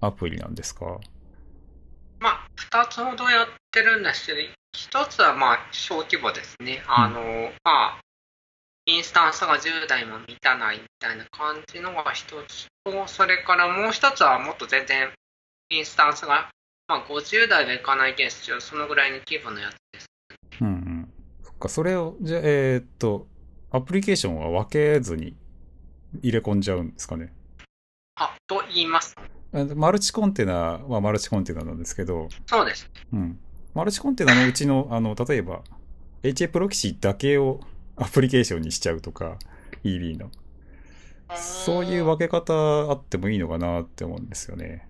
アプリなんですか、まあ、2つほどやってるんですけど、一つはまあ小規模ですね。あの、まあ、インスタンスが10台も満たないみたいな感じのが一つと、それからもう一つはもっと全然インスタンスが、まあ、50台はいかないですけど、そのぐらいの規模のやつです。うんうん。そっか、それを、じゃあ、えーっと、アプリケーションは分けずに入れ込んじゃうんですかね。あ、と言います。あマルチコンテナはマルチコンテナなんですけど、そうです。うん。マルチコンテナのうちの、あの、例えば、HA プロキシだけをアプリケーションにしちゃうとか、EB の。そういう分け方あってもいいのかなって思うんですよね。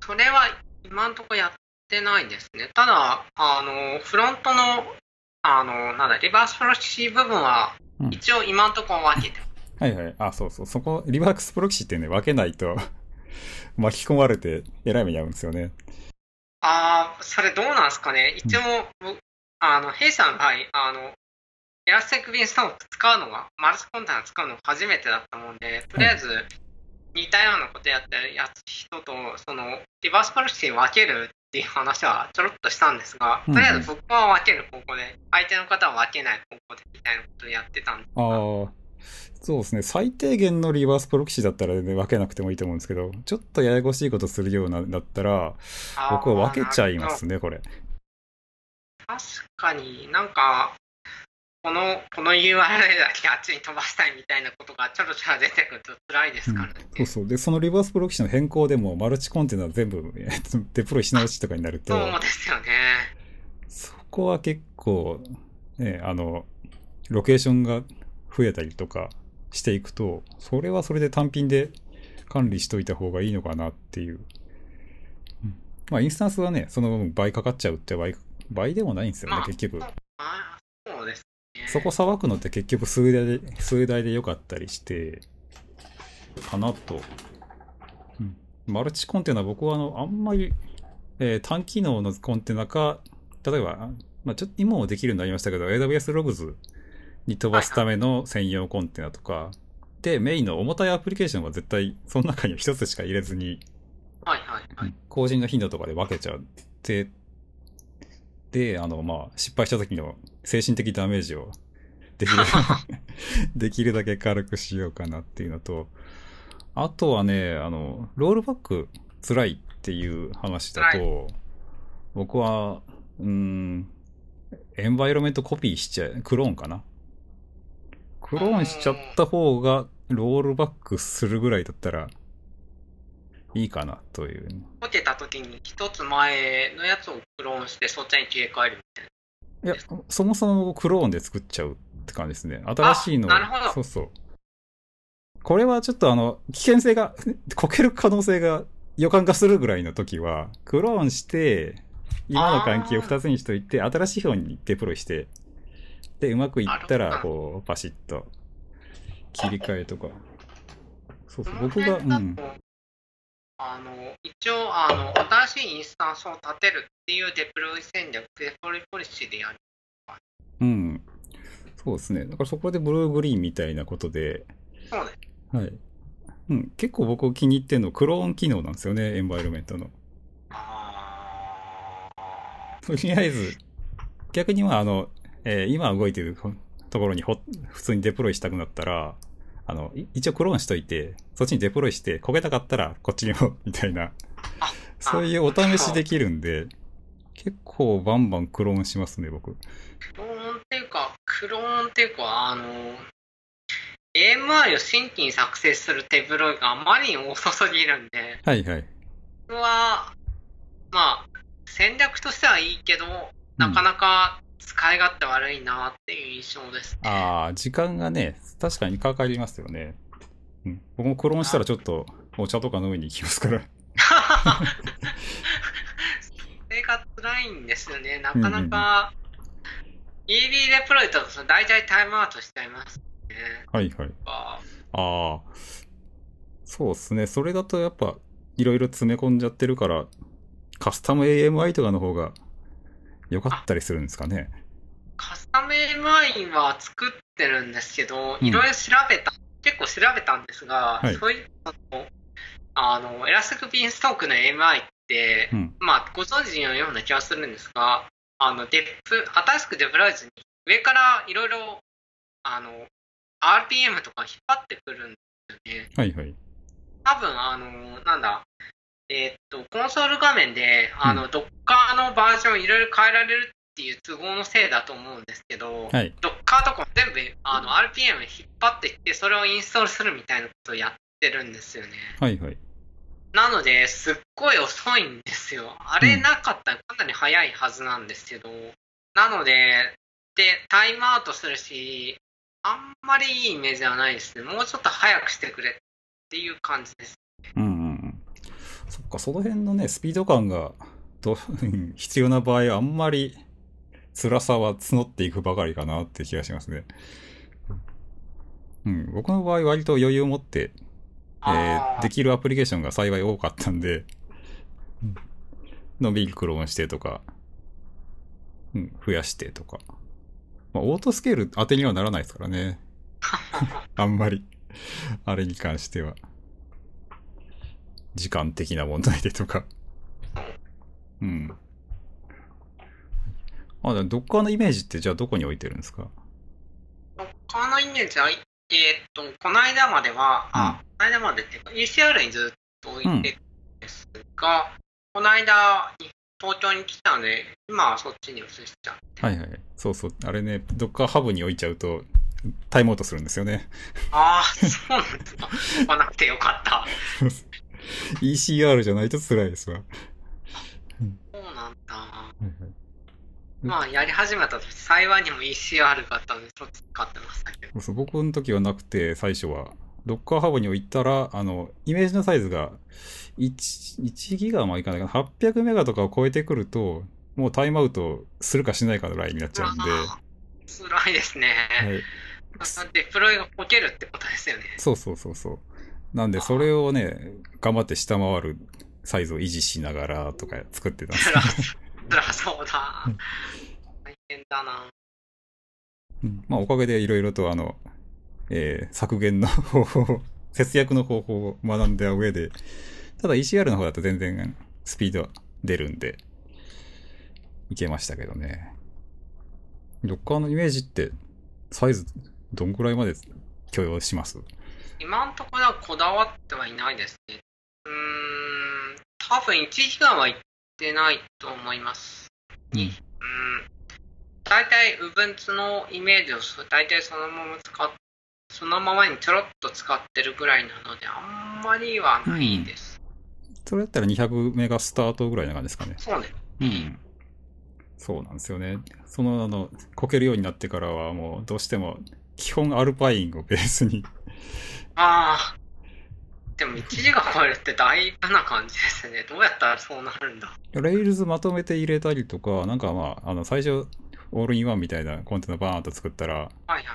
それは今のところやってないですね。ただ、あの、フロントの、あの、なんだ、リバースプロキシ部分はうん、一応今のところ分けて はいはい。あ、そうそう。そこ、リバースプロキシってね、分けないと 巻き込まれて、えらい目に遭うんですよね。ああ、それどうなんですかね。一応、僕あの、弊社の場合、あの、 Elastic Beanstalk 使うのが、マルチコンテナ使うのが初めてだったもんで、とりあえず、似たようなことやってるやつ人と、その、リバースプロキシ分けるっていう話はちょろっとしたんですが、とりあえず僕は分ける方向で、相手の方は分けない方向で、みたいなことをやってたんですああ、そうですね。最低限のリバースプロキシだったら、ね、分けなくてもいいと思うんですけど、ちょっとややこしいことするようなだったら、僕は分けちゃいますね、これ。確かになんか、この、この URL だけあっちに飛ばしたいみたいなことがちょろちょろ出てくると辛いですからね。そうそう。で、そのリバースプロキシの変更でも、マルチコンテナ全部、えっとデプロイし直しとかになると、そうですよね。そこは結構、ね、あの、ロケーションが増えたりとかしていくと、それはそれで単品で管理しといた方がいいのかなっていう。うんまあ、インスタンスはね、その分倍かかっちゃうって倍、倍でもないんですよね、まあ結局。あそこさばくのって結局数台で、数台でよかったりして、かなと。うんマルチコンテナ僕はあの、あんまり、えー単機能のコンテナか、例えば、まあちょっと今もできるようになりましたけど、AWS Logs に飛ばすための専用コンテナとか、で、メインの重たいアプリケーションは絶対、その中には一つしか入れずに、はいはいはい。更新の頻度とかで分けちゃって、で、あの、まあ、失敗した時の精神的ダメージを できる、できるだけ軽くしようかなっていうのと、あとはね、あの、ロールバック辛いっていう話だ辛と、僕は、うーん、エンバイロメントコピーしちゃう、クローンかな。クローンしちゃった方が、ロールバックするぐらいだったら、いいかなという。解けた時に一つ前のやつをクローンしてそっちに切り替えるみたいな。いや、そもそもクローンで作っちゃうって感じですね。新しいのをあなるほどそうそう。これはちょっとあの、危険性が、こける可能性が予感がするぐらいの時は、クローンして、今の関係を2つにしといて、新しい方にデプロイして、で、うまくいったら、こう、パシッと切り替えとか。そうそう、僕が、うん。あの、一応、あの、新しいインスタンスを立てるっていうデプロイ戦略、デプロイポリシーでやる。うん。そうですね。だからそこでブルーグリーンみたいなことで、そうです。はい。うん、結構僕気に入ってるのクローン機能なんですよね、エンバイロメントの。あとりあえず、逆にまああの、えー今動いてるところにほ普通にデプロイしたくなったら、あの、い一応クローンしといて、そっちにデプロイして、焦げたかったらこっちにも、みたいな、あそういうお試しできるんで、結構バンバンクローンしますね、僕。クローンっていうか、クローンっていうか、あの、AMI を新規に作成するデプロイがあまりに遅すぎるんで、はいはい。僕は、まあ、戦略としてはいいけど、なかなか使い勝手悪いなっていう印象です。ああ、時間がね、確かにかかりますよね。うん。僕もクローンしたらちょっとお茶とか飲みに行きますから。それが辛いんですよね。なかなか、EB デプロイと大体タイムアウトしちゃいますね。はいはい。あああ。そうっすね。それだとやっぱ、いろいろ詰め込んじゃってるから、カスタム AMI とかの方が良かったりするんですかね。カスタム AMI は作ってるんですけど、うんいろいろ調べた、結構調べたんですが、はいそういうのあの、エラスティックビーンストークの AMI って、うん。まあ、ご存知のような気がするんですが、あの、デプ、新しくデプロイズに、上からいろいろ、あの、RPM とか引っ張ってくるんですよね。はいはい。多分、あの、なんだ、えーっと、コンソール画面で、あの、Docker のバージョンいろいろ変えられるっていう都合のせいだと思うんですけど、はい。Docker とかも全部、あの、RPM 引っ張ってきて、それをインストールするみたいなことをやってるんですよね。はいはい。なので、すっごい遅いんですよ。あれなかったらかなり早いはずなんですけど、なので、で、タイムアウトするし、あんまりいいイメージはないですね。もうちょっと早くしてくれっていう感じです。うんか、その辺のね、スピード感が必要な場合、あんまり辛さは募っていくばかりかなって気がしますね。うん、僕の場合割と余裕を持って、えーできるアプリケーションが幸い多かったんで、のんびりクローンしてとか、うん、増やしてとか。まあ、オートスケール当てにはならないですからね。あんまり、あれに関しては。時間的な問題でとか。うん。あ、でもドッカーのイメージってじゃあどこに置いてるんですか？他のイメージは、えーっと、この間までは、あ、この間までっていうか、ECR にずっと置いてるんですが、この間に東京に来たので、今はそっちに移しちゃう。はいはい。そうそう。あれね、ドッカーハブに置いちゃうと、タイムアウトするんですよね。ああ、そうなんですか。置かなくてよかった。ECR じゃないと辛いですわ。そうなんだ。はいはいまあ、やり始めた時、幸いにも ECR があったので、そっち使ってましたけど。そう僕の時はなくて、最初は。ドッカーハブに置いたら、あの、イメージのサイズが1、1ギガもいかないかな。800メガとかを超えてくると、もうタイムアウトするかしないかのラインになっちゃうんで、は辛いですね。い。デプロイがこけるってことですよね。そうそうそうそう。なんで、それをね、頑張って下回るサイズを維持しながらとか作ってたんです辛辛そうだうん。大変だな。うんまあ、おかげでいろいろとあの、えー削減の方法、節約の方法を学んだ上で、ただ ECR の方だと全然スピード出るんで、いけましたけどね。ドッカーのイメージって、サイズどんくらいまで許容します？今のところはこだわってはいないですね。うーん、多分1時間はいってないと思います。うんうん。大体 Ubuntu のイメージをそ大体そのまま使っそのままにちょろっと使ってるぐらいなので、あんまりはないです。それだったら200メガスタートぐらいな感じですかね。そうね。うん。そうなんですよね。その、あの、こけるようになってからはもうどうしても基本アルパインをベースにああ。でも1時間超えるってだいぶな感じですね。どうやったらそうなるんだ。レイルズまとめて入れたりとか、なんかまあ、あの、最初、オールインワンみたいなコンテナバーンと作ったら、はいはい。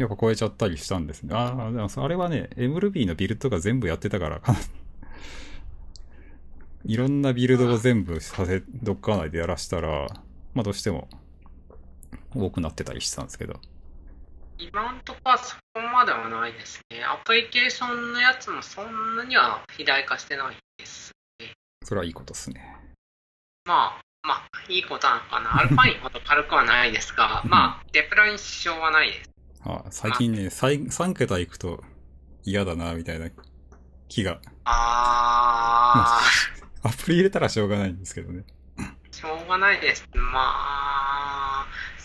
やっぱ超えちゃったりしたんですね。ああ、でもそあれはね、MLB のビルドが全部やってたからかな。いろんなビルドを全部させ、ドッカー内でやらしたら、まあどうしても多くなってたりしてたんですけど。今んとこはそこまではないですね。アプリケーションのやつもそんなには肥大化してないです。それはいいことですね。まあ、まあ、いいことなのかな。アルパインほど軽くはないですが、まあ、デプロイに支障はないです。あ最近ね、3桁行くと嫌だな、みたいな気が。あ アプリ入れたらしょうがないんですけどね。ー、しょうがないです。まあ、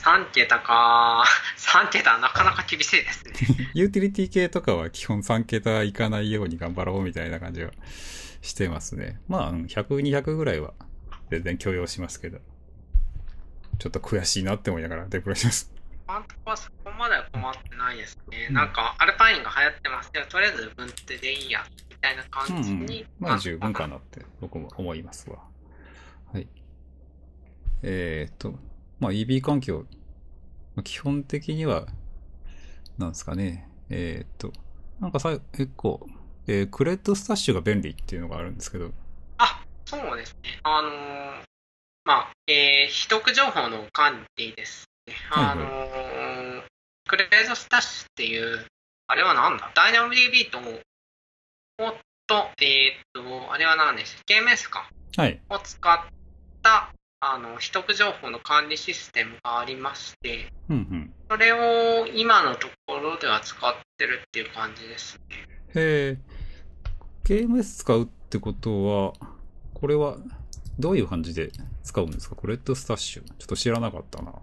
3桁か。3桁はなかなか厳しいですね。ユーティリティ系とかは基本3桁いかないように頑張ろうみたいな感じはしてますね。まあ、うん100、200ぐらいは全然許容しますけど。ちょっと悔しいなって思いながらデプロイします。今んとこはそこまでは困ってないですね。うんなんか、アルパインが流行ってますけど、とりあえず分手でいいや、みたいなうん感じにうん。まあ十分かなって僕も思いますわ。はい。えーっと、まあ EB 環境、まあ基本的には、なんですかね。えーっと、なんかさ、結構、えー credstash が便利っていうのがあるんですけど、あ、そうですね。あのーまあ、えー、秘匿情報の管理ですね。はいはいあのー credstash っていう、あれはなんだ？ダイナモ DB と、おっと、えーっと、あれは何でした ?KMS か。はい。を使った、あの、取得情報の管理システムがありまして、うんうん。それを今のところでは使ってるっていう感じですね。へえ。KMS 使うってことは、これはどういう感じで使うんですか？これとスタッシュ。ちょっと知らなかったな。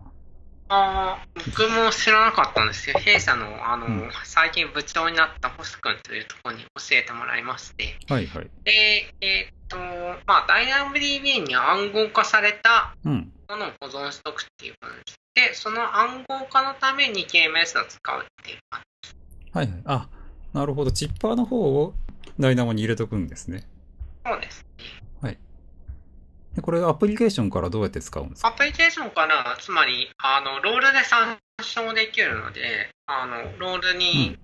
ああ、僕も知らなかったんですけど、弊社の、あの、うん最近部長になった星君というところに教えてもらいまして、はいはい。で、えーっと、まあ、DynamoDB に暗号化されたうん。ものを保存しとくっていう感じで、その暗号化のために KMS を使うっていう感じ。はいはい。あ、なるほど。チッパーの方をダイナモに入れとくんですね。そうです。でこれアプリケーションからどうやって使うんですか？アプリケーションから、つまり、あの、ロールで参照できるので、あの、ロールうにん、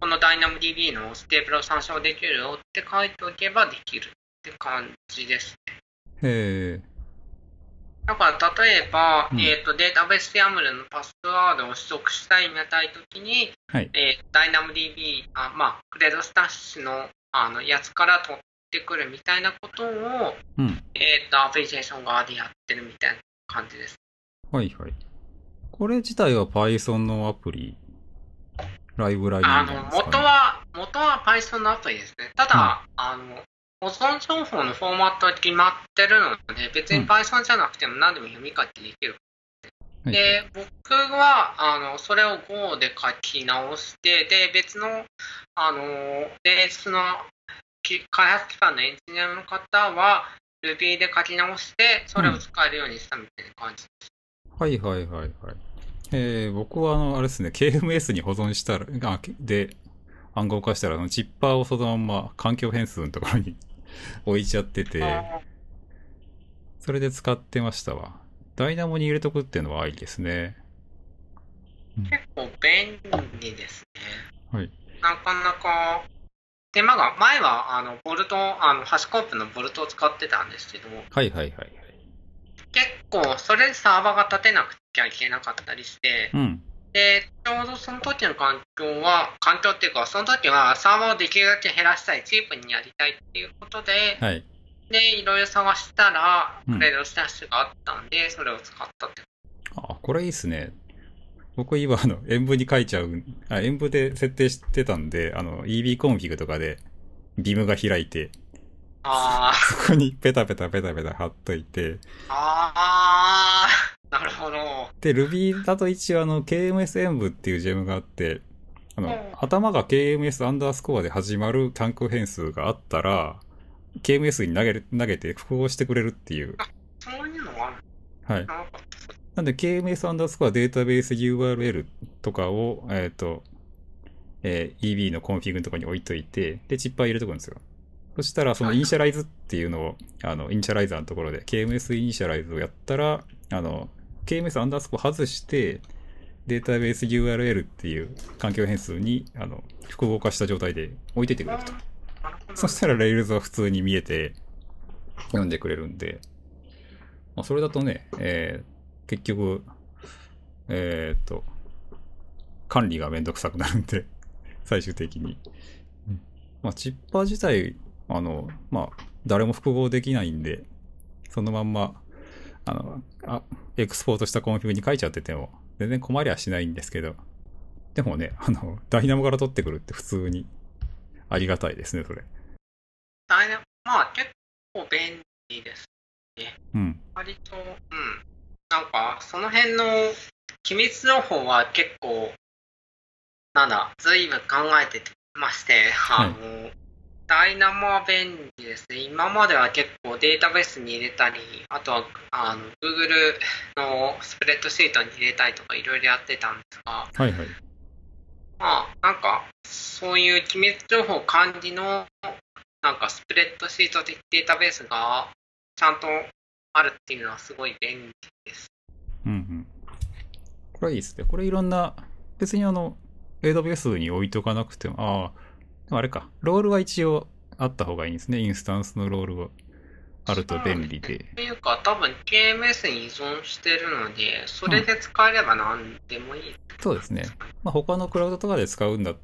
この DynamoDB のステープルを参照できるよって書いておけばできるって感じです。へえ。だから、例えば、うんえっ、と、データベース YAML のパスワードを取得したいみたいときに、はい。えー、DynamoDB、あまあ、クレドスタッシュのあのやつから取ってくるみたいなことを、うん。えっ、と、アプリケーション側でやってるみたいな感じです。はいはい。これ自体は Python のアプリ、ライブラリあのなんですか、ね、元は、元は Python のアプリですね。ただ、あの、保存情報のフォーマットは決まってるので、別にうん Python じゃなくても何でも読み書きできる。はいで、僕は、あの、それを Go で書き直して、で、別の、あの、ベースのき開発機関のエンジニアの方は、Ruby で書き直して、それを使えるようにしたみたいな感じ。はいはいはいはい。えー、僕はあの、あれですね、KMS に保存したら、あで、暗号化したら、あの、チッパーをそのまんま環境変数のところに 置いちゃってて、それで使ってましたわ。ダイナモに入れとくっていうのはありですね。結構便利ですね。はい。なかなか、手間が、前は、あの、ボルト、あの、ハシコープのボルトを使ってたんですけど、はいはいはいはい。結構、それでサーバーが立てなくちゃいけなかったりして、うん。で、ちょうどその時の環境は、環境っていうか、その時はサーバーをできるだけ減らしたい、チープにやりたいっていうことで、はい。で、いろいろ探したら、うんクレドスタッシュがあったんで、それを使ったって。あ、これいいっすね。僕今あの、env に書いちゃう、あ、 env で設定してたんで、あの、EB コンフィグとかで、 Vim が開いて、あー、そこにペタペタペタペタ貼っといて、あー、なるほど。で、Ruby だと一応あの、KMS 演舞っていうジェムがあって、あの、うん頭が KMS アンダースコアで始まる単空変数があったら、KMS に投げる、投げて復号してくれるっていう。そういうのはあるはい。なんで KMS アンダースコアデータベース URL とかを、えっ、と、えー EB のコンフィグのところに置いといて、で、チッパー入れとくんですよ。そしたら、その initialize っていうのを、あの、イニシャライザーのところで、KMS イニシャライズをやったら、あの、KMS アンダースコア外して、データベース URL っていう環境変数に、あの、復号化した状態で置いててくれると。そしたら Rails は普通に見えて、読んでくれるんで、まあ、それだとね、えー結局、えーっと、管理がめんどくさくなるんで、最終的に。まあ、チッパー自体、あの、まあ、誰も復号できないんで、そのまんま、あの、あ、エクスポートしたコンフィグに書いちゃってても、全然困りはしないんですけど、でもね、あの、ダイナモから取ってくるって普通にありがたいですね、それ。ダイナまあ結構便利です。うん。割と、うん。なんか、その辺の機密情報は結構、なんだ、随分考えてまして、あの、ダイナモは便利ですね。今までは結構データベースに入れたり、あとは、あの、Google のスプレッドシートに入れたりとかいろいろやってたんですが、はいはい。まあ、なんか、そういう機密情報管理の、なんかスプレッドシート的データベースがちゃんとあるっていうのはすごい便利です。うんうん。これはいいですね。これいろんな、別にあの、AWS に置いとかなくても、ああ、あれか。ロールは一応あった方がいいんですね。インスタンスのロールがあると便利で。っていうか、多分 KMS に依存してるので、それで使えれば何でもいい。そうですね。まあ他のクラウドとかで使うんだっ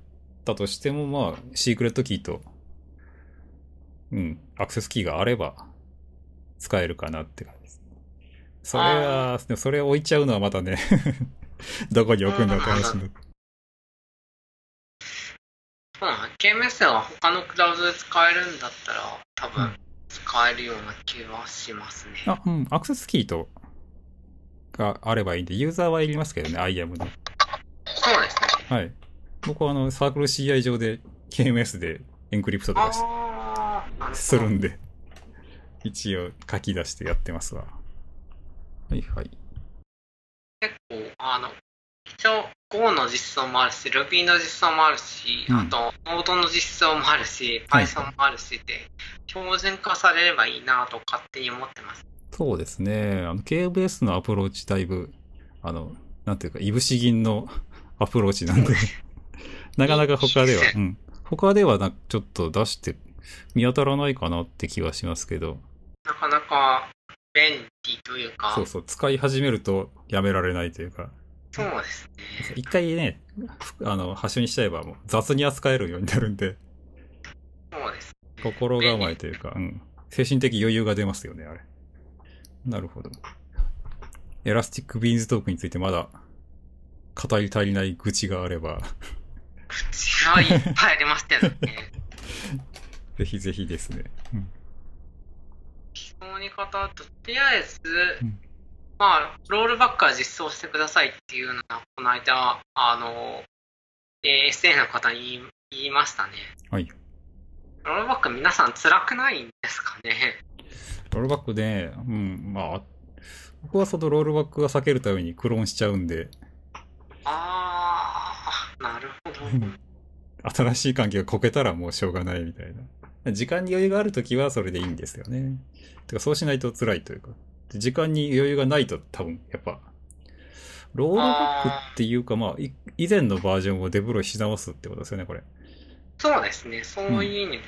たとしても、まあ、シークレットキーと、うん、アクセスキーがあれば使えるかなって感じです。それは、でもそれ置いちゃうのはまたね、どこに置くんだって話に。そうなん KMS は他のクラウドで使えるんだったら、多分うん使えるような気はしますね。あ、うん、アクセスキーと、があればいいんで、ユーザーはいりますけどね、IAM の。そうですね。はい。僕はあの、サークル CI 上で KMS でエンクリプトとかするんで、一応書き出してやってますわ。はいはい。結構、あの、一応 Go の実装もあるし、Ruby の実装もあるし、うんあと Node の実装もあるし、はい Python もあるしで、標準化されればいいなと勝手に思ってます。そうですね。あの、KBS のアプローチだいぶ、あの、なんていうか、いぶし銀の アプローチなんで、なかなか他では、うん。他ではな、ちょっと出して見当たらないかなって気はしますけど、なかなか便利というか、そうそう、使い始めるとやめられないというか、そうですね。一回ね、ふあの、端緒にしちゃえばもう雑に扱えるようになるんで、そうです。心構えというか、うん。精神的余裕が出ますよね、あれ。なるほど。エラスティックビーンズトークについてまだ語り足りない愚痴があれば、口がいっぱいありましたよね。ぜひぜひですね。うん基本に語ると、とりあえず、うんまあ、ロールバックは実装してくださいっていうのは、この間、あの、えー SA の方に言い言いましたね。はい。ロールバック皆さん辛くないんですかね？ロールバックで、うん、まあ、僕はそのロールバックが避けるためにクローンしちゃうんで、あー、なるほど。う ん新しい環境がこけたらもうしょうがないみたいな。時間に余裕があるときはそれでいいんですよね。てかそうしないと辛いというか。で時間に余裕がないと多分やっぱ、ロールバックっていうかまあ、い以前のバージョンをデプロイし直すってことですよね、これ。そうですね、そういう意味で。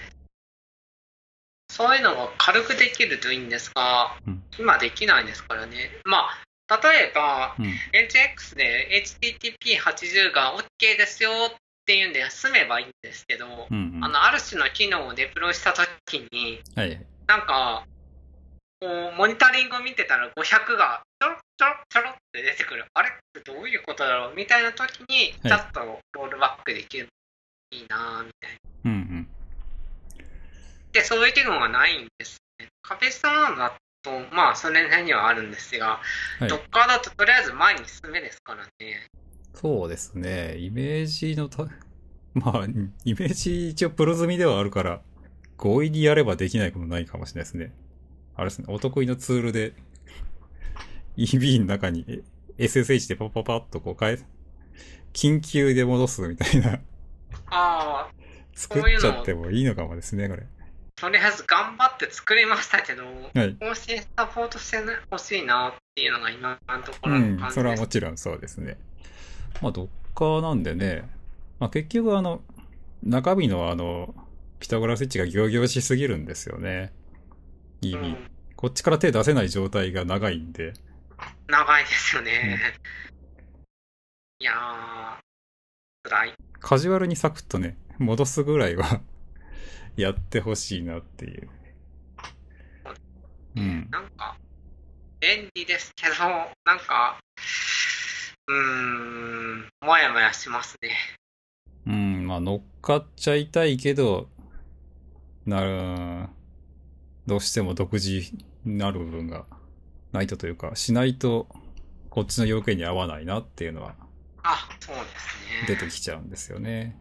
そういうのが軽くできるといいんですが、うん今できないですからね。まあ、例えば、うん。HX で HTTP80 が OK ですよっていうんで済めばいいんですけど、うん、うん。あの、ある種の機能をデプロイしたときに、はい。なんか、こう、モニタリングを見てたら500がちょろちょろちょろって出てくる。あれ？ってどういうことだろう？みたいなときに、はいちょっとロールバックできるのいいなぁみたいな。うんうん。で、そういう機能がないんですね。カペサーンだと、まあ、それなりにはあるんですが、はいドッカーだととりあえず前に進めですからね。そうですね。イメージのた、まあ、イメージ一応プロ済みではあるから、強引にやればできないことないかもしれないですね。あれですね、お得意のツールで、EB の中にえ SSH でパパパッとこう変え、緊急で戻すみたいな、ああ、作っちゃってもいいのかもですね、これ。とりあえず頑張って作りましたけど、はい。更新サポートしてほしいなっていうのが今のとこうんろの感、じそれはです。もちろんそうですね。まあ、ドッカーなんでね、まあ結局あの、中身のあの、ピタゴラスイッチが行々しすぎるんですよね。いい意味。うんこっちから手出せない状態が長いんで。長いですよね。いやー、辛い。カジュアルにサクッとね、戻すぐらいは やってほしいなっていう。うん。なんか、便利ですけど、なんか、うーん、もやもやしますね。うん、まあ乗っかっちゃいたいけど、なる、どうしても独自になる部分がないとというか、しないとこっちの要件に合わないなっていうのはあ、そうですね。出てきちゃうんですよね。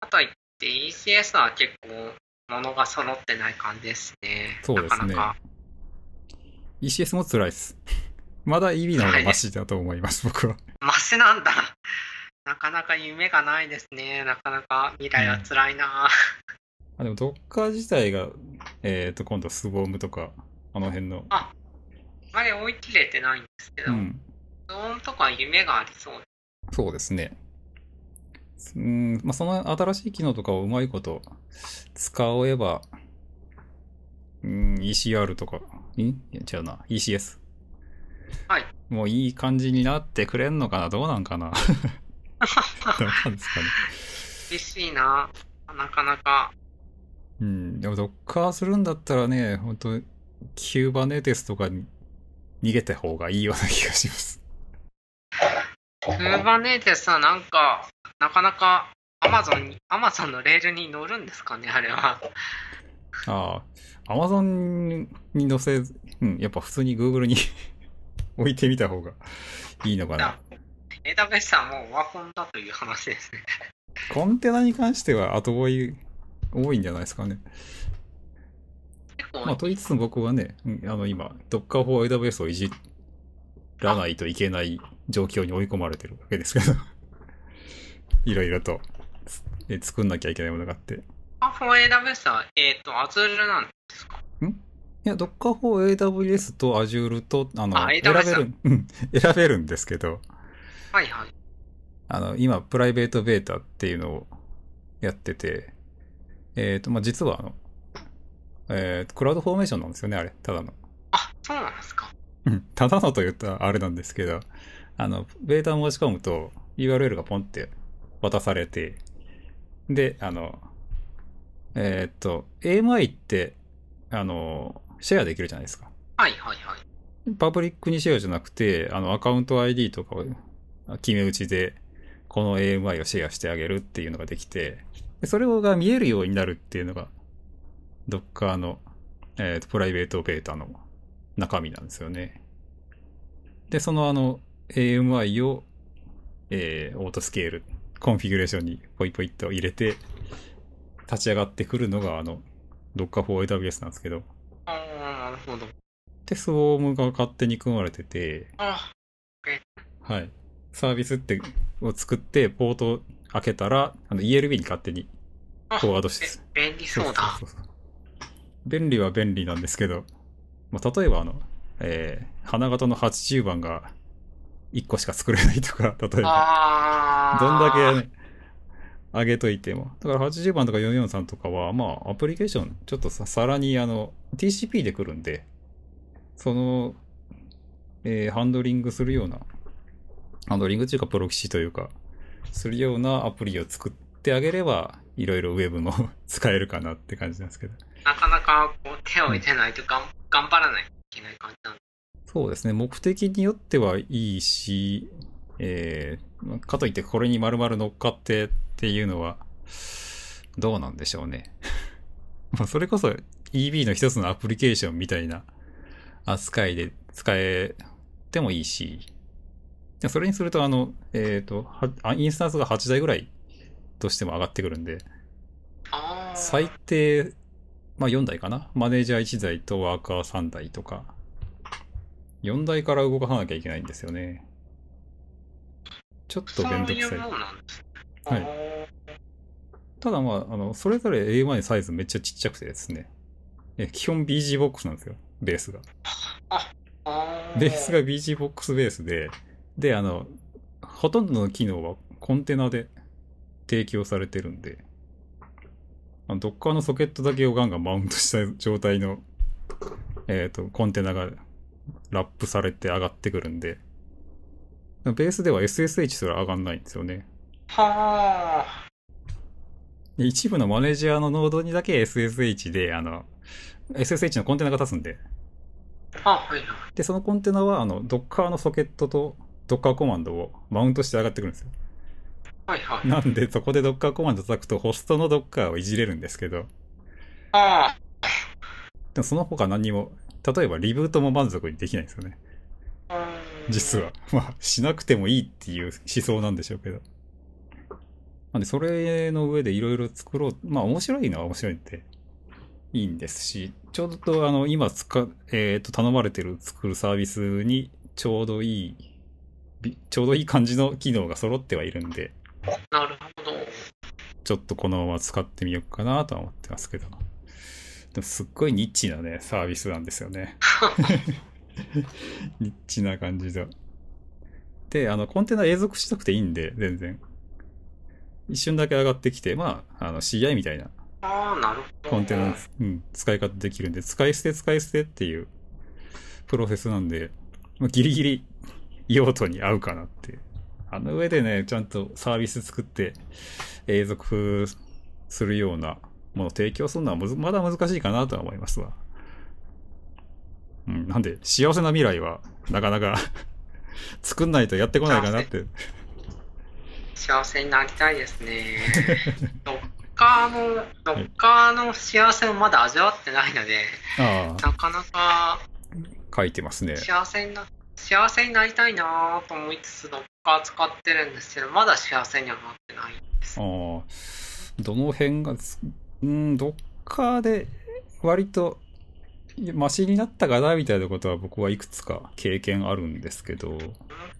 かといって ECS は結構物が揃ってない感じですね。そうですねなかなか。ECS も辛いです。まだ EB の方がマシだと思います、僕は。マシなんだ。なかなか夢がないですね。なかなか未来は辛いな。あでも Docker 自体が、えっ、と、今度スボームとか、あの辺の、あまり追い切れてないんですけど、うん、ゾーンとか夢がありそう。そうですね。うん、まあ、その新しい機能とかをうまいこと使えば、うん、ECR とか、ん？違うな、ECS。はい。もういい感じになってくれんのかな？どうなんかな？どうなんですかね。嬉しいな。なかなか。うん、でも Docker するんだったらね、本当キューバネテスとかに逃げた方がいいような気がします。Kubernetes はなんか、なかなか Amazon に、Amazon のレールに乗るんですかね、あれは。ああ、Amazon に載せず、うん、やっぱ普通に Google に置いてみた方がいいのかな。AWS はもうオワコンだという話ですね。コンテナに関しては後追い多いんじゃないですかね。結構、まあ、と言いつつ僕はね、うんあの今、Docker for AWS をいじらないといけない状況に追い込まれてるわけですけど、いろいろと作んなきゃいけないものがあって。い for AWS は、えっ、と、Azure なんですか？や、Docker for AWS と Azure と、あの、あ選べる、うん。選べるんですけど、はいはい。あの、今、プライベートベータっていうのをやってて、えっ、と、まあ、実はあの、えークラウドフォーメーションなんですよね、あれ、ただの。あ、そうなんですか。うん。ただのと言ったらあれなんですけど、あの、ベータを申し込むと URL がポンって渡されて、で、あの、えーっと、AMI って、あの、シェアできるじゃないですか。はいはいはい。パブリックにシェアじゃなくて、あの、アカウント ID とかを決め打ちで、この AMI をシェアしてあげるっていうのができて、でそれが見えるようになるっていうのが、Docker の、えーとプライベートベータの中身なんですよね。で、そのあの、AMI を、えーオートスケール、コンフィギュレーションにポイポイっと入れて、立ち上がってくるのが、あの、Docker for AWS なんですけど、ほど。で、スウォームが勝手に組まれてて、あはい。サービスって、を作って、ポート開けたら、あの、ELB に勝手にあ、フォワードしてべ便利そうだ。そうそうそう便利は便利なんですけど、まあ、例えばあの、えー、花形の80番が1個しか作れないとか、例えば。どんだけね、上げといても。だから80番とか443とかは、まあ、アプリケーション、ちょっとさ、さらにあの、TCP で来るんで、その、えーハンドリングするような、ハンドリングっていうか、プロキシというか、するようなアプリを作ってあげれば、いろいろウェブも 使えるかなって感じなんですけど。なかなかこう手を入れないとがん、頑張らないといけない感じなんでそうですね。目的によってはいいし、えーまあかといってこれに丸々乗っかってっていうのは、どうなんでしょうね。まあそれこそ EB の一つのアプリケーションみたいな扱いで使えてもいいし、でそれにするとあの、えっ、と、はあインスタンスが8台ぐらいとしても上がってくるんで。最低、まあ4台かな？マネージャー1台とワーカー3台とか。4台から動かさなきゃいけないんですよね。ちょっとそうめんどくさい。はいただまあ、あの、それぞれ A1 サイズめっちゃちっちゃくてですね。え基本 BG ボックスなんですよ。ベースが。ベースが BG ボックスベースで、で、あの、ほとんどの機能はコンテナで提供されてるんで、あの Docker のソケットだけをガンガンマウントした状態の、えっ、と、コンテナがラップされて上がってくるんで、ベースでは SSH すら上がんないんですよね。はあ。で一部のマネージャーのノードにだけ SSH で、あの、SSH のコンテナが立つんで、あ、はいはい。で、そのコンテナは、あの、Docker のソケットと Docker コマンドをマウントして上がってくるんですよ。はいはい。なんで、そこで Docker コマンド叩くと、ホストの Docker をいじれるんですけど、あでもその他何にも、例えばリブートも満足にできないんですよね。あ。実は。まあ、しなくてもいいっていう思想なんでしょうけど。なんで、それの上でいろいろ作ろう。まあ、面白いのは面白いっていいんですし、ちょうどあの、今使、えっ、と、頼まれてる作るサービスにちょうどいい、びちょうどいい感じの機能が揃ってはいるんで、なるほど。ちょっとこのまま使ってみようかなとは思ってますけど。でもすっごいニッチなね、サービスなんですよね。ニッチな感じで。で、あの、コンテナ永続しなくていいんで、全然。一瞬だけ上がってきて、まあ、あの、CI みたいなああ、なるほど。コンテナ、うん、使い方できるんで、使い捨て使い捨てっていうプロセスなんで、まあ、ギリギリ用途に合うかなって。あの上でね、ちゃんとサービス作って永続するようなものを提供するのはまだ難しいかなとは思いますわ。うん、なんで、幸せな未来は、なかなか 作んないとやってこないかなって。幸せになりたいですね。ドッカーの、ドッカーの幸せをまだ味わってないので、あなかなかあ、書いてますね。幸せにな、幸せになりたいなと思いつつ、ドッカー使ってるんですけど、まだ幸せにはなってないです。ああ、どの辺がつ、うん、どっかで割と マシになったかなみたいなことは僕はいくつか経験あるんですけど、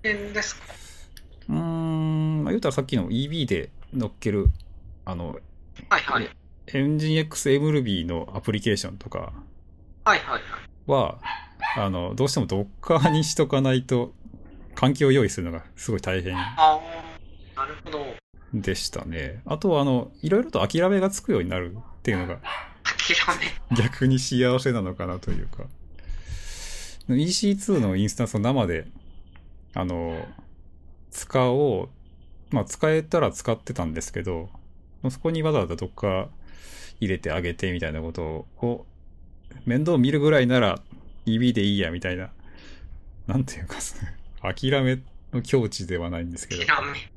ですか？うーん、まあ、言うたらさっきの EB で乗っける、あの、はいはい。エンジン XMRB のアプリケーションとかはいはいはい。は、あの、どうしても Docker にしとかないと、環境を用意するのがすごい大変ああ、なるほど。でしたね。あとは、あの、いろいろと諦めがつくようになるっていうのが諦め。逆に幸せなのかなというか。EC2 のインスタンスを生で、あの、使おう。まあ、使えたら使ってたんですけど、そこにわざわざどっか入れてあげてみたいなことを、面倒見るぐらいなら EB でいいやみたいな、なんていうか、諦めの境地ではないんですけど。諦め。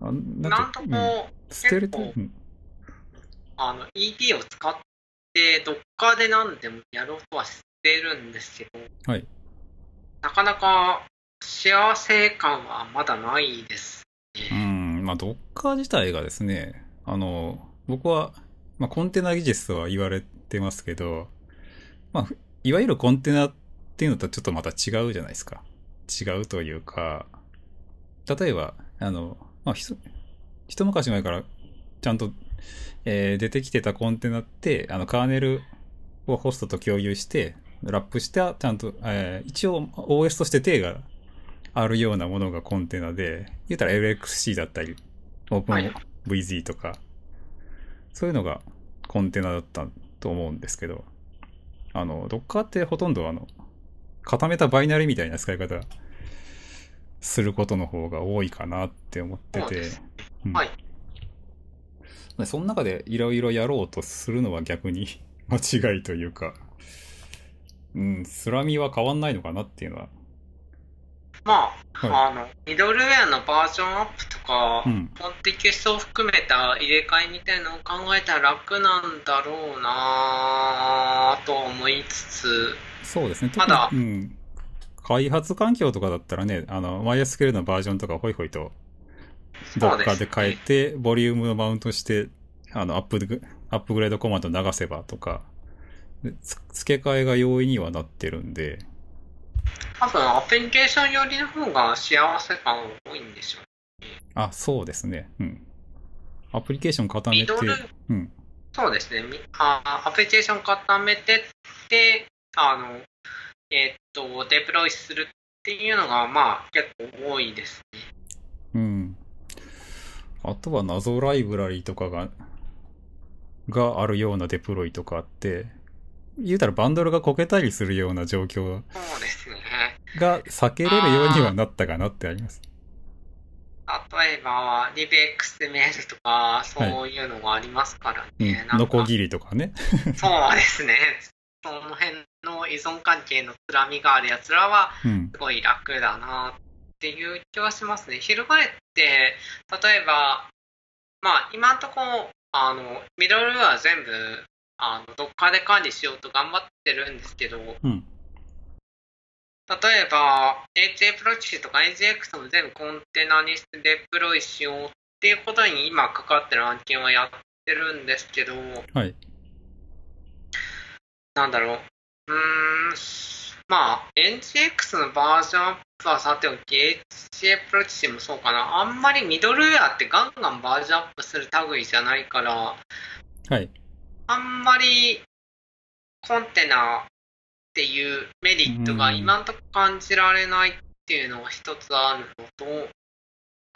あななんとこう、うん、捨てると、うんあの、ED を使って、どっかで何でもやろうとはしてるんですけど、はい。なかなか幸せ感はまだないですうね。ん、まあ、ドッカー自体がですね、あの、僕は、まあ、コンテナ技術とは言われてますけど、まあ、いわゆるコンテナっていうのとはちょっとまた違うじゃないですか。違うというか、例えば、あの、まあ、ひと一昔前からちゃんと、えー出てきてたコンテナって、あの、カーネルをホストと共有して、ラップした、ちゃんと、えー一応 OS として手があるようなものがコンテナで、言ったら LXC だったり、はい。OpenVZ とか、そういうのがコンテナだったと思うんですけど、あの、Docker ってほとんどあの、固めたバイナリみたいな使い方することの方が多いかなって思っててそうです、うん。はい。でその中でいろいろやろうとするのは逆に 間違いというか、うん、スラミは変わんないのかなっていうのは、まあ、はあの、ミドルウェアのバージョンアップとか、うん。コンテキストを含めた入れ替えみたいなのを考えたら楽なんだろうなぁと思いつつ、そうですね。まだうん。開発環境とかだったらね、あの、MySQL のバージョンとかホイホイと、どっかで変えて、ボリュームをマウントして、あの、アップグ、アップグレードコマンド流せばとか、付け替えが容易にはなってるんで、多分アプリケーション寄りの方が幸せ感多いんでしょう。あ、そうですね。うん。アプリケーション固めてうん。そうですね。みあアプリケーション固めてって、あの、えーっと、デプロイするっていうのが、まあ、結構多いですね。うん。あとは謎ライブラリとかが、があるようなデプロイとかあって、言うたらバンドルがこけたりするような状況。が避けれるようにはなったかなってあります。例えば、LibXML とか、そういうのがありますからうんね。。ノコギリとかね。そうですね。その辺の依存関係のつらみがあるやつらは、うん。すごい楽だなっていう気はしますね。翻って、例えば、まあ、今んとこ、あの、ミドルは全部、あの、どっかで管理しようと頑張ってるんですけど、うん。例えば、HA プロキシとか AJX も全部コンテナにしてデプロイしようっていうことに今かかってる案件はやってるんですけど、はい。なんだろう。うーん、まあ、NGX のバージョンアップはさておき、HA プロキシもそうかな。あんまりミドルウェアってガンガンバージョンアップする類じゃないから、はい。あんまりコンテナっていうメリットが今んとこ感じられないっていうのが一つあるのと、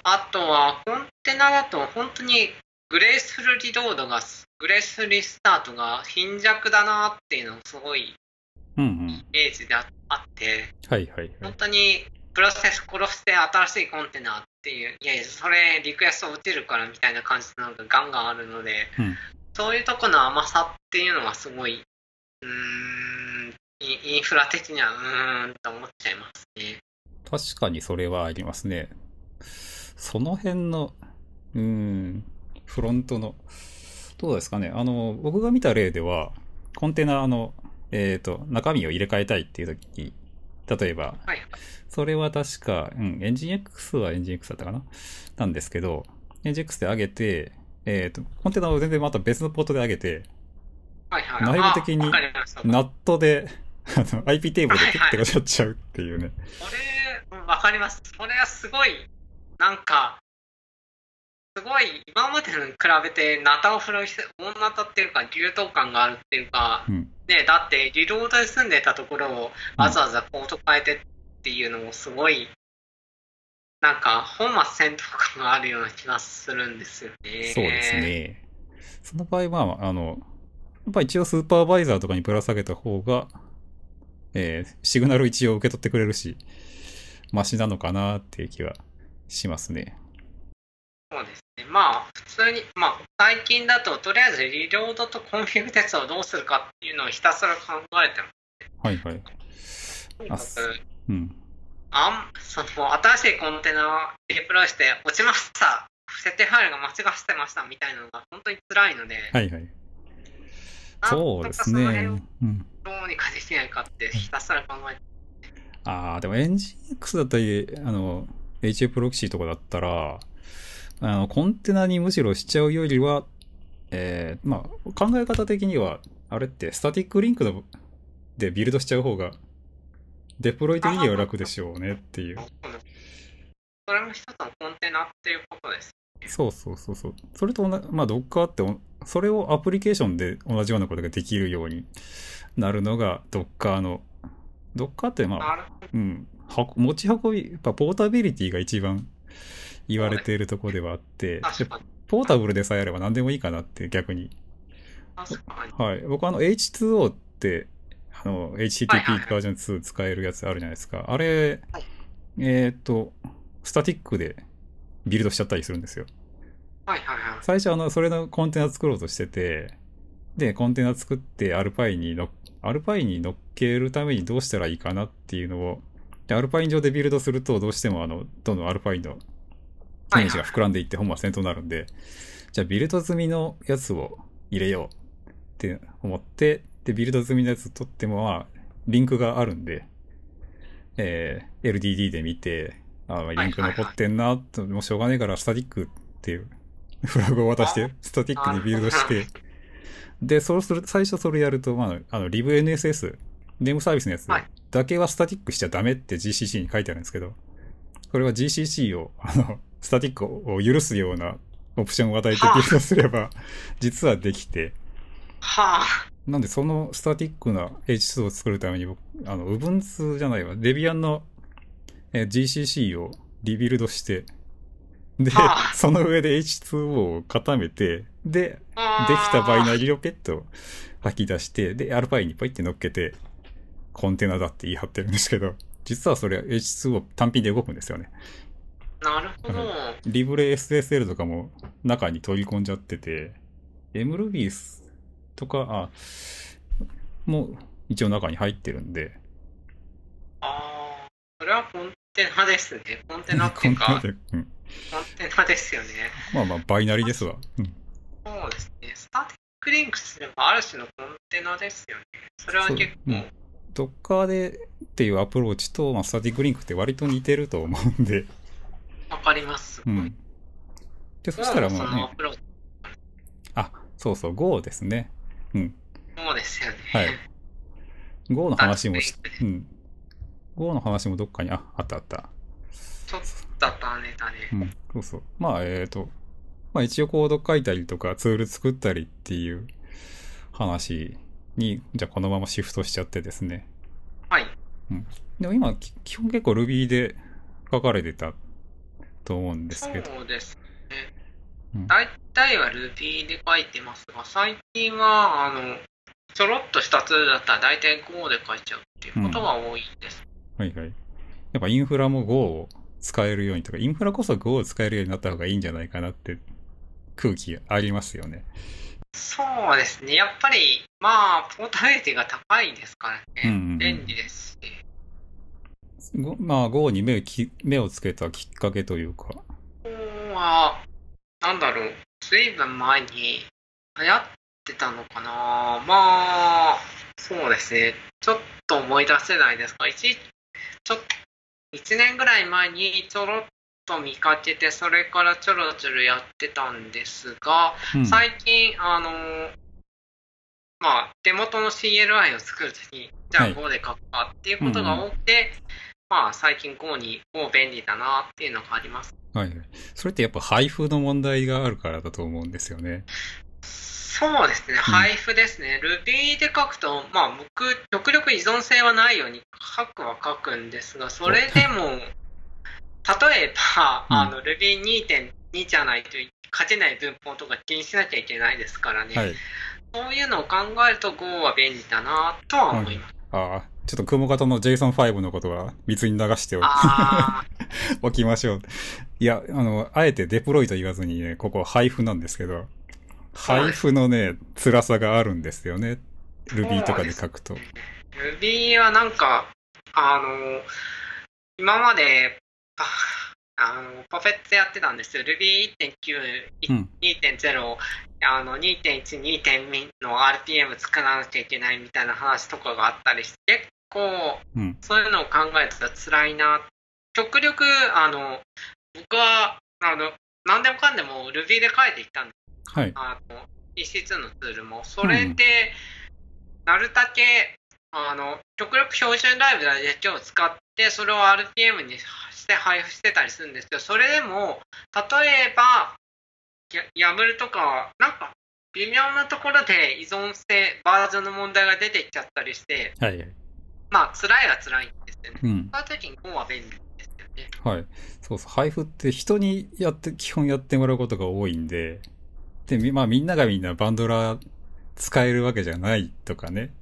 あとはコンテナだと本当にグレースフルリロードが、グレースフルリスタートが貧弱だなっていうのがすごい。イメージでああって、はいはいはい。本当にプロセス殺して新しいコンテナっていう、いやいや、それリクエスト打てるからみたいな感じのがガンガンあるので、うんそういうとこの甘さっていうのはすごい、うーん、インフラ的にはうーんと思っちゃいますね。確かにそれはありますね。その辺の、うーん、フロントの、どうですかね。あの、僕が見た例では、コンテナの、えっ、と、中身を入れ替えたいっていう時に、例えば、はい。それは確か、うん、エンジン X はエンジン X だったかな？なんですけど、エンジン X で上げて、えっ、と、コンテナを全然また別のポートで上げて、はいはい。内部的にナットで、あの、IP テーブルでピッてやっちゃうっていうね。れ、うんわかります。それはすごい、なんか、すごい、今までのに比べて、ナタを振る大ナタっていうか、流動感があるっていうか、うん。ね、だって、リロードで住んでたところを、わざわざポート変えてっていうのもすごい、なんか、本末転倒感があるような気がするんですよね。そうです。ね。その場合は、あの、やっぱ一応スーパーバイザーとかにぶら下げた方が、えーシグナル一応受け取ってくれるし、マシなのかなっていう気はしますね。そうですね。まあ、普通に、まあ、最近だと、とりあえずリロードとコンフィグテストをどうするかっていうのをひたすら考えてまはいはい。す。とにかくうん。あん、その、新しいコンテナをデプロイして、落ちました。設定ファイルが間違ってましたみたいなのが本当に辛いので、はいはい。そうですね。うん。どうにかできないかってひたすら考えて、ああ、でもエンジン X だったり、あの、HA プロキシとかだったら、あの、コンテナにむしろしちゃうよりは、えー、まあ、考え方的には、あれって、スタティックリンクのでビルドしちゃう方が、デプロイ的には楽でしょうねっていう。それも一つのコンテナっていうことです。そうそうそうそう。それと同じ、まあ、Docker ってお、それをアプリケーションで同じようなことができるようになるのが Docker の、Docker ってまあ。うん、は持ち運び、やっぱポータビリティが一番言われているところではあって。ポータブルでさえあれば何でもいいかなって逆に。確かに。はい。僕あの H2O って、あの、HTTP バージョン2使えるやつあるじゃないですか。あれはい、えっ、と、スタティックでビルドしちゃったりするんですよ。はいはいはい。最初あの、それのコンテナ作ろうとしてて、で、コンテナ作ってアルパイにの、アルパイに乗っけるためにどうしたらいいかなっていうのを、で、アルパイン上でビルドすると、どうしてもあの、どんどんアルパインのイメージが膨らんでいって本末転倒になるんで、じゃあビルド済みのやつを入れようって思って、で、ビルド済みのやつ取っても、まあ、リンクがあるんで、えー、LDD で見て、あまあリンク残ってんな、ともうしょうがねえからスタティックっていう フラグを渡して、スタティックにビルドして、で、そうする、最初それやると、まあ、あの、libNSS、ネームサービスのやつはい。だけはスタティックしちゃダメって GCC に書いてあるんですけど、これは GCC を、あの、スタティックを許すようなオプションを与えてビルドすれば、実はできて、はあ。なんでそのスタティックな H2 を作るために僕、あの、Ubuntu じゃないわ、Debian のえー GCC をリビルドして、ではあ、その上で H2O を固めて、で、できたバイナリーをペット吐き出して、で、アルパイにポイって乗っけて、コンテナだって言い張ってるんですけど、実はそれ H2O 単品で動くんですよね。なるほど。リブレ SSL とかも中に取り込んじゃってて、MRuby とか、あ、もう一応中に入ってるんで、ああ。それはコンテナですね。コンテナっていうか、コンテナでうん。コンテナですよね。まあまあ、バイナリですわ。うん。そうですね。スタティックリンクすればある種のコンテナですよね。それは結構、そううんドッカーでっていうアプローチと、まあ、スタティックリンクって割と似てると思うんで、わかります。うん。で、そしたらもそうね、あ、そうそう、Go ですね。うん。そうですよね。はい。Go の話もしうん。Go の話もどっかに、あ、あったあった。ちょっとだねだね。うん、そうそう。まあ、えっ、と、まあ一応コード書いたりとかツール作ったりっていう話に、じゃあこのままシフトしちゃってですね。はい。でも今、き基本結構 Ruby で書かれてたと思うんですけど。そうですね。うん大体は Ruby で書いてますが、最近は、あの、ちょろっとしたツールだったら大体 Go で書いちゃうっていうことが多いです。はいはい。やっぱインフラも Go を使えるようにとか、インフラこそ Go を使えるようになった方がいいんじゃないかなって空気ありますよね。そうですね。やっぱり、まあ、ポータビリティが高いですからね。うんうんうん便利ですし。ごまあ Go に目をき目をつけたきっかけというか。ここは、なんだろう、ずいぶん前に流行ってたのかな。まあ、そうですね。ちょっと思い出せないですが、一、ちょっと、1年ぐらい前にちょろっと見かけて、それからちょろちょろやってたんですが、うん最近、あの、まあ、手元の CLI を作るときに、じゃあはい Go で書くかっていうことが多くて、まあ、最近 Go に Go 便利だなっていうのがあります。はいはい。それってやっぱ配布の問題があるからだと思うんですよね。そうですね、配布ですね。Ruby で書くと、まあ、僕、極力依存性はないように書くは書くんですが、それでも、例えば、うんあの Ruby2.2 じゃないと書けない文法とか気にしなきゃいけないですからね。はい。そういうのを考えると Go は便利だなとは思います。ああ、ちょっと雲型の JSON5 のことは水に流しておき ましょう。いや、あの、あえてデプロイと言わずにね、ここ配布なんですけど、配布のね、辛さがあるんですよね。Ruby とかで書くと。ー Ruby はなんか、あの、今まで、ああの、パフェットやってたんですよ。Ruby1.9、うん。2.0、あの、2.1、2.2の RPM 作らなきゃいけないみたいな話とかがあったりして、結構、うん。そういうのを考えてたら辛いな。極力、あの、僕は、あの、何でもかんでも Ruby で書いていったんですはい。あの EC2 のツールも、それで、なるだけ、あの、極力標準ライブラリだけを使って、それを RPM にして配布してたりするんですけど、それでも、例えば、や YAML とか、なんか、微妙なところで依存性、バージョンの問題が出てきちゃったりして、はいはい。まあ、辛いは辛いんですよね。うん。そういう時に Go は便利。はい。そうそう。配布って人にやって、基本やってもらうことが多いんで、で、みまあみんながみんなバンドラ使えるわけじゃないとかね。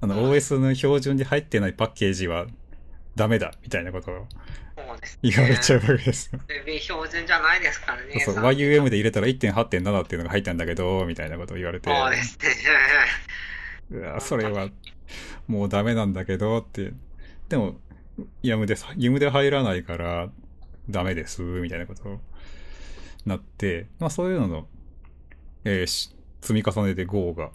あの、はい OS の標準に入ってないパッケージはダメだ、みたいなことを。言われちゃうわけですよ。Ruby 標準じゃないですからね。そうそう、さ YUM で入れたら1.8.7っていうのが入ったんだけど、みたいなことを言われて、そうですね。うわそれはもうダメなんだけどって。でも、YAM で、YUM で入らないからダメです、みたいなことになって、まあそういうのの、えーし積み重ねで Go が、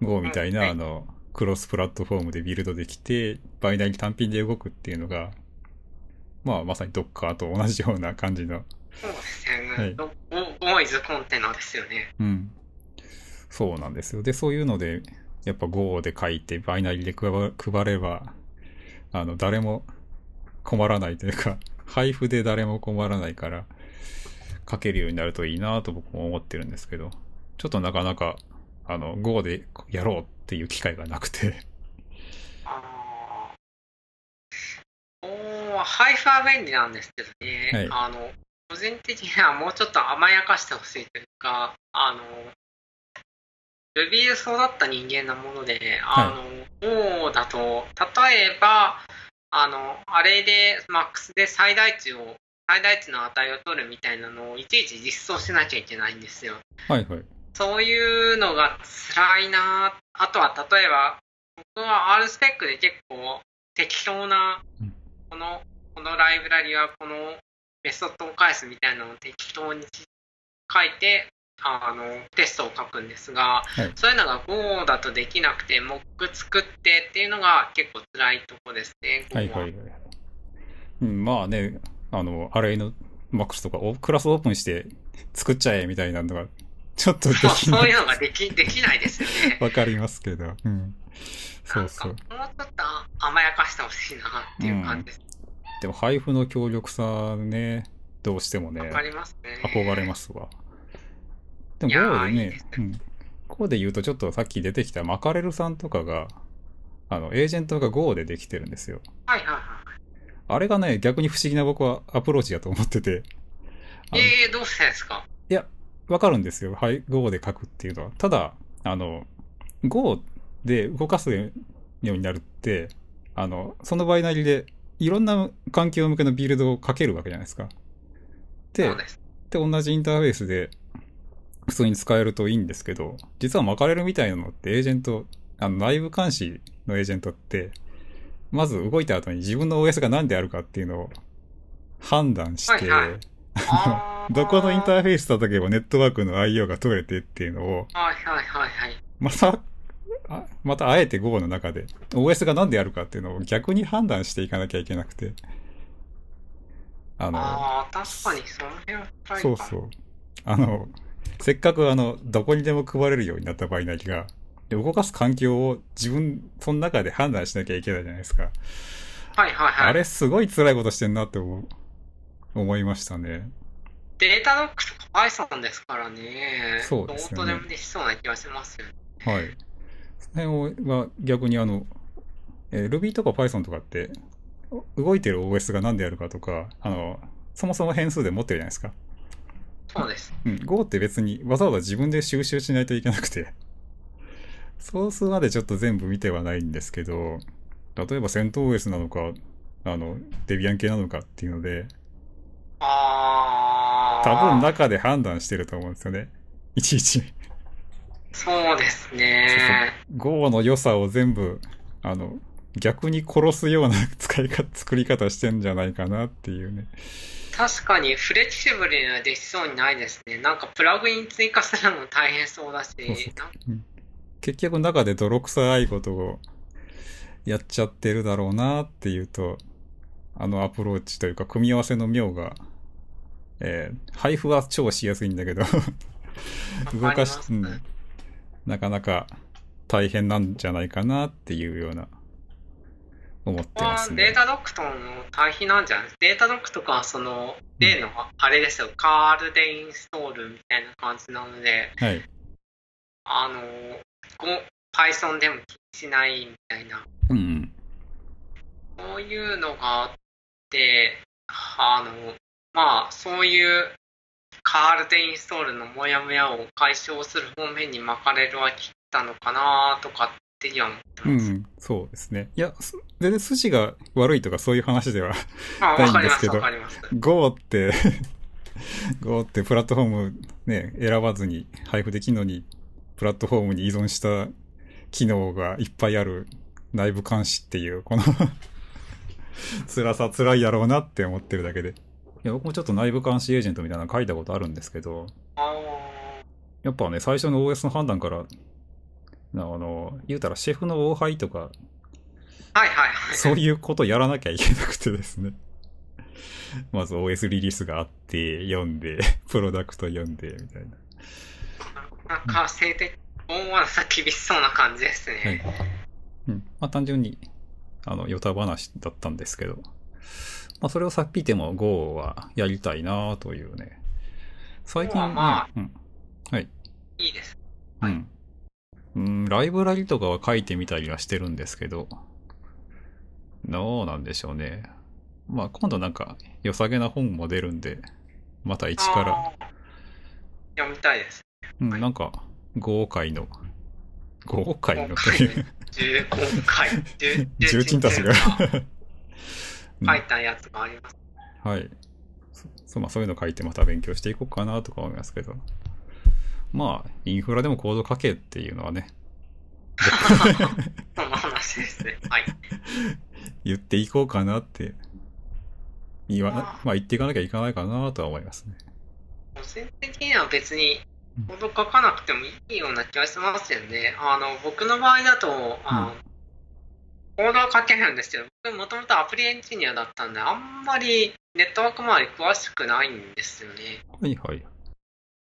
Go みたいうんな、あの、クロスプラットフォームでビルドできて、バイナリ単品で動くっていうのが、まあまさに Docker と同じような感じのそうですね。はいコンテナですよね。うん。そうなんですよ。で、そういうので、やっぱ Go で書いて、バイナリーで配配れば、あの、誰も困らないというか、配布で誰も困らないから、書けるようになるといいなと僕も思ってるんですけど、ちょっとなかなか、あの、Go でやろうっていう機会がなくて、あーおー配布は便利なんですけどね、はい。あの個人的にはもうちょっと甘やかしてほしいというか、あの Ruby で育った人間なもので、あの、Go だと、例えば、あの、あれで、MAX で最大値を、最大値の値を取るみたいなのをいちいち実装しなきゃいけないんですよ。はいはい。そういうのが辛いなあとは例えば、僕は R スペックで結構適当なうん、この、このライブラリはこのメソッドを返すみたいなのを適当に書いて、あの、テストを書くんですが、はいそういうのが Go だとできなくて、モック作ってっていうのが結構辛いとこですね、Go はいはいはい。うん、まあね、あの、アレイの MAX とかおクラスオープンして作っちゃえみたいなのが、ちょっとでそうきない そういうのができできないですよね。わかりますけど。うん。そうそう。もうちょっと甘やかしてほしいなっていう感じです。でも配布の強力さね、どうしてもね、わかりますね。憧れますわ。でもいやー Go でねいいです、うん。Go で言うとちょっとさっき出てきたマカレルさんとかが、あの、エージェントが Go でできてるんですよ。はいはいはあれがね、逆に不思議な僕はアプローチだと思ってて。ええどうしてですか？いや、わかるんですよ。はい、Go で書くっていうのは。ただ、あの、Go で動かすようになるって、あの、そのバイナリーでいろんな環境向けのビルドを書けるわけじゃないですか。で。で、同じインターフェースで、普通に使えるといいんですけど、実は巻かれるみたいなのってエージェント、あの内部監視のエージェントって、まず動いた後に自分の OS が何であるかっていうのを判断して、はいはい どこのインターフェース叩けばネットワークの IO が取れてっていうのを、はいはいはいはい。また、あまたあえて Go の中で OS が何であるかっていうのを逆に判断していかなきゃいけなくて。あの、ああ、確かにその辺はそうそう。あの、せっかくあの、どこにでも配れるようになったバイナリが、で動かす環境を自分、その中で判断しなきゃいけないじゃないですか。はいはいはい。あれすごい辛いことしてんなって思う思いましたね。データドックとか Python ですからね。そうですよねどうとでもできそうな気がしますよね。はい。その辺は逆にあの、えー Ruby とか Python とかって、動いてる OS が何であるかとか、あの、そもそも変数で持ってるじゃないですか。そうです。うん、Go って別にわざわざ自分で収集しないといけなくて、ソースまでちょっと全部見てはないんですけど、例えば CentOS なのか、あの、デビアン系なのかっていうので、ああ。多分中で判断してると思うんですよね。いちいち。そうですね。Go の良さを全部、あの、逆に殺すような 使い方、作り方してんじゃないかなっていうね。確かにフレキシブルにはできそうにないですね。なんかプラグイン追加するのも大変そうだし。そうそう。結局中で泥臭いことをやっちゃってるだろうなっていうと、あのアプローチというか組み合わせの妙が、えー配布は超しやすいんだけど、動かし、うん、なかなか大変なんじゃないかなっていうような、思ってますねデー。タドックとの対比なんじゃない？データドックとかはその例のあれですよ、カールでインストールみたいな感じなので、はい。あの、Python でも気にしないみたいな、うんうん。そういうのがあって、あの、まあ、そういうカールでインストールのモヤモヤを解消する方面に巻かれるは切ったのかなとかっます。うん、そうですね。いや、す全然筋が悪いとかそういう話ではま あ、ないんでけど。Go って、Go ってプラットフォームね、選ばずに配布できるのに、プラットフォームに依存した機能がいっぱいある内部監視っていう、この 辛さ辛いやろうなって思ってるだけで。いや、僕もちょっと内部監視エージェントみたいなの書いたことあるんですけど、あやっぱね、最初の OS の判断から、なあの、言うたらシェフの王牌とか、ーはいはいはい。そういうことやらなきゃいけなくてですね。まず OS リリースがあって、読んで、プロダクト読んで、みたいな。なんか性的、大技さ厳しそうな感じですね。はい。うん。まあ単純に、あの、ヨタ話だったんですけど、まあそれをさっぴいても Go はやりたいなというね。最近、まあまあうん。はい。いいです。うん。うん、ライブラリとかは書いてみたりはしてるんですけど、どうなんでしょうね。まあ今度なんか良さげな本も出るんで、また一から、読みたいです。うん、はいなんか豪快の、豪快のと豪いう、15回、重 重鎮たちが うん書いたやつがあります。はい。そまあ、そういうの書いてまた勉強していこうかなとか思いますけど。まあ、インフラでもコード書けっていうのはね、その話ですね。はい。言っていこうかなって、言わなまあ、まあ言っていかなきゃいかないかなとは思いますね。個人的には別に、コード書かなくてもいいような気がしますよね。あの、僕の場合だと、あのコードは書けるんですけど、僕もともとアプリエンジニアだったんで、あんまりネットワーク周り詳しくないんですよね。はいはい。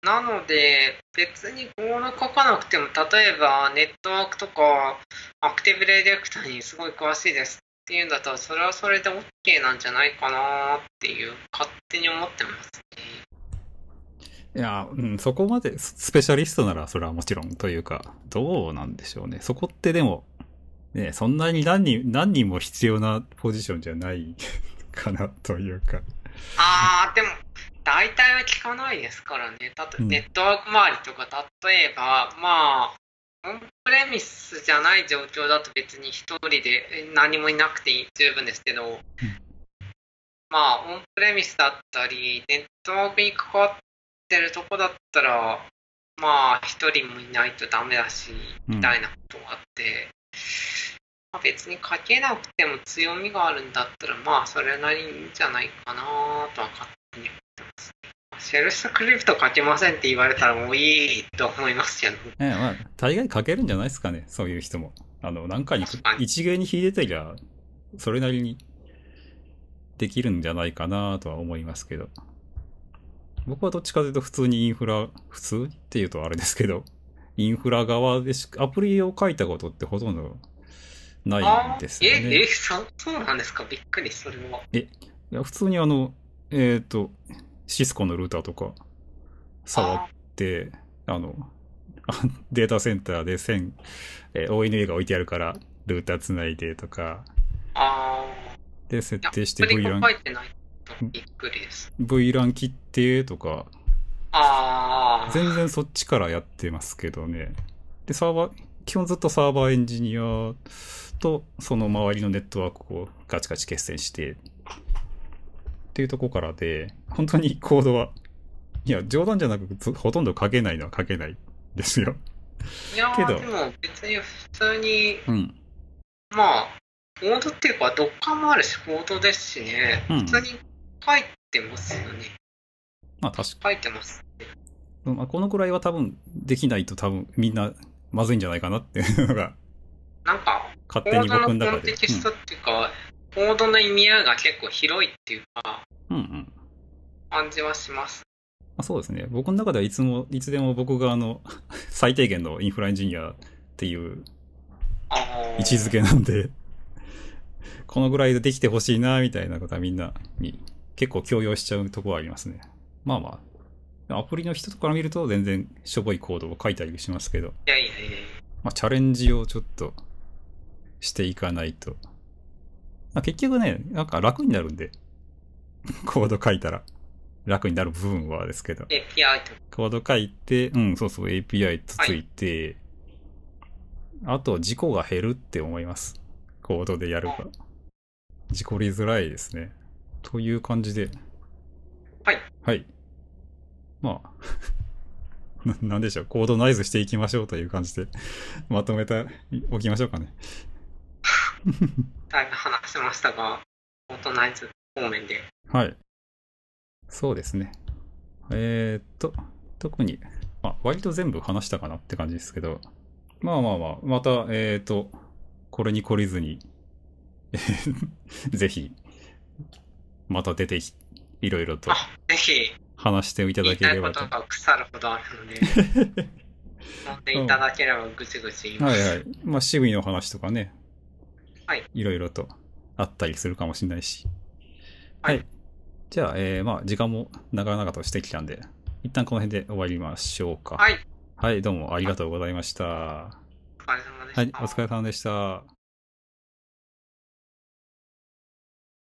なので、別にコード書かなくても、例えばネットワークとかアクティブレディレクターにすごい詳しいですっていうんだったら、それはそれで OK なんじゃないかなっていう、勝手に思ってますね。いや、うん、そこまでススペシャリストならそれはもちろんというか、どうなんでしょうね。そこってでも、ね、そんなに何人、何人も必要なポジションじゃないかなというか。あー、でも、大体は聞かないですからね。たとうんネットワーク周りとか、例えば、まあ、オンプレミスじゃない状況だと別に一人でえ何もいなくていい十分ですけど、まあ、オンプレミスだったり、ネットワークに関わってるとこだったら、まあ、一人もいないとダメだし、うんみたいなことがあって、まあ、別に書けなくても強みがあるんだったら、まあ、それなりにいいんじゃないかなとは勝手に。シェルスクリプト書けませんって言われたらもういいと思いますけど。ええまあ、大概書けるんじゃないですかね、そういう人も。あの、なんかに一芸に秀でてりゃ、それなりにできるんじゃないかなとは思いますけど。僕はどっちかというと普通にインフラ、普通っていうとあれですけど、インフラ側でしアプリを書いたことってほとんどないんですよえ、ね。え、そそうなんですか？びっくり、それは。いや普通にあの、えっ、と、シスコのルーターとか触って、あの、あ データセンターで線、えー ONA が置いてあるから、ルーターつないでとか、で、設。定して VLAN。VLAN 切ってとか。全然そっちからやってますけどね。で、サーバー、基本ずっとサーバーエンジニアとその周りのネットワークをガチガチ決戦して、っていうとこからで、本当にコードは、いや、冗談じゃなくずほとんど書けないのは書けないですよ。いやけでも別に普通に、うん。まあ、コードっていうか、どっかもあるし、コードですしね、うん普通に書いてますよね。まあ確か書いてます。に。まあ、このくらいは多分できないと多分みんなまずいんじゃないかなっていうのがなんか、勝手にコードの僕の中で。コンテキストっていうか、コードの意味合いが結構広いっていうか、うん、うんうん。感じはします。まあ、そうですね。僕の中ではいつも、いつでも僕があの、最低限のインフラエンジニアっていう位置づけなんで、このぐらいでできてほしいな、みたいなことはみんなに結構強要しちゃうところはありますね。まあまあ、アプリの人とか見ると全然しょぼいコードを書いたりしますけど、いやいやいや。まあチャレンジをちょっとしていかないと。まあ、結局ね、なんか楽になるんで、コード書いたら楽になる部分はですけど。API とか。コード書いて、うん、そうそう、API とついて、あと、事故が減るって思います。コードでやるか。事故りづらいですね。という感じで。はい。はい。まあ、ななんでしょう、コードナイズしていきましょうという感じで、まとめておきましょうかね。だいぶ話しましたが、オートナイズ方面で。はい。そうですね。えー、っと、特に、まあ、割と全部話したかなって感じですけど、まあまあまあ、また、えー、っと、これに懲りずに、え ーぜひ、また出てき、いろいろとあ、ぜひ、話していただ言いたいければと。ことが腐るほどあるので、飲んでいただければぐちぐち言います。はいはい。まあ、趣味の話とかね。はい。いろいろとあったりするかもしれないし。はいじゃあ、えー、まあ、時間も長々としてきたんで、一旦この辺で終わりましょうか。はい。はい、どうもありがとうございました。お疲れ様でした。はい、お疲れ様でした。